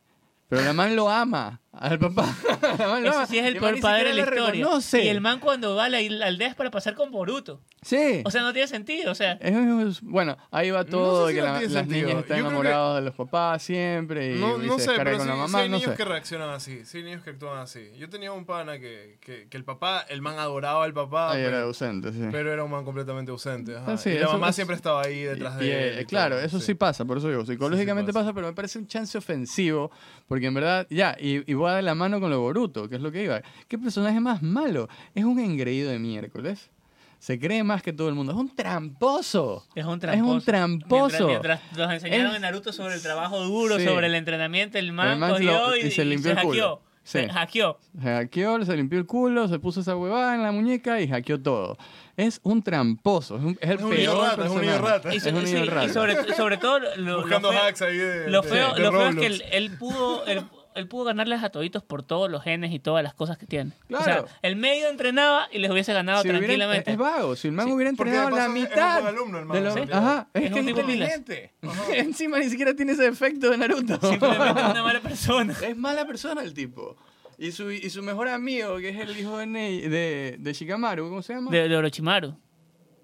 Pero la man lo ama al papá. <laughs> Ese ama. sí es Y el man peor padre de la historia. reconoce. Y el man cuando va a la, aldea es para pasar con Boruto. Sí. O sea, no tiene sentido. O sea, Es- es- bueno, ahí va No todo, sé si que no la- las sentido. niñas están enamoradas de los papás siempre y, No, y no se sé, pero con sí, la sí mamá, hay no niños sé. que reaccionan así. Sí hay niños que actúan así. Yo tenía un pana que, que, que el papá, el man adoraba al papá, Ahí era pero, ausente, sí. pero era un man completamente ausente. ajá. Ah, sí, y la mamá es- siempre estaba ahí detrás Y, de eh, él. claro, eso sí. pasa, por eso digo, psicológicamente pasa. pasa, pero me parece un chance ofensivo, porque en verdad, ya, y, y voy a dar la mano con lo Boruto, que es lo que iba. ¿Qué personaje más malo? Es un engreído de miércoles. Se cree más que todo el mundo. Es un tramposo. es un Es tramposo. un tramposo. Mientras, mientras nos enseñaron Es- en Naruto sobre el trabajo duro, Sí. sobre el entrenamiento, el man, El man cogió lo- y, y se y limpió el culo. hackeó. Se Sí. hackeó. Se hackeó, se limpió el culo, se puso esa huevada en la muñeca y hackeó todo. Es un tramposo. Es, un- es el Es un niño peor rata, es un niño personaje. rata. Y, Es un sí, niño y sobre, sobre todo lo, lo Buscando feo, hacks ahí de, lo de- feo, de lo feo es que él, él pudo él, él pudo ganarles a toditos por todos los genes y todas las cosas que tiene. O Claro. sea, el medio entrenaba y les hubiese ganado Si hubiera- tranquilamente. es, es vago. Si el man Sí, hubiera entrenado de la paso es- un mitad buen alumno, el man, de lo-. Ajá, es, Es que es inteligente. <laughs> Encima ni siquiera tiene ese efecto de Naruto. Simplemente es una <laughs> mala persona. es mala persona el tipo. Y su, y su mejor amigo, que es el hijo de, Nei- de, de Shikamaru, ¿cómo se llama? De, de Orochimaru.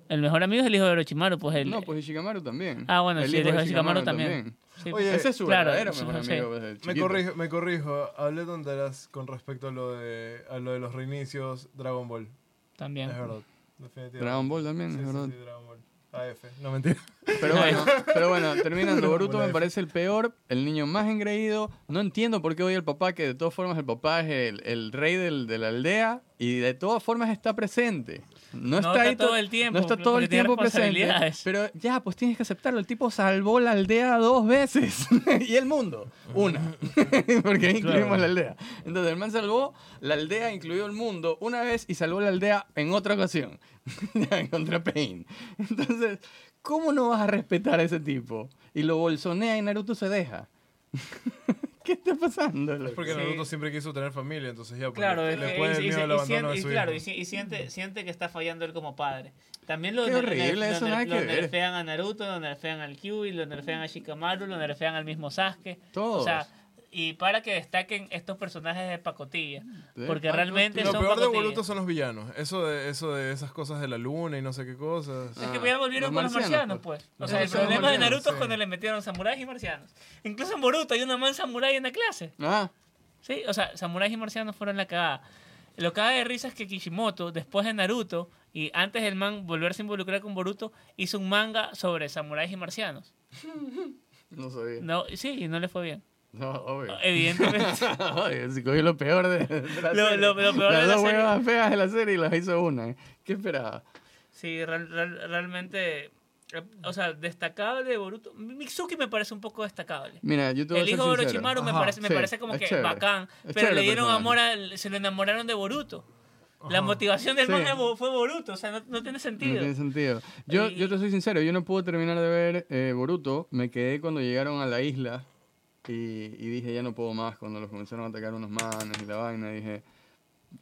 El mejor amigo es el hijo de Orochimaru, pues el... No, pues Shikamaru también. Ah, bueno, sí, el hijo de Shikamaru también. Sí. Oye, Ese es su Claro, verdadero mejor sí. amigo. desde Me corrijo, me corrijo. Hablé tonteras con respecto a lo de, a lo de los reinicios Dragon Ball. También. Es verdad. Definitivamente. Dragon Ball también, Sí, es sí, verdad. sí, Dragon Ball. AF. No, mentira. Pero <laughs> bueno, pero bueno, terminando, Boruto me parece el peor, el niño más engreído. No entiendo por qué odia al papá, que de todas formas el papá es el, el rey del- de la aldea y de todas formas está presente. No está, está ahí to- todo el tiempo, No está todo el tiempo presente. Pero ya, pues tienes que aceptarlo. El tipo salvó la aldea dos veces. <laughs> y el mundo, una. <laughs> porque ahí incluimos Claro. la aldea. Entonces el man salvó la aldea, incluyó el mundo una vez y salvó la aldea en otra ocasión. <laughs> Contra Pain. Entonces, ¿cómo no vas a respetar a ese tipo? Y lo bolsonea y Naruto se deja. ¿Qué está pasando? Es porque Sí. Naruto siempre quiso tener familia, entonces ya Claro, le, le pone y, el y- al y abandono siente, de y su claro, y, hijo. si- y siente, siente que está fallando él como padre. También lo, Qué lo- horrible, eso lo- nada lo que ver. nerfean a Naruto, lo nerfean al Kyuubi, lo nerfean a Shikamaru, lo nerfean al mismo Sasuke. Todos. O sea, y para que destaquen estos personajes de pacotilla. Sí. Porque Ah, realmente Lo son peor de pacotilla. Boruto son los villanos. Eso de, eso de esas cosas de la luna y no sé qué cosas. Es que Ah, ya volvieron los con los marcianos, pues. pues. O sea, el problema de Naruto es sí. cuando le metieron samuráis y marcianos. Incluso en Boruto hay una man samurái en la clase. Ah, Sí, o sea, samuráis y marcianos fueron la cagada. Lo que da de risa es que Kishimoto, después de Naruto, y antes del man volverse a involucrar con Boruto, hizo un manga sobre samuráis y marcianos. no sabía. No, sí, y no le fue bien. No, obvio. Evidentemente. <laughs> Oye, se cogió lo peor de, de la Lo- serie. lo- lo peor Las de la dos serie. huevas feas de la serie y las hizo una. ¿eh? ¿Qué esperaba? sí, real- real- realmente. eh, O sea, destacable de Boruto. Mitsuki me parece un poco destacable. Mira, yo te voy a El ser hijo de. Orochimaru me Ajá, parece, me sí, parece como es que chévere. bacán. Es Pero le dieron personaje. amor al, se lo enamoraron de Boruto. La motivación del Sí. man es Bo- fue Boruto, o sea, no, no tiene No sentido. tiene sentido. Yo, Y- yo te soy sincero, yo no pude terminar de ver eh, Boruto. Me quedé cuando llegaron a la isla y, y dije, ya no puedo más. Cuando los comenzaron a atacar unos manes y la vaina, dije,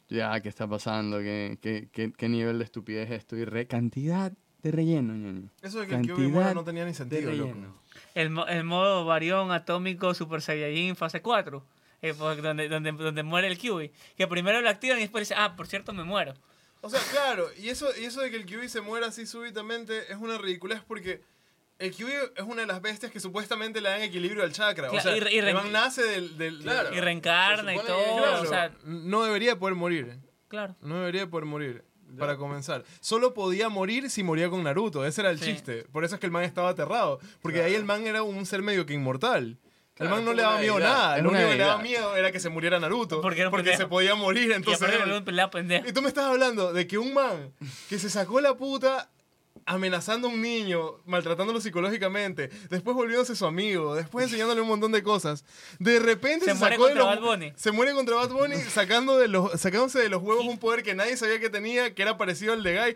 ya, ¿qué está pasando? ¿Qué, qué, qué, qué nivel de estupidez es esto? Y re cantidad de relleno, ñaño. Eso de que el Cantidad muera no tenía ni sentido, loco. El, mo- el modo varión atómico Super Saiyajin fase 4, eh, pues, donde, donde, donde muere el Kyuubi. Que primero lo activan y después dice, ah, por cierto, me muero. O sea, claro, y eso, y eso de que el Kyuubi se muera así súbitamente es una ridiculez porque el Kyuubi es una de las bestias que supuestamente le dan equilibrio al chakra. Claro, o sea, y y re- el man nace del... del Claro. Y reencarna y todo, Claro, o sea, no debería poder morir. claro. No debería poder morir. para comenzar. Solo podía morir si moría con Naruto. Ese era el Sí. chiste. Por eso es que el man estaba aterrado. Porque ahí el man era un ser medio que inmortal. Claro, el man no le daba miedo nada. Lo único que le daba miedo era que se muriera Naruto. Porque era un porque se podía morir. Y Entonces aparte él- un pelado pendejo. y tú me estás hablando de que un man que se sacó la puta amenazando a un niño, maltratándolo psicológicamente, después volviéndose su amigo, después enseñándole un montón de cosas, de repente Se se, muere sacó de contra los- Bad Bunny. se muere contra Bad Bunny <laughs> sacando de los, sacándose de los huevos un poder que nadie sabía que tenía, que era parecido al de Guy.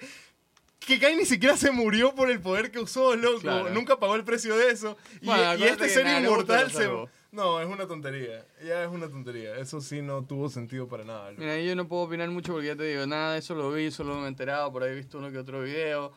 Que Guy ni siquiera se murió por el poder que usó, loco. Claro. Nunca pagó el precio de eso. Y, Bueno, y acuérdate este ser inmortal se... No, es una tontería. Ya es una tontería. Eso sí no tuvo sentido para nada. loco. Mira, yo no puedo opinar mucho porque ya te digo, nada de eso lo vi, solo me he enterado, por ahí he visto uno que otro video.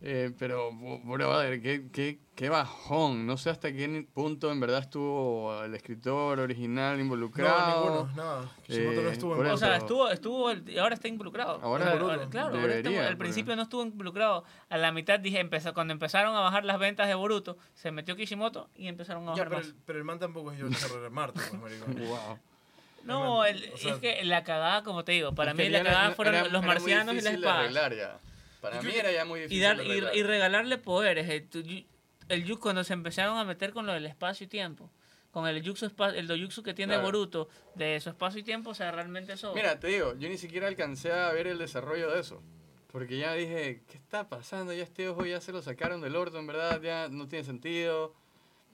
Eh, pero, brother, qué, qué, qué bajón. No sé hasta qué punto en verdad estuvo el escritor original No, involucrado. ninguno, nada. Kishimoto no Eh, estuvo por en O sea, estuvo, estuvo, el- y ahora está involucrado. Ahora claro, ahora está- Debería, al porque- principio no estuvo involucrado. A la mitad dije, empezó, cuando empezaron a bajar las ventas de Boruto, se metió Kishimoto y empezaron a Ya, bajar pero, más. el, pero el man tampoco es. Martin, pues, maricón. <laughs> Wow. No, el- o sea- es que la cagada, como te digo, para mí la ya cagada era- fueron era- los era muy marcianos y las difícil Para mí era ya muy difícil Y, dar, de y, arreglar. y regalarle poderes. El, tu- el Yu- cuando se empezaron a meter con lo del espacio y tiempo, con el espa- el dojutsu que tiene Claro. Boruto, de su espacio y tiempo, o sea, realmente eso... Mira, te digo, yo ni siquiera alcancé a ver el desarrollo de eso. Porque ya dije, ¿qué está pasando? Ya este ojo ya se lo sacaron del orto, en verdad, ya no tiene sentido.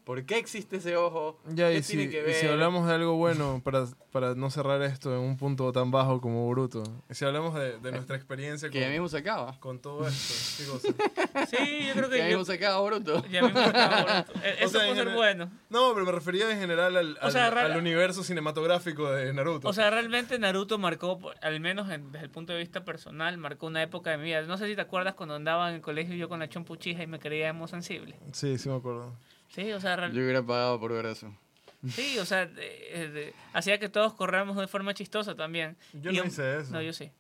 ¿Por qué existe ese ojo? Ya, ¿Qué y si, tiene que y ver? si hablamos de algo <laughs> bueno, para, para no cerrar esto en un punto tan bajo como Boruto, y si hablamos de, de nuestra experiencia Que ya con, mismo se acaba. con todo esto, <laughs> ¿qué cosa? Sí, yo creo Que ya que yo, mismo se acaba Boruto. ya <laughs> mismo estaba Boruto. E- Eso sea, puede ser general- bueno. No, pero me refería en general al, O sea, al- al universo cinematográfico de Naruto. O sea, realmente Naruto marcó, al menos en- desde el punto de vista personal, marcó una época de mi vida. No sé si te acuerdas cuando andaba en el colegio yo con la chompuchija y me creía emo sensible. sí, sí me acuerdo. Sí, o sea, real- Yo hubiera pagado por ver eso. sí, o sea, de- de- hacía que todos corramos de forma chistosa también. Yo Y no un- hice eso. No, yo sí.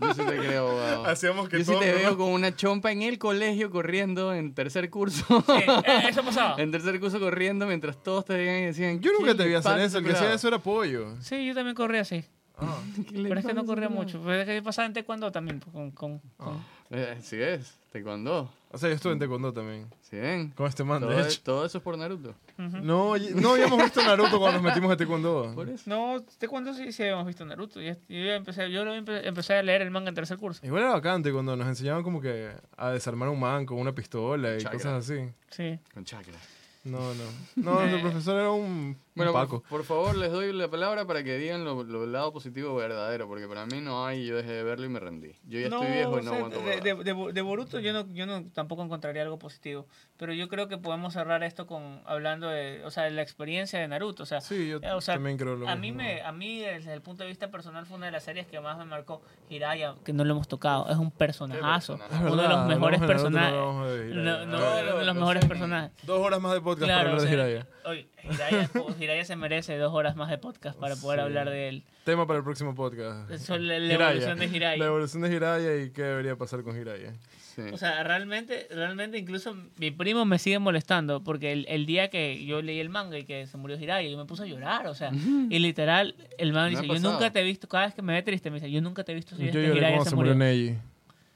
Yo sí te creo, abogado. Hacíamos que Yo sí te veo con una chompa en el colegio corriendo en tercer curso. Sí, eh, eso pasaba. <laughs> en tercer curso corriendo mientras todos te veían y decían. Yo nunca "¿Qué te vi hacer eso, el que hacía eso era pollo. Sí, yo también corría así. Ah. <laughs> ¿Qué le Pero es que no corría mucho. Pero es que pasaba en taekwondo también. pues, Con, con, con- Eh, sí es, taekwondo. O sea, yo estuve en Taekwondo también. ¿Sí ven? Con este man, Todo, de hecho. todo eso es por Naruto. No, no habíamos visto Naruto cuando nos metimos a Taekwondo. Por eso. No, taekwondo sí, sí habíamos visto Naruto. Yo, yo empecé, yo lo empe- empecé a leer el manga en tercer curso. Igual era bacán cuando nos enseñaban como que a desarmar un man con una pistola y Chakra. cosas así. Sí. Con chakra. No, no. No, el profesor era un, un Bueno, Paco. por, por favor, les doy la palabra para que digan lo, lo lado positivo verdadero, porque para mí no hay, yo dejé de verlo y me rendí. Yo ya estoy viejo y no o sea, aguanto de, de, de, de Boruto yo no, yo no tampoco encontraría algo positivo. Pero yo creo que podemos cerrar esto con hablando de, o sea, de la experiencia de Naruto. O sea, Sí, yo eh, o sea, también creo lo a mismo. mí me, a mí desde el punto de vista personal fue una de las series que más me marcó Hiraya, que no lo hemos tocado. Es un personajazo, personaje? Uno de los mejores personajes. no. No, no, No, uno de los no, mejores no personajes. Dos horas más de podcast Claro, para o hablar sea, de Jiraiya. oye, Hiraya, Hiraya se merece dos horas más de podcast para poder Sí. hablar de él. Tema para el próximo podcast. Eso, la, evolución de Hiraya. La evolución de Jiraiya y qué debería pasar con Jiraiya. Sí. O sea, realmente, realmente incluso mi primo me sigue molestando porque el, el día que yo leí el manga y que se murió Jiraiya, yo me puse a llorar, o sea, y literal, el man Me dice, yo pasado. nunca te he visto, cada vez que me ve triste me dice, yo nunca te he visto si Yo este lloré cuando se murió. Neji.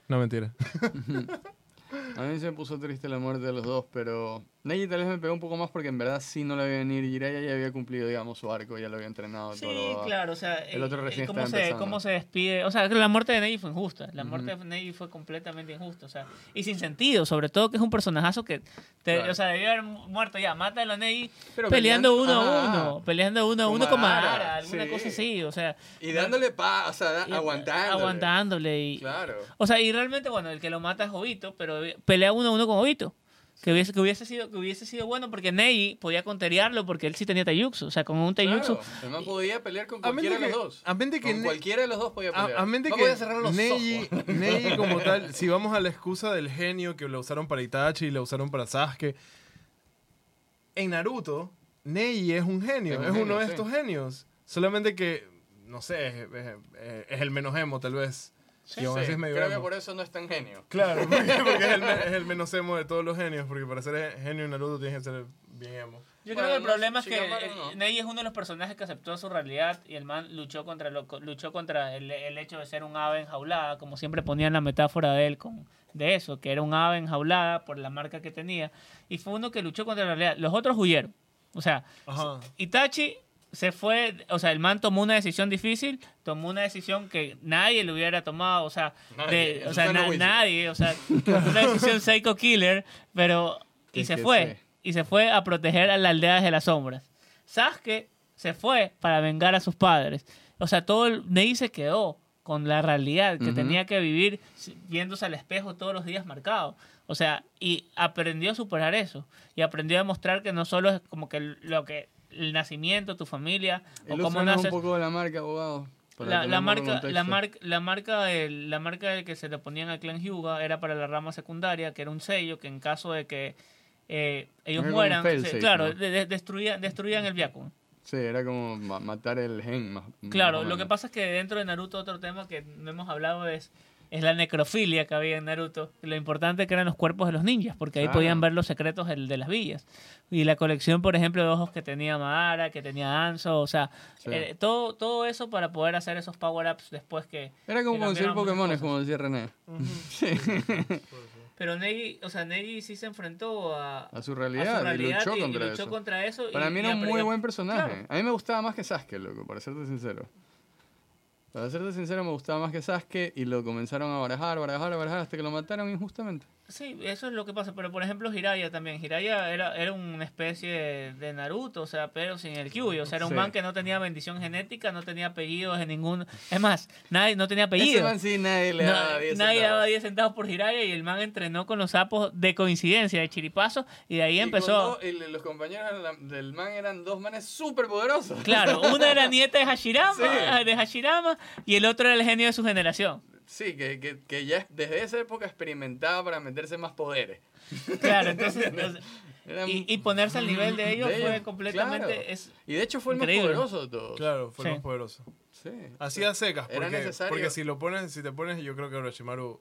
No, mentira. <laughs> A mí se me puso triste la muerte de los dos, pero Neji tal vez me pegó un poco más porque en verdad sí no la veía venir. Jiraiya ya había cumplido, digamos, su arco, ya lo había entrenado. Sí, todo claro, o sea, El otro eh, recién cómo, se, cómo se despide, o sea, la muerte de Neji fue injusta, la muerte de Neji fue completamente injusta, o sea, y sin sentido, sobre todo que es un personajazo que, te- Claro. o sea, debió haber muerto ya, mátalo a Neji Pero peleando, uno peleando- a uno, peleando uno a uno con Madara, alguna sí. cosa así, o sea, Y dándole paz, o sea, aguantándole. aguantándole y, Claro. o sea, y realmente, bueno, el que lo mata es Obito, pero pelea uno a uno con Obito. Que hubiese, que hubiese sido que hubiese sido bueno porque Neji podía conterearlo porque él sí tenía Taijutsu. O sea, con un Taijutsu. Claro, man podía pelear con cualquiera de que- los dos. a mente que con Ne- cualquiera de los dos podía pelear. A, a mente No que podía cerrar los Neji, ojos. <laughs> Neji como tal, si vamos a la excusa del genio que lo usaron para Itachi y lo usaron para Sasuke, en Naruto, Neji es un genio, Es es, un genio, uno de sí. estos genios. Solamente que, no sé, es, es- es el menos emo tal vez. Sí, y aún Sí, es medio creo que por eso no es tan genio. Claro, porque, <laughs> porque es, el, es el menos emo de todos los genios, porque para ser genio en Naruto tienes que ser bien emo. Yo Bueno, creo que el no, problema es que Shikamaru eh, no. Neji es uno de los personajes que aceptó su realidad y el man luchó contra lo, luchó contra el, el hecho de ser un ave enjaulada, como siempre ponían la metáfora de él con de eso, que era un ave enjaulada por la marca que tenía y fue uno que luchó contra la realidad. Los otros huyeron. O sea, Ajá. Itachi se fue, o sea, el man tomó una decisión difícil, tomó una decisión que nadie le hubiera tomado, o sea, Nadie, de- o sea, na- nadie, o sea, una decisión <laughs> psycho killer, pero y se fue, sé. y se fue a proteger a la aldea de las sombras. Sasuke se fue para vengar a sus padres. O sea, todo el Neji se quedó con la realidad que Ujú. tenía que vivir viéndose al espejo todos los días marcado. O sea, y aprendió a superar eso. Y aprendió a demostrar que no solo es como que lo que el nacimiento, tu familia, o cómo naces. un poco de la marca, abogado. La, de marca, la, marca, la marca, del, la marca del que se le ponían al clan Hyuga era para la rama secundaria, que era un sello que en caso de que eh, ellos Era mueran, se- fail-safe, claro, ¿no? de- de- destruían, destruían el Byakugan. Sí, era como ma- matar el gen. Más, Claro, más lo que pasa es que dentro de Naruto otro tema que no hemos hablado es, es la necrofilia que había en Naruto. Lo importante que eran los cuerpos de los ninjas, porque ahí podían ver los secretos de las villas. Y la colección, por ejemplo, de ojos que tenía Madara, que tenía Anzo, o sea, Sí. eh, todo, todo eso para poder hacer esos power-ups después que... Era como muchas Pokémon, como decía René. Pero Neji, o sea, Neji sí se enfrentó a, A su realidad, y realidad luchó y- y contra luchó eso. contra eso. Para mí era un muy buen personaje. Claro. A mí me gustaba más que Sasuke, loco, para serte sincero. Para serte sincero, me gustaba más que Sasuke y lo comenzaron a barajar, barajar, barajar hasta que lo mataron injustamente. Sí, eso es lo que pasa. Pero por ejemplo, Jiraiya también. Jiraiya era, era una especie de, Naruto, o sea, pero sin el Kyuubi. O sea, era un Sí. man que no tenía bendición genética, no tenía apellidos de ningún. Es más, nadie no tenía Ese apellido. man sí nadie le No, daba 10 nadie centavos. daba 10 centavos por Jiraiya y el man entrenó con los sapos de coincidencia, de chiripazo, y de ahí Y empezó. dos- y los compañeros del man eran dos manes súper poderosos. Claro, una era <laughs> nieta de Hashirama, Sí. de Hashirama y el otro era el genio de su generación. Sí, que, que, que ya desde esa época experimentaba para meterse más poderes. Claro, entonces. <laughs> o y, y ponerse al nivel de ellos de fue ellos, completamente. claro. Es, Y de hecho fue el Increíble. más poderoso de todos. Claro, fue Sí. el más poderoso. Sí. Así a secas, Era porque, necesario. porque si lo pones, si te pones, yo creo que Orochimaru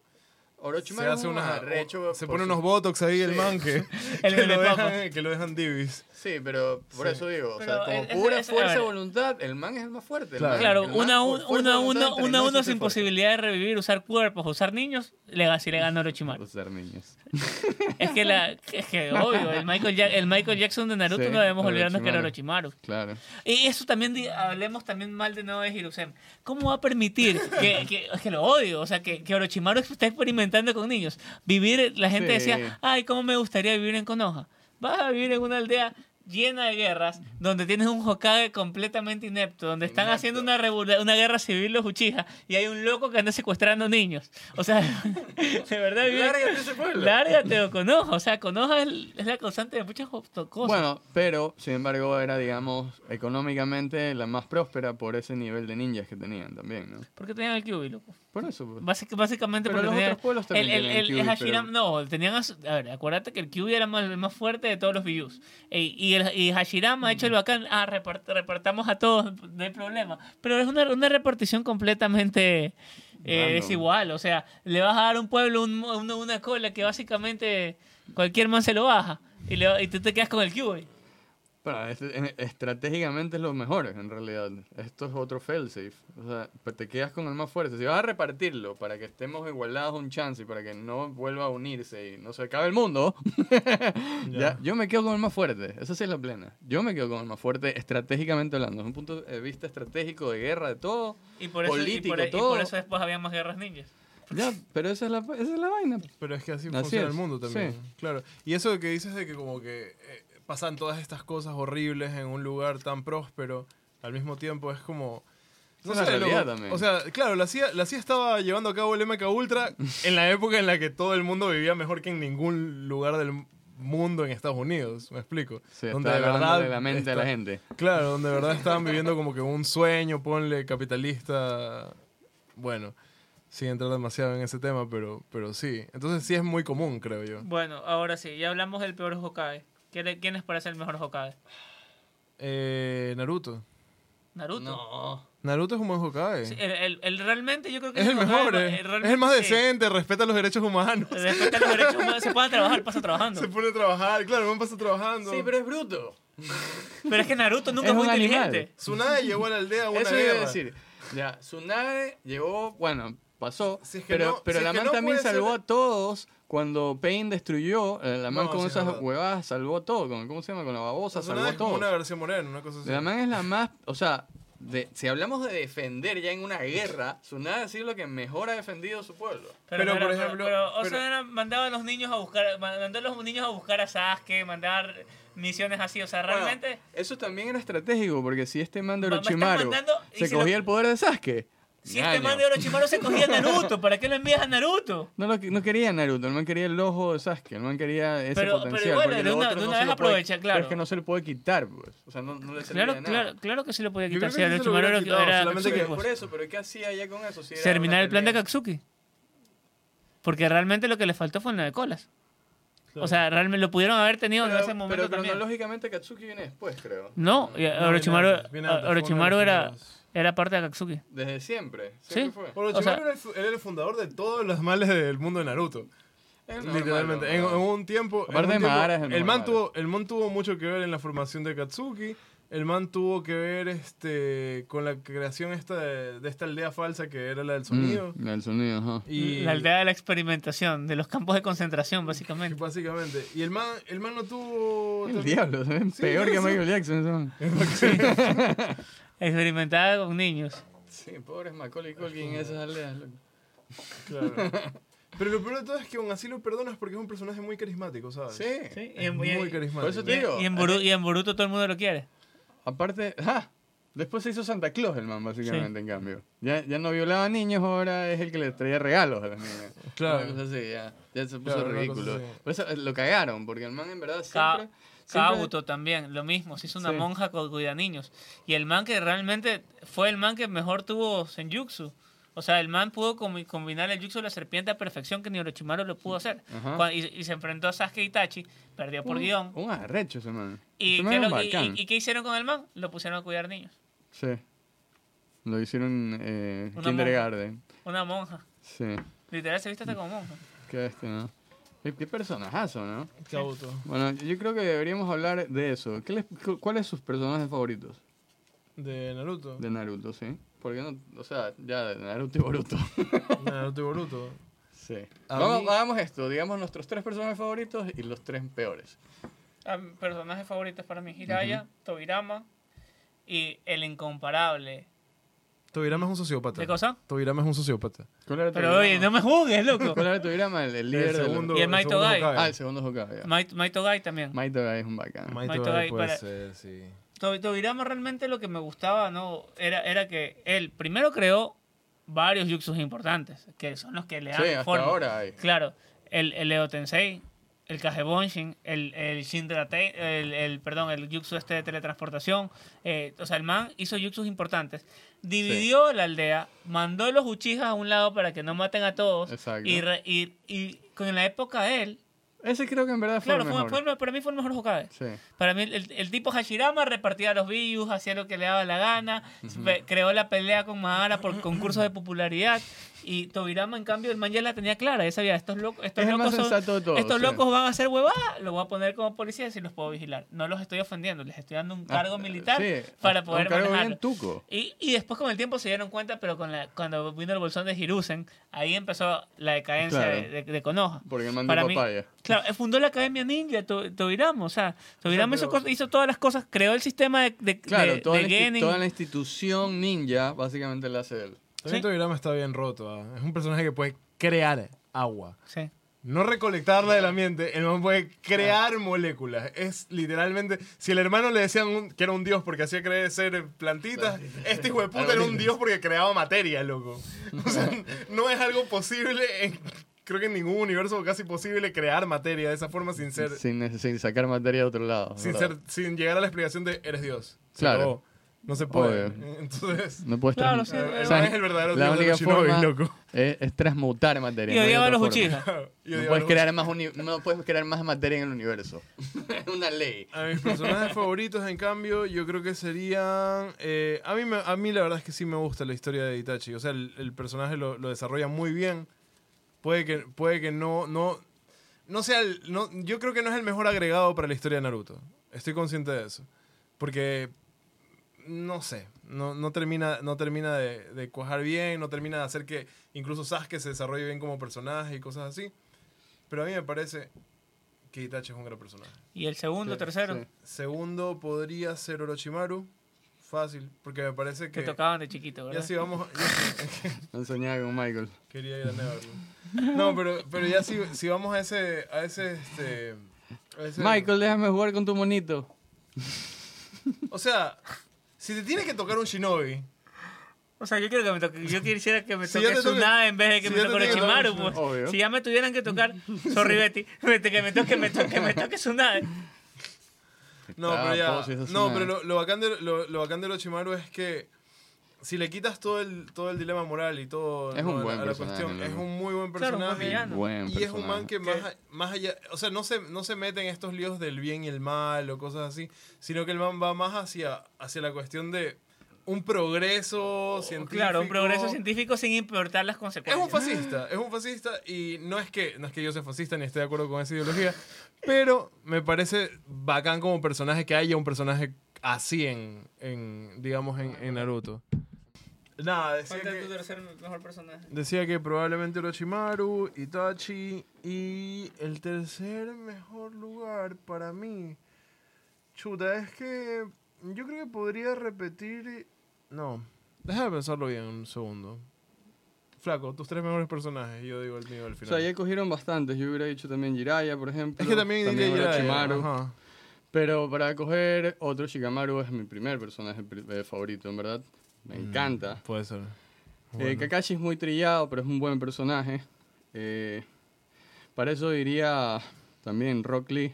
Orochimaru se hace es un unas, arrecho se pone su- unos botox ahí el man que, <laughs> El que, lo dejan, que lo dejan divis. Sí, pero por Sí. eso digo, o sea, como es- pura es- fuerza de voluntad, el man es el más fuerte. Claro. man- claro, una uno, una uno, una sin posibilidad de revivir, usar cuerpos, usar niños, le, si le gana Orochimaru. Usar niños. <laughs> Es que, la, es que obvio, el Michael, Ja- el Michael Jackson de Naruto Sí, no debemos olvidarnos que era Orochimaru. Claro. Y eso también, hablemos también mal de nuevo de Hirusem. ¿Cómo va a permitir que, que- es que lo odio, o sea, que, que Orochimaru esté experimentando con niños? Vivir, la gente Sí. decía, ay, ¿cómo me gustaría vivir en Konoha? Vas a vivir en una aldea llena de guerras, donde tienes un Hokage completamente inepto, donde están Inepto. haciendo una, una guerra civil los Uchiha, y hay un loco que anda secuestrando niños. O sea, <laughs> de verdad vivir... Lárgate ese pueblo. Lárgate o Konoha, o sea, Konoha es, la causante de muchas co- cosas. Bueno, pero sin embargo era, digamos, económicamente la más próspera por ese nivel de ninjas que tenían también, ¿no? ¿Por qué tenían el Kyuubi, loco? Por eso. pues. Básic- básicamente Pero porque los otros pueblos también el, el, el, Kyuubi, Hashirama- no, tenían a, a ver, acuérdate que el Kyuubi era más- el más fuerte de todos los Byus. Ey, y, el, y Hashirama ha hecho el bacán, ah, repart- repartamos a todos, no hay problema. Pero es una, una repartición completamente eh, Random. desigual, o sea, le vas a dar a un pueblo un- una, una cola que básicamente cualquier man se lo baja y, le- y tú te quedas con el Kyuubi. Para, en- estratégicamente es lo mejor, en realidad. Esto es otro failsafe. O sea, pues te quedas con el más fuerte. Si vas a repartirlo para que estemos igualados un chance y para que no vuelva a unirse y no se acabe el mundo, <laughs> ya, yo me quedo con el más fuerte. Esa sí es la plena. Yo me quedo con el más fuerte estratégicamente hablando. Es un punto de vista estratégico de guerra, de todo. Y por, eso, y, Político, por, y todo. por eso después había más guerras ninjas. Ya, pero esa es la, esa es la vaina. Pero es que así, Así funciona es, el mundo también. sí. Claro. Y eso que dices de que como que eh, pasan todas estas cosas horribles en un lugar tan próspero, al mismo tiempo es como... Es una realidad loco. también. O sea, claro, la CIA, la CIA estaba llevando a cabo el MK Ultra en la época en la que todo el mundo vivía mejor que en ningún lugar del mundo en Estados Unidos, me explico. Se Donde está de verdad de la mente a la está- gente. Claro, donde de verdad <laughs> estaban viviendo como que un sueño, ponle capitalista. Bueno, sin entrar demasiado en ese tema, pero, pero sí. Entonces sí es muy común, creo yo. Bueno, ahora sí, ya hablamos del peor Hokage. ¿Quién, quién les parece el mejor Hokage? Eh, Naruto. Naruto. No. Naruto es un buen Hokage. Sí, el, el- el realmente yo creo que es el Hokage mejor, más- eh. el realmente es el más sí. decente, respeta los derechos humanos. Respeta los derechos humanos, se pueden trabajar, pasa trabajando. Se pone a trabajar, claro, el pasa trabajando. Sí, pero es bruto. Pero es que Naruto nunca Es fue un animal. inteligente. Tsunade llegó a la aldea a una Eso iba a decir. Ya, Tsunade llegó, bueno, pasó, Si es que pero, no- pero si es la man no también salvó ser- a todos cuando Pain destruyó. eh, La man No, con sí, es esas verdad. huevadas salvó todo. Con, ¿Cómo se llama? Con la babosa salvó a es como todos. una versión morena, una cosa así. La man es la más, o sea, de, si hablamos de defender ya en una guerra, Tsunade sí es lo que mejor ha defendido su pueblo. Pero, Pero, pero, por pero- ejemplo, pero pero- Osadera mandaba a los niños a buscar, mandó a los niños a buscar a Sasuke, mandar misiones así, o sea, realmente... Bueno, eso también era estratégico, porque si este man de Orochimaru se si cogía lo- el poder de Sasuke. Si este man de Orochimaru se cogía a Naruto, ¿para qué lo envías a Naruto? No, lo, no quería Naruto, el man quería el ojo de Sasuke, el man quería ese Pero- pero potencial. igual, porque de una- de una se vez puede- aprovecha, claro. Pero es que no se le puede quitar, pues. O sea, no, no le Claro, de nada. claro, claro que sí lo podía Yo quitar. Si sí se Orochimaru era, quitado, era solamente que- pues. Por eso, pero ¿qué hacía ya con eso? Si era terminar una el plan de. Katsuki. Porque realmente lo que le faltó fue el de colas. O sea, realmente lo pudieron haber tenido en Pero, ese momento pero también. cronológicamente Katsuki viene después, creo. No, Orochimaru, Orochimaru era. Era parte de Akatsuki. Desde siempre. Sí. Siempre fue. Orochimaru O sea- era, el, era el fundador de todos los males del mundo de Naruto. Normal, Literalmente. En, en un tiempo. en un de tiempo, Madara es el el, man tuvo, el man tuvo mucho que ver en la formación de Katsuki. El man tuvo que ver este con la creación esta de, de esta aldea falsa que era la del sonido. Mm, el sonido, ajá. Y La aldea de la experimentación, de los campos de concentración, básicamente. Básicamente. Y el man, el man no tuvo. El diablo, Sí, peor que eso. Michael Jackson. eso. <laughs> <laughs> Experimentada con niños. Sí, pobres Macaulay Culkin en esas aldeas. loco. Claro. <laughs> Pero lo peor de todo es que aún así lo perdonas porque es un personaje muy carismático, ¿sabes? Sí. Sí, y Es en, muy y- carismático. Por eso te y- digo. y en Boru- y en Boruto todo el mundo lo quiere. Aparte, ¡ah! Después se hizo Santa Claus el man, básicamente, en cambio. Ya, ya no violaba niños, ahora es el que le traía regalos a las niñas. Claro. Una cosa así, ya, ya se puso Claro, ridículo. Por eso eh, lo cagaron, porque el man en verdad siempre... siempre- Kabuto también, lo mismo, se hizo una Sí. monja que cuida niños. Y el man que realmente fue el man que mejor tuvo Senjutsu. O sea, el man pudo combi- combinar el jutsu de la serpiente a perfección que ni Orochimaru lo pudo hacer. Y, y se enfrentó a Sasuke Itachi, perdió por un, guion. Un arrecho ese man. ¿Y Ese qué, man es lo- y- y- qué hicieron con el man? Lo pusieron a cuidar niños. Sí. Lo hicieron eh, Una Kindergarten. Una monja. Sí. Literal se viste hasta como monja. Qué bestia, ¿no? Qué, qué personajazo, ¿no? Kabuto. Bueno, yo creo que deberíamos hablar de eso. ¿Qué les, cu- ¿Cuáles son sus personajes favoritos De Naruto. de Naruto, sí? Porque no, o sea, ya de Naruto y Boruto. <laughs> Naruto y Boruto. Sí. Vamos, mí- hagamos esto, digamos nuestros tres personajes favoritos y los tres peores. Ah, personajes favoritos para mí, Hiraya, Tobirama y el incomparable. Tobirama es un sociópata. ¿Qué cosa? Tobirama es un sociópata. ¿Cuál era Pero Tobirama? oye, no me juzgues, loco. ¿Cuál era Tobirama? El, el líder El segundo, Y el el Maito. Ah, el segundo Hokage. Maito Gai también. Maito Gai es un bacán. Maito Gai puede para- ser, sí. To- Tobirama realmente lo que me gustaba no era, era que él primero creó varios jutsus importantes, que son los que le dan Sí, hasta forma. ahora hay. Claro, el, el Leo Tensei, el Kagebonshin, el, el Shindra Te- el, el, perdón, el jutsu este de teletransportación. eh, o sea, el man hizo jutsus importantes. Dividió la aldea, mandó los Uchijas a un lado para que no maten a todos. Exacto. Y, re- y, y con la época de él, Ese creo que en verdad fue claro, el fue, mejor. fue el- para mí fue el mejor Hokage. Sí. Para mí, el, el tipo Hashirama repartía los views, hacía lo que le daba la gana, pe- creó la pelea con Madara por concursos de popularidad. Y Tobirama, en cambio, el man ya la tenía clara. Ya sabía, estos, locos estos Es locos son- estos locos van a hacer huevada, los voy a poner como policías y los puedo vigilar. No los estoy ofendiendo, les estoy dando un cargo Ah, militar sí, para poder cargo tuco. Y, y después con el tiempo se dieron cuenta, pero con la, cuando vino el bolsón de Hiruzen, ahí empezó la decadencia Claro. de, de, de Konoha. Porque el man Para mí- papaya. Claro, él fundó la Academia Ninja, To- Tobirama, o sea, Tobirama cosas- hizo todas las cosas, creó el sistema de, de, Claro, de- toda, de la, toda la institución ninja básicamente la hace él. También Sí. Tobirama está bien roto. ah. Es un personaje que puede crear agua. Sí. No recolectarla del ambiente, el man puede crear moléculas. Es literalmente. Si el hermano le decían un- que era un dios porque hacía crecer plantitas, este hijo de puta era un dios porque creaba materia, loco. O sea, <laughs> no es algo posible. en- creo que en ningún universo casi posible crear materia de esa forma sin ser. Sin, sacar materia de otro lado. Sin, ¿verdad? ser, sin llegar a la explicación de eres Dios. Se Claro. acabó. No se puede. Obvio. <laughs> Entonces, No puedes Claro, sí, eh, o sea, man es el verdadero la de única shinobi, forma loco. es, es transmutar materia. Y no odiaba a otra los. Uchiha. No puedes, los- crear más uni- no puedes crear más materia en el universo. <laughs> es una ley. A mis personajes favoritos, en cambio, yo creo que serían... eh, a, mí me- a mí la verdad es que sí me gusta la historia de Itachi. O sea, el, el personaje lo, lo desarrolla muy bien. Puede que, puede que no... no no sea el- no, yo creo que no es el mejor agregado para la historia de Naruto. Estoy consciente de eso. Porque, no sé, no, no termina, no termina de, de cuajar bien, no termina de hacer que incluso Sasuke se desarrolle bien como personaje y cosas así. Pero a mí me parece que Itachi es un gran personaje. Y el segundo, Sí, tercero, sí. Segundo podría ser Orochimaru. Fácil, porque me parece que que... tocaban de chiquito, Ya ¿verdad? si vamos... ya- <laughs> No soñaba con Michael. Quería ir a Neverland. No, pero, pero ya si, si vamos a ese, a ese, este, a ese- Michael, déjame jugar con tu monito. O sea, si te tiene que tocar un shinobi, O sea, yo quiero que me toque, yo quisiera que me Si toque Tsunade en vez de que si me toque Orochimaru, pues. Obvio. Si ya me tuvieran que tocar, <laughs> sorry Betty, que me toque, me toque, me toque Tsunade. No, pero ya. si No, pero lo, lo bacán de, lo, lo bacán de Orochimaru es que si le quitas todo el, todo el dilema moral y todo Es ¿no? un a la- buen a la personaje, cuestión, es un muy buen Claro, un buen personaje. y es un man personaje. que más, más allá, o sea, no se, no se mete en estos líos del bien y el mal o cosas así, sino que el man va más hacia, hacia la cuestión de un progreso científico. Claro, un progreso científico sin importar las Es consecuencias. un fascista, es un fascista y no es que no es que yo sea fascista ni esté de acuerdo con esa ideología, pero me parece bacán como personaje que haya un personaje así en, en digamos en, en Naruto. Nada, decía Falta tu que, tercer mejor personaje. decía que probablemente Orochimaru, Itachi y el tercer mejor lugar para mí. Chuta, es que yo creo que podría repetir no, déjame pensarlo bien un segundo. Flaco, tus tres mejores personajes, y yo digo el mío al O final. sea, ya cogieron bastantes. Yo hubiera dicho también Jiraiya, por ejemplo. es que también, diría Jiraiya, Orochimaru. ajá. Pero para coger otro, Shikamaru es mi primer personaje eh, favorito, en verdad. Me encanta. Puede ser. Eh, Bueno. Kakashi es muy trillado, pero es un buen personaje. Eh, para eso diría también Rock Lee.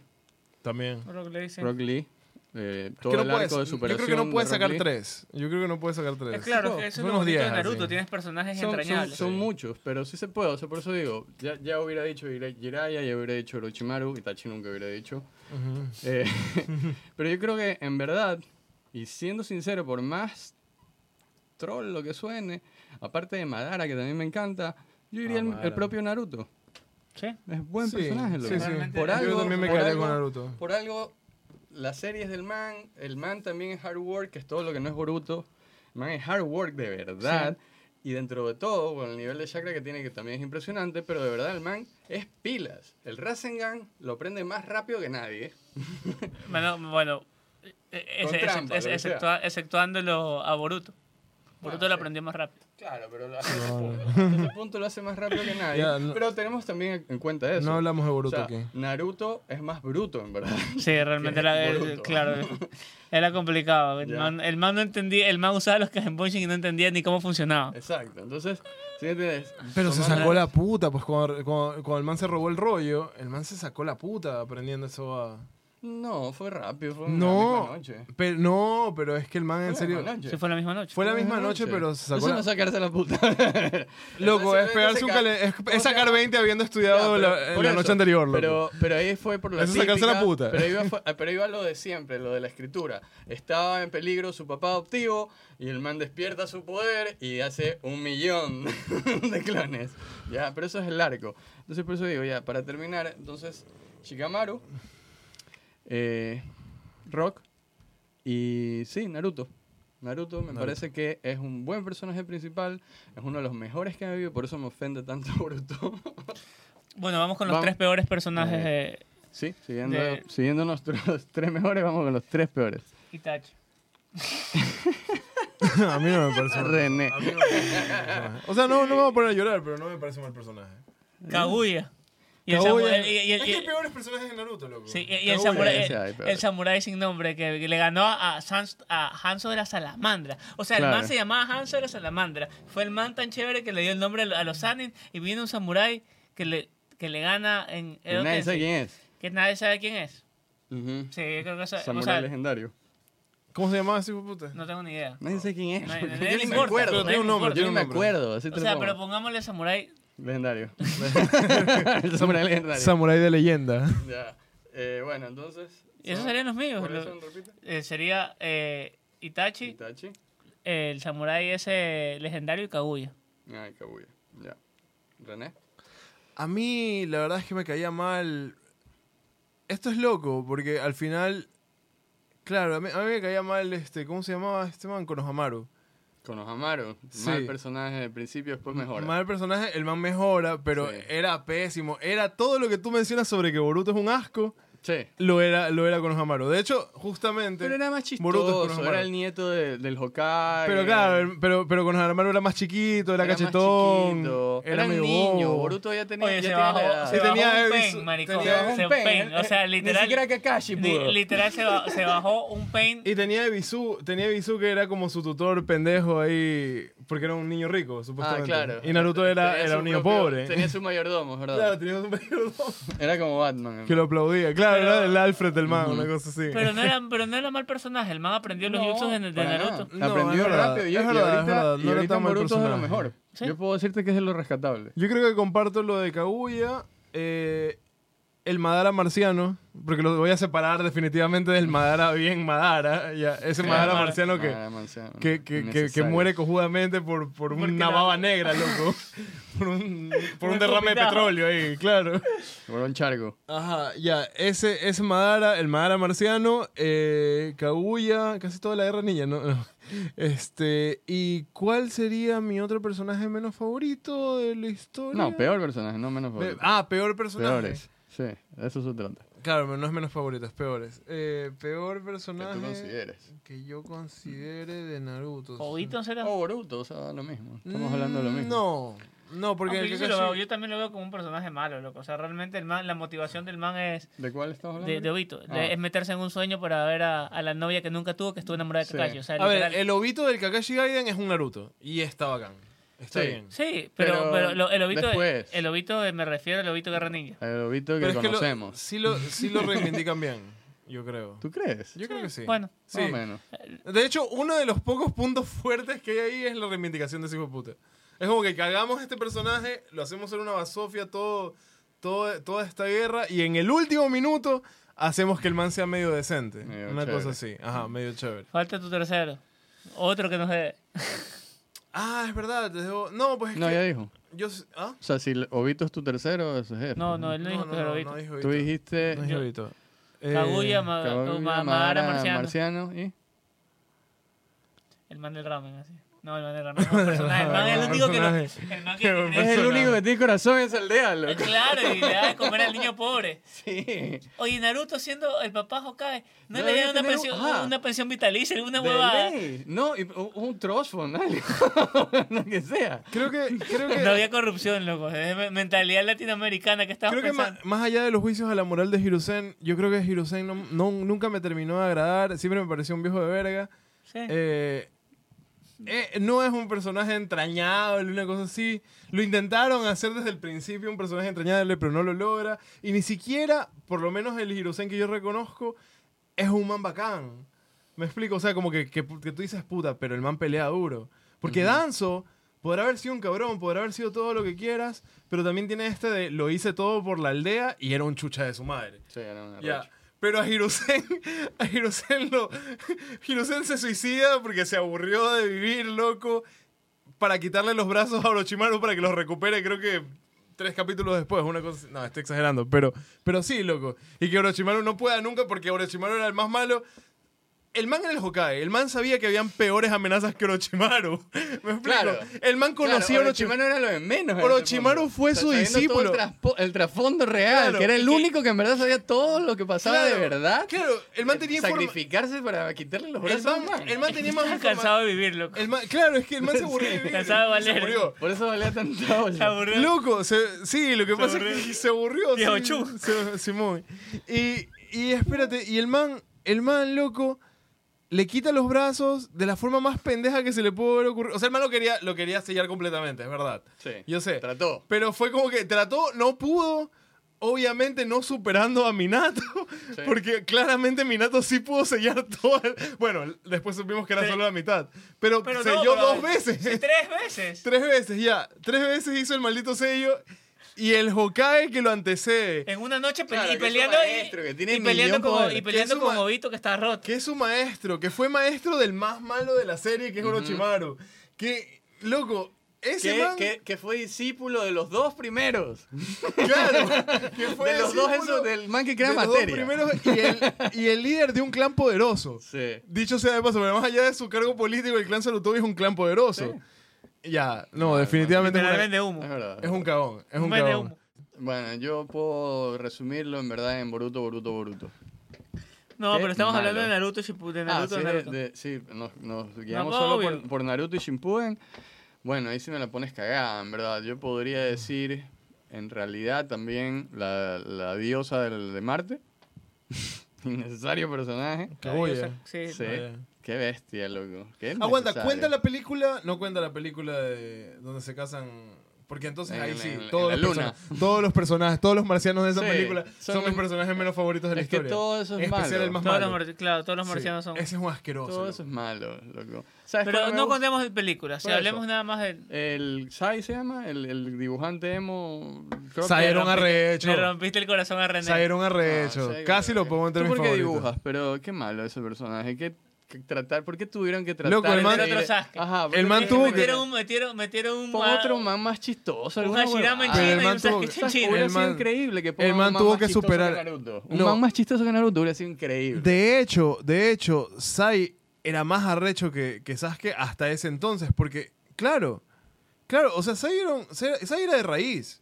También. Lo que le dicen. Rock Lee. eh, Es todo que no el puedes- arco de yo superación. creo que no de puedes Rock sacar Lee. tres. Yo creo que no puedes sacar tres. Es claro, No, que eso es son lo de Naruto, así. tienes personajes Son, son- entrañables. son muchos, pero sí se puede. O sea, por eso digo, ya, ya hubiera dicho Jira- Jiraiya, ya hubiera dicho Orochimaru, Itachi nunca hubiera dicho. Ujú. Eh, <laughs> pero yo creo que en verdad, y siendo sincero, por más troll lo que suene, aparte de Madara, que también me encanta, yo diría Ah, el- el, propio Naruto. Sí. Es buen Sí, personaje, sí, loco. sí. Realmente- Por Yo algo, Yo también me por quedaría algo- con Naruto. Por algo, las series del man, el man también es hard work, que es todo lo que no es Boruto. El man es hard work de verdad. Y dentro de todo, con el nivel de chakra que tiene, que también es impresionante, pero de verdad el man es pilas. El Rasengan lo prende más rápido que nadie. Bueno, bueno eh, Con ese- trampa, ese- lo que sea. exceptua- exceptuándolo a Boruto. Boruto Bueno, lo sí. aprendió más rápido. Claro, pero punto, hasta ese punto lo hace más rápido que nadie. Ya, no- pero tenemos también en cuenta eso. No hablamos de O Boruto sea, aquí. Naruto es más bruto, en verdad. Sí, realmente era, eh, Boruto. claro, era complicado. <laughs> El man, el man no entendía, el man usaba los Kajembonshin y no entendía ni cómo funcionaba. Exacto. Entonces, ¿sí entiendes? Pero se sacó la puta, pues cuando, cuando, cuando el man se robó el rollo, el man se sacó la puta aprendiendo eso a... No, fue rápido, fue No, misma noche. pero, no, pero es que el man en Fue serio... la. Sí, fue la misma noche. Fue la misma noche, pero se sacó Eso no la... sacarse la puta. <laughs> Loco, Eso es pegarse un sacar- cale... Es, ¿cómo es sacar llama? 20 habiendo Ya, estudiado pero- la, en la eso, noche anterior, loco. Pero, pero ahí fue por la Eso es sacarse la típica, puta. Pero iba, fue- pero iba lo de siempre, lo de la escritura. Estaba en peligro su papá adoptivo y el man despierta su poder y hace un millón <laughs> de clones. Ya, pero eso es el arco. Entonces por eso digo, ya, para terminar, entonces, Shikamaru, eh, Rock y sí, Naruto. Naruto me Naruto. parece que es un buen personaje principal, es uno de los mejores que ha habido, por eso me ofende tanto <laughs> Boruto. Bueno, vamos con los Vamos. tres peores personajes Eh, de Sí, siguiendo, De- siguiendo nuestros <laughs> tres mejores, vamos con los tres peores. Itachi. <laughs> a mí no me parece mal. René. A mí no me parece mal personaje. O sea, no, no me voy a poner a llorar, pero no me parece mal personaje. Kaguya. Y el, Kaguya- samu- y- y- y- es que hay peores personajes en Naruto, loco. sí, y- y el, samurái, el, samurái sin nombre que, que le ganó a, Sans- a Hanzo de la Salamandra. O sea, el man se llamaba Hanzo de la Salamandra. Fue el man tan chévere que le dio el nombre a lo- a los Sanin y viene un samurái que le, que le gana en Que nadie sabe quién es. que nadie sabe quién es. Sí, yo creo que eso, o Samurai sea, legendario. ¿Cómo se llamaba ese puta? no tengo ni idea. Nadie sabe quién es. Nadie- porque <laughs> nadie yo le ni me importa, acuerdo. Pero nadie tiene un le nombre, importa. Yo tiene ni un me nombre. acuerdo. Así te O lo sea, pongo. pero pongámosle samurái. Legendario. <laughs> el samurai legendario. Samurai de leyenda. ya. Eh, bueno, entonces. Y esos serían los míos. ¿Cuáles Lo- son, eh, sería eh, Itachi, Itachi. el samurái ese legendario y Kaguya. Ay, Kaguya. Ya. René. A mí, la verdad es que me caía mal. Esto es loco, porque al final Claro, a mí, a mí me caía mal este, ¿cómo se llamaba este man? Konohamaru. Konohamaru, Sí. mal personaje del principio, después mejora. Mal personaje, el man mejora, pero Sí. era pésimo. Era todo lo que tú mencionas sobre que Boruto es un asco, Sí. lo era, lo era Konohamaru. De hecho, justamente... Pero era más Boruto es chistoso, era el nieto de- del Hokage. Pero claro, pero, pero Konohamaru era más chiquito, era, era más cachetón, chiquito, era, era, un medio niño. bobo. Boruto ya tenía, Oye, ya se tenía bajó, se bajó tenía un pain, maricón. tenía- Se- un se- pain, pain. O sea, literal. <laughs> Ni siquiera Kakashi Ni- pudo. literal se, ba- se bajó un pain. Y tenía Ebisu, tenía Ebisu que era como su tutor pendejo ahí, porque era un niño rico, Ah, supuestamente. claro. Y Naruto era, era su un niño propio- pobre. Tenía su mayordomo, ¿verdad? Claro, tenía un mayordomo Era como Batman. que lo aplaudía. Claro, Pero- era el Alfred del man, una cosa así. Pero no, era, <laughs> pero no era mal personaje. El man aprendió los No, jutsus de, de para Naruto. No, Aprendió rápido y, es y verdad, es ahorita, no era ahorita tan mal Boruto es de lo mejor. Sí. Yo puedo decirte que es de lo rescatable. Yo creo que comparto lo de Kaguya, eh, el Madara marciano, porque lo voy a separar definitivamente del Madara bien Madara. Ya, ese Madara Madara. marciano que, que, que, que, muere cojudamente por, por una la- baba negra, loco. <laughs> por un, por un Un derrame de petróleo ahí, claro. Por un charco. Ajá, ya, ese, ese Madara, el Madara marciano, eh, Kaguya, casi toda la guerra ninja, ¿no? No. <laughs> Este, ¿y cuál sería mi otro personaje menos favorito de la historia? No, peor personaje, no menos Pe- favorito. ah, peor personaje. Peores. Sí, eso se trata. Claro, pero no es menos favorito, es peores. Eh, peor Que personaje tú consideres. que yo considere de Naruto. Obito será. O Boruto, o sea, lo mismo. Estamos hablando de lo mismo. Mm, No, no, porque el yo, sí lo Kakashi- veo, yo también lo veo como un personaje malo, loco. O sea, realmente el man, la motivación del man es ¿De cuál estamos hablando? de, de Obito. de- Ah. es meterse en un sueño para ver a, a la novia que nunca tuvo, que estuvo enamorada de Sí. Kakashi. O sea, A ver, el obito del Kakashi Gaiden es un Naruto. Y está bacán. Está Sí. bien. Sí, pero, Pero pero lo- el Obito, después. el Obito, eh, me refiero al Obito Guerra Ninja. El Obito que Pero es que lo, conocemos. sí, lo, sí lo reivindican bien, yo creo. ¿Tú crees? Yo creo que sí. Bueno, Sí. Más o menos. De hecho, uno de los pocos puntos fuertes que hay ahí es la reivindicación de ese hijo de puta. Es como que cagamos este personaje, lo hacemos ser una basofia todo, todo, toda esta guerra, y en el último minuto hacemos que el man sea medio decente. Medio una chévere. cosa así. Ajá, medio chévere. falta tu tercero. Otro que nos dé. Ah, es verdad. te debo- No, pues es No, que ya dijo. yo... ¿Ah? O sea, si Obito es tu tercero, eso es él. No, no, él no dijo No, que era no, Obito. no dije Tú Obito. dijiste No dije Yo- Obito. Eh, Kaguya, Ma- Kaguya, Ma- Madara Madara, Marciano. Marciano y... El man del ramen, así. No, el man es personaje. El man es el único que. El man que... Es el único que tiene corazón en esa aldea, loco. Claro, y le da de comer al niño pobre. Sí. Oye, Naruto siendo el papá Hokage, ¿no, No le dieron una pensión, una pensión vitalicia, alguna De huevada? No, y, un algo. lo que sea. Creo que... Creo que No había corrupción, loco. Es me- mentalidad latinoamericana que estaba Creo que pensando. más allá de los juicios a la moral de Hiruzen, yo creo que Hiruzen no, no- nunca me terminó de agradar. Siempre me pareció un viejo de verga. Sí. Eh, eh, no es un personaje entrañable, una cosa así. Lo intentaron hacer desde el principio un personaje entrañable, pero no lo logra. Y ni siquiera, por lo menos el Hiruzen que yo reconozco, es un man bacán. Me explico, o sea, como que, que, que tú dices puta, pero el man pelea duro. Porque Danzo podrá haber sido un cabrón, podrá haber sido todo lo que quieras, pero también tiene este de lo hice todo por la aldea y era un chucha de su madre. Sí, era una. Pero a Hiruzen, <laughs> a Hiruzen lo. <laughs> Hiruzen se suicida porque se aburrió de vivir, loco. Para quitarle los brazos a Orochimaru para que los recupere, creo que tres capítulos después. Una cosa. No, estoy exagerando. Pero, pero sí, loco. Y que Orochimaru no pueda nunca porque Orochimaru era el más malo. El man era el Hokage. El man sabía que habían peores amenazas que Orochimaru. <laughs> ¿Me explico? Claro. El man conocía a Orochimaru. Orochimaru era lo de menos. en Orochimaru fue su discípulo. todo el, el trasfondo real, Claro, que era el único que en verdad sabía todo lo que pasaba Claro, de verdad. Claro, el man tenía Sacrificarse para quitarle los El brazos. un man, man. el man tenía más cansado de vivir, loco. El man- claro, es que el man se <laughs> aburrió. de vivir. Cansado de Se valer. aburrió. Por eso valía tanta olla. Se aburrió. Loco, se- sí, lo que pasa aburrió. es que se aburrió. Viejo sí, se- Simón. Y, y espérate, y el man, el man, loco, le quita los brazos de la forma más pendeja que se le pudo haber ocurrido. O sea, el man lo quería, lo quería sellar completamente, es verdad. Sí. Yo sé. Trató. Pero fue como que trató, no pudo. Obviamente no superando a Minato, Sí. <laughs> porque claramente Minato sí pudo sellar todo. el- Bueno, después supimos que era Sí. solo la mitad. Pero, Pero no, selló pero- dos veces. Sí, tres veces. <laughs> Tres veces, ya. Tres veces hizo el maldito sello. Y el Hokage que lo antecede, En una noche pe- Claro, y que es su peleando, maestro, y, que tiene y peleando millón poder. y Que peleando su con ma- Obito que está roto. que es su maestro, que fue maestro del más malo de la serie, que es Orochimaru. Que, loco, ese que, man, que- que fue discípulo de los dos primeros. <laughs> claro, que fue de los dos discípulo esos, del man que crea de los dos materia. primeros y el, y el líder de un clan poderoso. Sí. Dicho sea de paso, pero más allá de su cargo político, el clan Sarutobi es un clan poderoso. Ya, no, definitivamente es, Pero una- vende humo. Es verdad. es un cagón. Es un Vende cagón. humo. Bueno, yo puedo resumirlo en verdad en Boruto, Boruto, Boruto. No, Qué pero estamos hablando de Naruto Shippuden. De Ah, Naruto, sí, de- Naruto. de- sí, nos, nos guiamos No, solo obvio. por, por Naruto y Shippuden. Bueno, ahí sí me la pones cagada, en verdad. Yo podría decir, en realidad, también la, la diosa del, de Marte. <laughs> Innecesario personaje. Qué Ay, boya. o sea, sí. Sí. Qué bestia, loco. Qué Aguanta, innecesario. cuenta la película, no cuenta la película de donde se casan, porque entonces En- ahí en- sí, en todos, los luna. personajes, todos los personajes, todos los marcianos de esa Sí, película son son, mis personajes menos favoritos de la Es que historia. todo eso es En especial malo. el más Todos malo. los, mar- claro, todos los Sí, marcianos son. Ese es un asqueroso. Todo loco. eso es malo, loco. ¿Sabes Pero no contemos de películas. Si eso. hablemos nada más de. El Sai se llama, el, el dibujante emo. Sayeron arrecho. Le rompiste el corazón a René. Sayeron Ah, arrecho. sí, Casi lo pongo entre ¿Tú mis por qué favoritos. dibujas? Pero qué malo ese personaje. ¿Qué, qué tratar? ¿Por qué tuvieron que tratar Loco, el man- Otro Sasuke. Ajá, ¿por El man tuvo que- que- Metieron un. Metieron, metieron un. Pon otro man más chistoso. Un alguna Hashirama en China el y man un tuvo- Sasuke en. China. Hubiera El sido man- increíble que el man un tuvo más que chistoso superar- Naruto. Un man más chistoso que Naruto hubiera sido increíble. De hecho, de hecho, Sai era más arrecho que, que Sasuke hasta ese entonces, porque, claro, claro, o sea, Sai era, un- Sai era de raíz.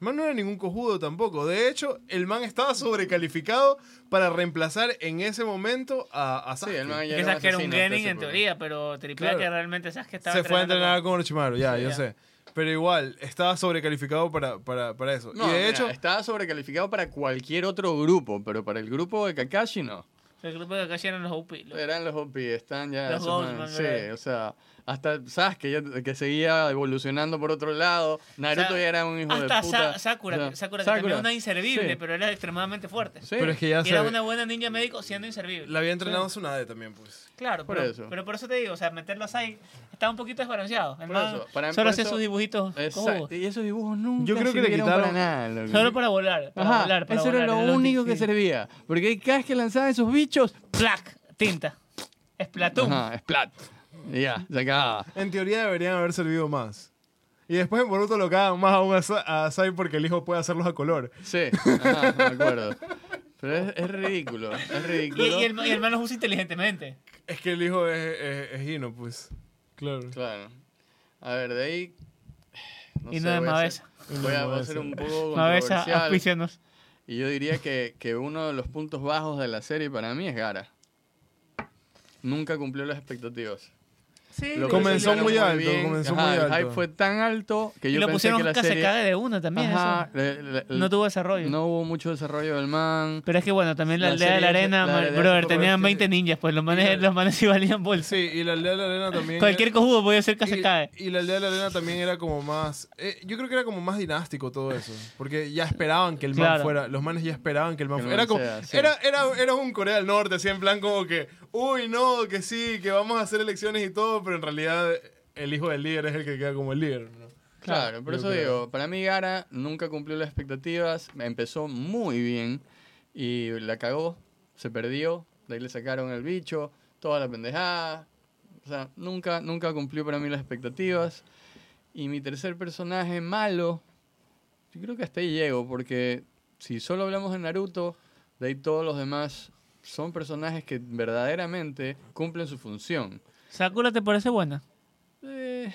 El man no era ningún cojudo tampoco. De hecho, el man estaba sobrecalificado para reemplazar en ese momento a, a Sí, Sasuke. el man ya Que era un Sasuke era un Genin en teoría, pero triple Claro. que realmente Sasuke estaba Se fue a entrenar con Orochimaru, ya, Sí, yo ya. sé. Pero igual, estaba sobrecalificado para, para, para eso. No, y de mira, hecho, estaba sobrecalificado para cualquier otro grupo, pero para el grupo de Kakashi no. El grupo de Kakashi eran los OP. los- Eran los OP, están ya. Los esos. Sí, o sea, hasta Sasuke ya- que seguía evolucionando por otro lado. Naruto O sea, ya era un hijo de Hasta puta. Sa- Sakura, O sea, que- Sakura, también era una inservible, Sí. pero era extremadamente fuerte. Sí. pero es que ya Y era una buena ninja médico siendo inservible. la había entrenado Tsunade también, pues. Claro, Por pero, eso. pero por eso te digo, o sea, meterlos ahí está un poquito desbalanceado. Por man eso, para- solo eso- sus dibujitos Exacto. Y esos dibujos nunca Yo creo que le quitaron- para nada. loco. Solo para volar. Para Ajá, volar, para eso era lo único que sí. servía. Porque cada vez que lanzaban esos bichos, Plac, tinta. Splatoon. ajá, splat. Y ya, se acababa. En teoría deberían haber servido más. Y después en Boruto lo cagan más aún a, a Sai porque el hijo puede hacerlos a color. Sí, ajá, me acuerdo. Pero es, es ridículo, es Y, ridículo. y el, y el man los usa inteligentemente. Es que el hijo es, es, es Hino, pues. Claro. Claro. A ver, de ahí. No y sé, no de Mavesa. Voy a, voy a ser un poco Mavesa, auspícianos. Y yo diría que, que uno de los puntos bajos de la serie para mí es Gara. Nunca cumplió las expectativas. Sí, Lo Comenzó muy alto, bien. comenzó Ajá, muy El alto. hype fue tan alto que Y yo lo pensé pusieron que la que se serie... cae de una también. Ajá, eso. le- le- No tuvo desarrollo. no hubo mucho desarrollo del man. Pero es que bueno, también la La aldea de la serie- arena, la brother, tenían es que- 20 ninjas, pues los manes, los manes sí valían bolsa. Sí, y la aldea de la arena también. Cualquier cojudo podía ser que se y, cae. y la aldea de la arena también era como más. eh, yo creo que era como más dinástico todo eso. Porque ya esperaban que el man Claro. fuera. Los manes ya esperaban que el man Que el fuera. como. era, era un Corea del Norte, así en plan como que. Uy, no, que sí, que vamos a hacer elecciones y todo, pero en realidad el hijo del líder es el que queda como el líder. ¿no? Claro, por yo eso creo. digo, para mí Gara nunca cumplió las expectativas, empezó muy bien y la cagó, se perdió, de ahí le sacaron el bicho, toda la pendejada, o sea, nunca, nunca cumplió para mí las expectativas. Y mi tercer personaje malo, yo creo que hasta ahí llego, porque si solo hablamos de Naruto, de ahí todos los demás son personajes que verdaderamente cumplen su función. ¿Sakura te parece buena? Eh,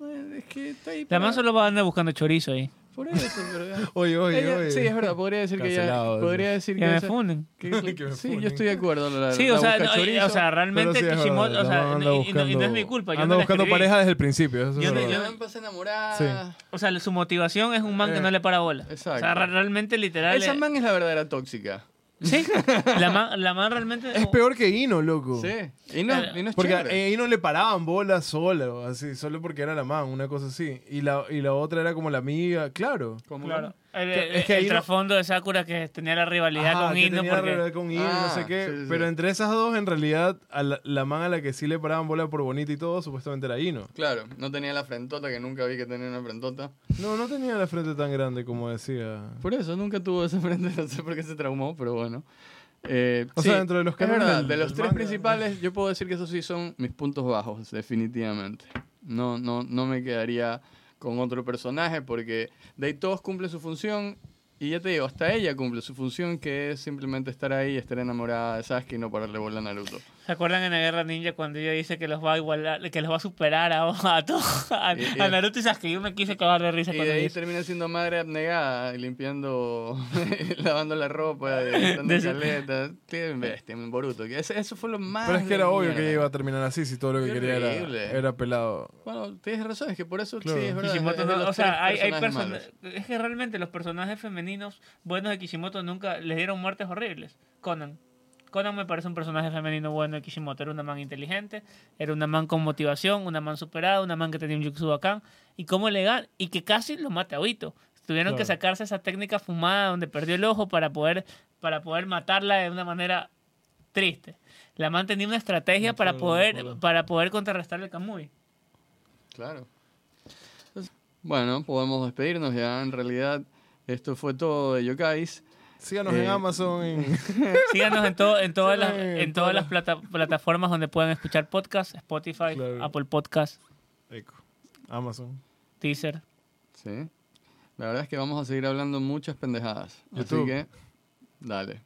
eh, es que está ahí La para- solo va a andar buscando chorizo ahí. Por eso, pero <laughs> Oye, oye, Ella- oye. Sí, es verdad, podría decir que ya. Podría decir Que que. me esa- funden. <laughs> que- Que me sí, yo estoy de acuerdo. La, Sí, la o sea, no, chorizo. o sea, realmente sí, Kishimoto, o sea, y no, y no es buscando- mi culpa. Yo Anda no buscando escribí. pareja desde el principio. Eso Yo es yo man pasa enamorada. Sí. O sea, su motivación es un man que Eh, no le para bola. exacto. O sea, re- realmente literal. Esa es- man es la verdadera tóxica. Sí, <laughs> la man, la man realmente. Es peor que Hino, loco. Sí. Y no, y no es Porque chévere. a Hino le paraban bolas sola, o así, solo porque era la man, una cosa así. Y la, y la otra era como la amiga, claro. Como Claro. El, Que- es que el ahí no- trasfondo de Sakura que tenía la rivalidad Ajá, con que Ino tenía porque rivalidad con Hino, no Ah, sé qué. sí, sí, sí. Pero entre esas dos, en realidad, a la, la man a la que sí le paraban bola por bonita y todo, supuestamente era Hino. Claro, no tenía la frentota, que nunca vi que tenía una frentota. No, no tenía la frente tan grande como decía. Por eso, nunca tuvo esa frente, no sé por qué se traumó, pero bueno. Eh, O sí, sea, dentro de los es cánones verdad, del- de los tres manga. principales, yo puedo decir que esos sí son mis puntos bajos, definitivamente. No, no, no me quedaría con otro personaje porque de ahí todos cumplen su función y ya te digo, hasta ella cumple su función que es simplemente estar ahí, estar enamorada de Sasuke y no pararle bola a Naruto. ¿Se acuerdan en la Guerra Ninja cuando ella dice que los va a igualar, que los va a superar a, <laughs> a, todos, a, Y- y- a Naruto y Sasuke? Yo me quise cagar de risa Y cuando de ahí dice. termina siendo madre abnegada, y limpiando, <laughs> lavando la ropa, <laughs> dando caletas. Bestia, un Boruto. que ese- Eso fue lo más. Pero es que era obvio que mierda. ella iba a terminar así si todo lo que Qué quería era, era pelado. Bueno, tienes razón, es que por eso Claro. sí, es verdad. Kishimoto es no- los o sea, hay, hay personajes es que realmente los personajes femeninos buenos de Kishimoto nunca les dieron muertes horribles. Conan. Conan me parece un personaje femenino bueno de Kishimoto. Era una man inteligente, era una man con motivación, una man superada, una man que tenía un jutsu bacán. Y cómo legal, y que casi lo mata a Oito. Tuvieron que Claro. sacarse esa técnica fumada donde perdió el ojo para poder, para poder matarla de una manera triste. La man tenía una estrategia Me para me poder, acuerdo. para poder contrarrestarle el Kamui. Claro. Entonces, bueno, podemos despedirnos ya. En realidad, esto fue todo de Yokais. Síganos Eh, en Amazon. en- <laughs> Síganos en, todo, en todas Sí, las, en en todas las plata- plataformas donde pueden escuchar podcasts, Spotify, Claro. Apple Podcasts. Amazon. Teaser. Sí. La verdad es que vamos a seguir hablando muchas pendejadas. YouTube. Así que, dale.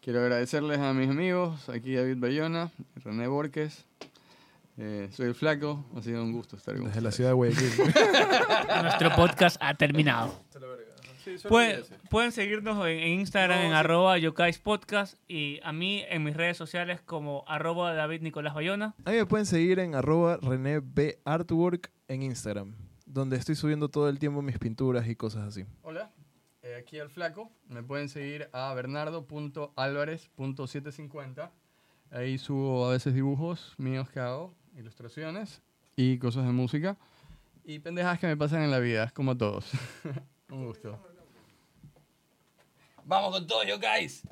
Quiero agradecerles a mis amigos, aquí David Bayona, René Borges. Eh, soy el Flaco, ha sido un gusto estar con Desde la ciudad de Guayaquil. <laughs> Nuestro podcast ha terminado. Pueden, pueden seguirnos en, en Instagram No, en sí. arroba yokais podcast y a mí en mis redes sociales como arroba David Nicolás Bayona. A mí me pueden seguir en arroba René B Artwork en Instagram, donde estoy subiendo todo el tiempo mis pinturas y cosas así. Hola, eh, aquí el Flaco. Me pueden seguir a bernardo.alvarez.750. Ahí subo a veces dibujos míos que hago, ilustraciones y cosas de música. Y pendejadas que me pasan en la vida, como a todos. <laughs> Un gusto. Vamos con todo, yo guys.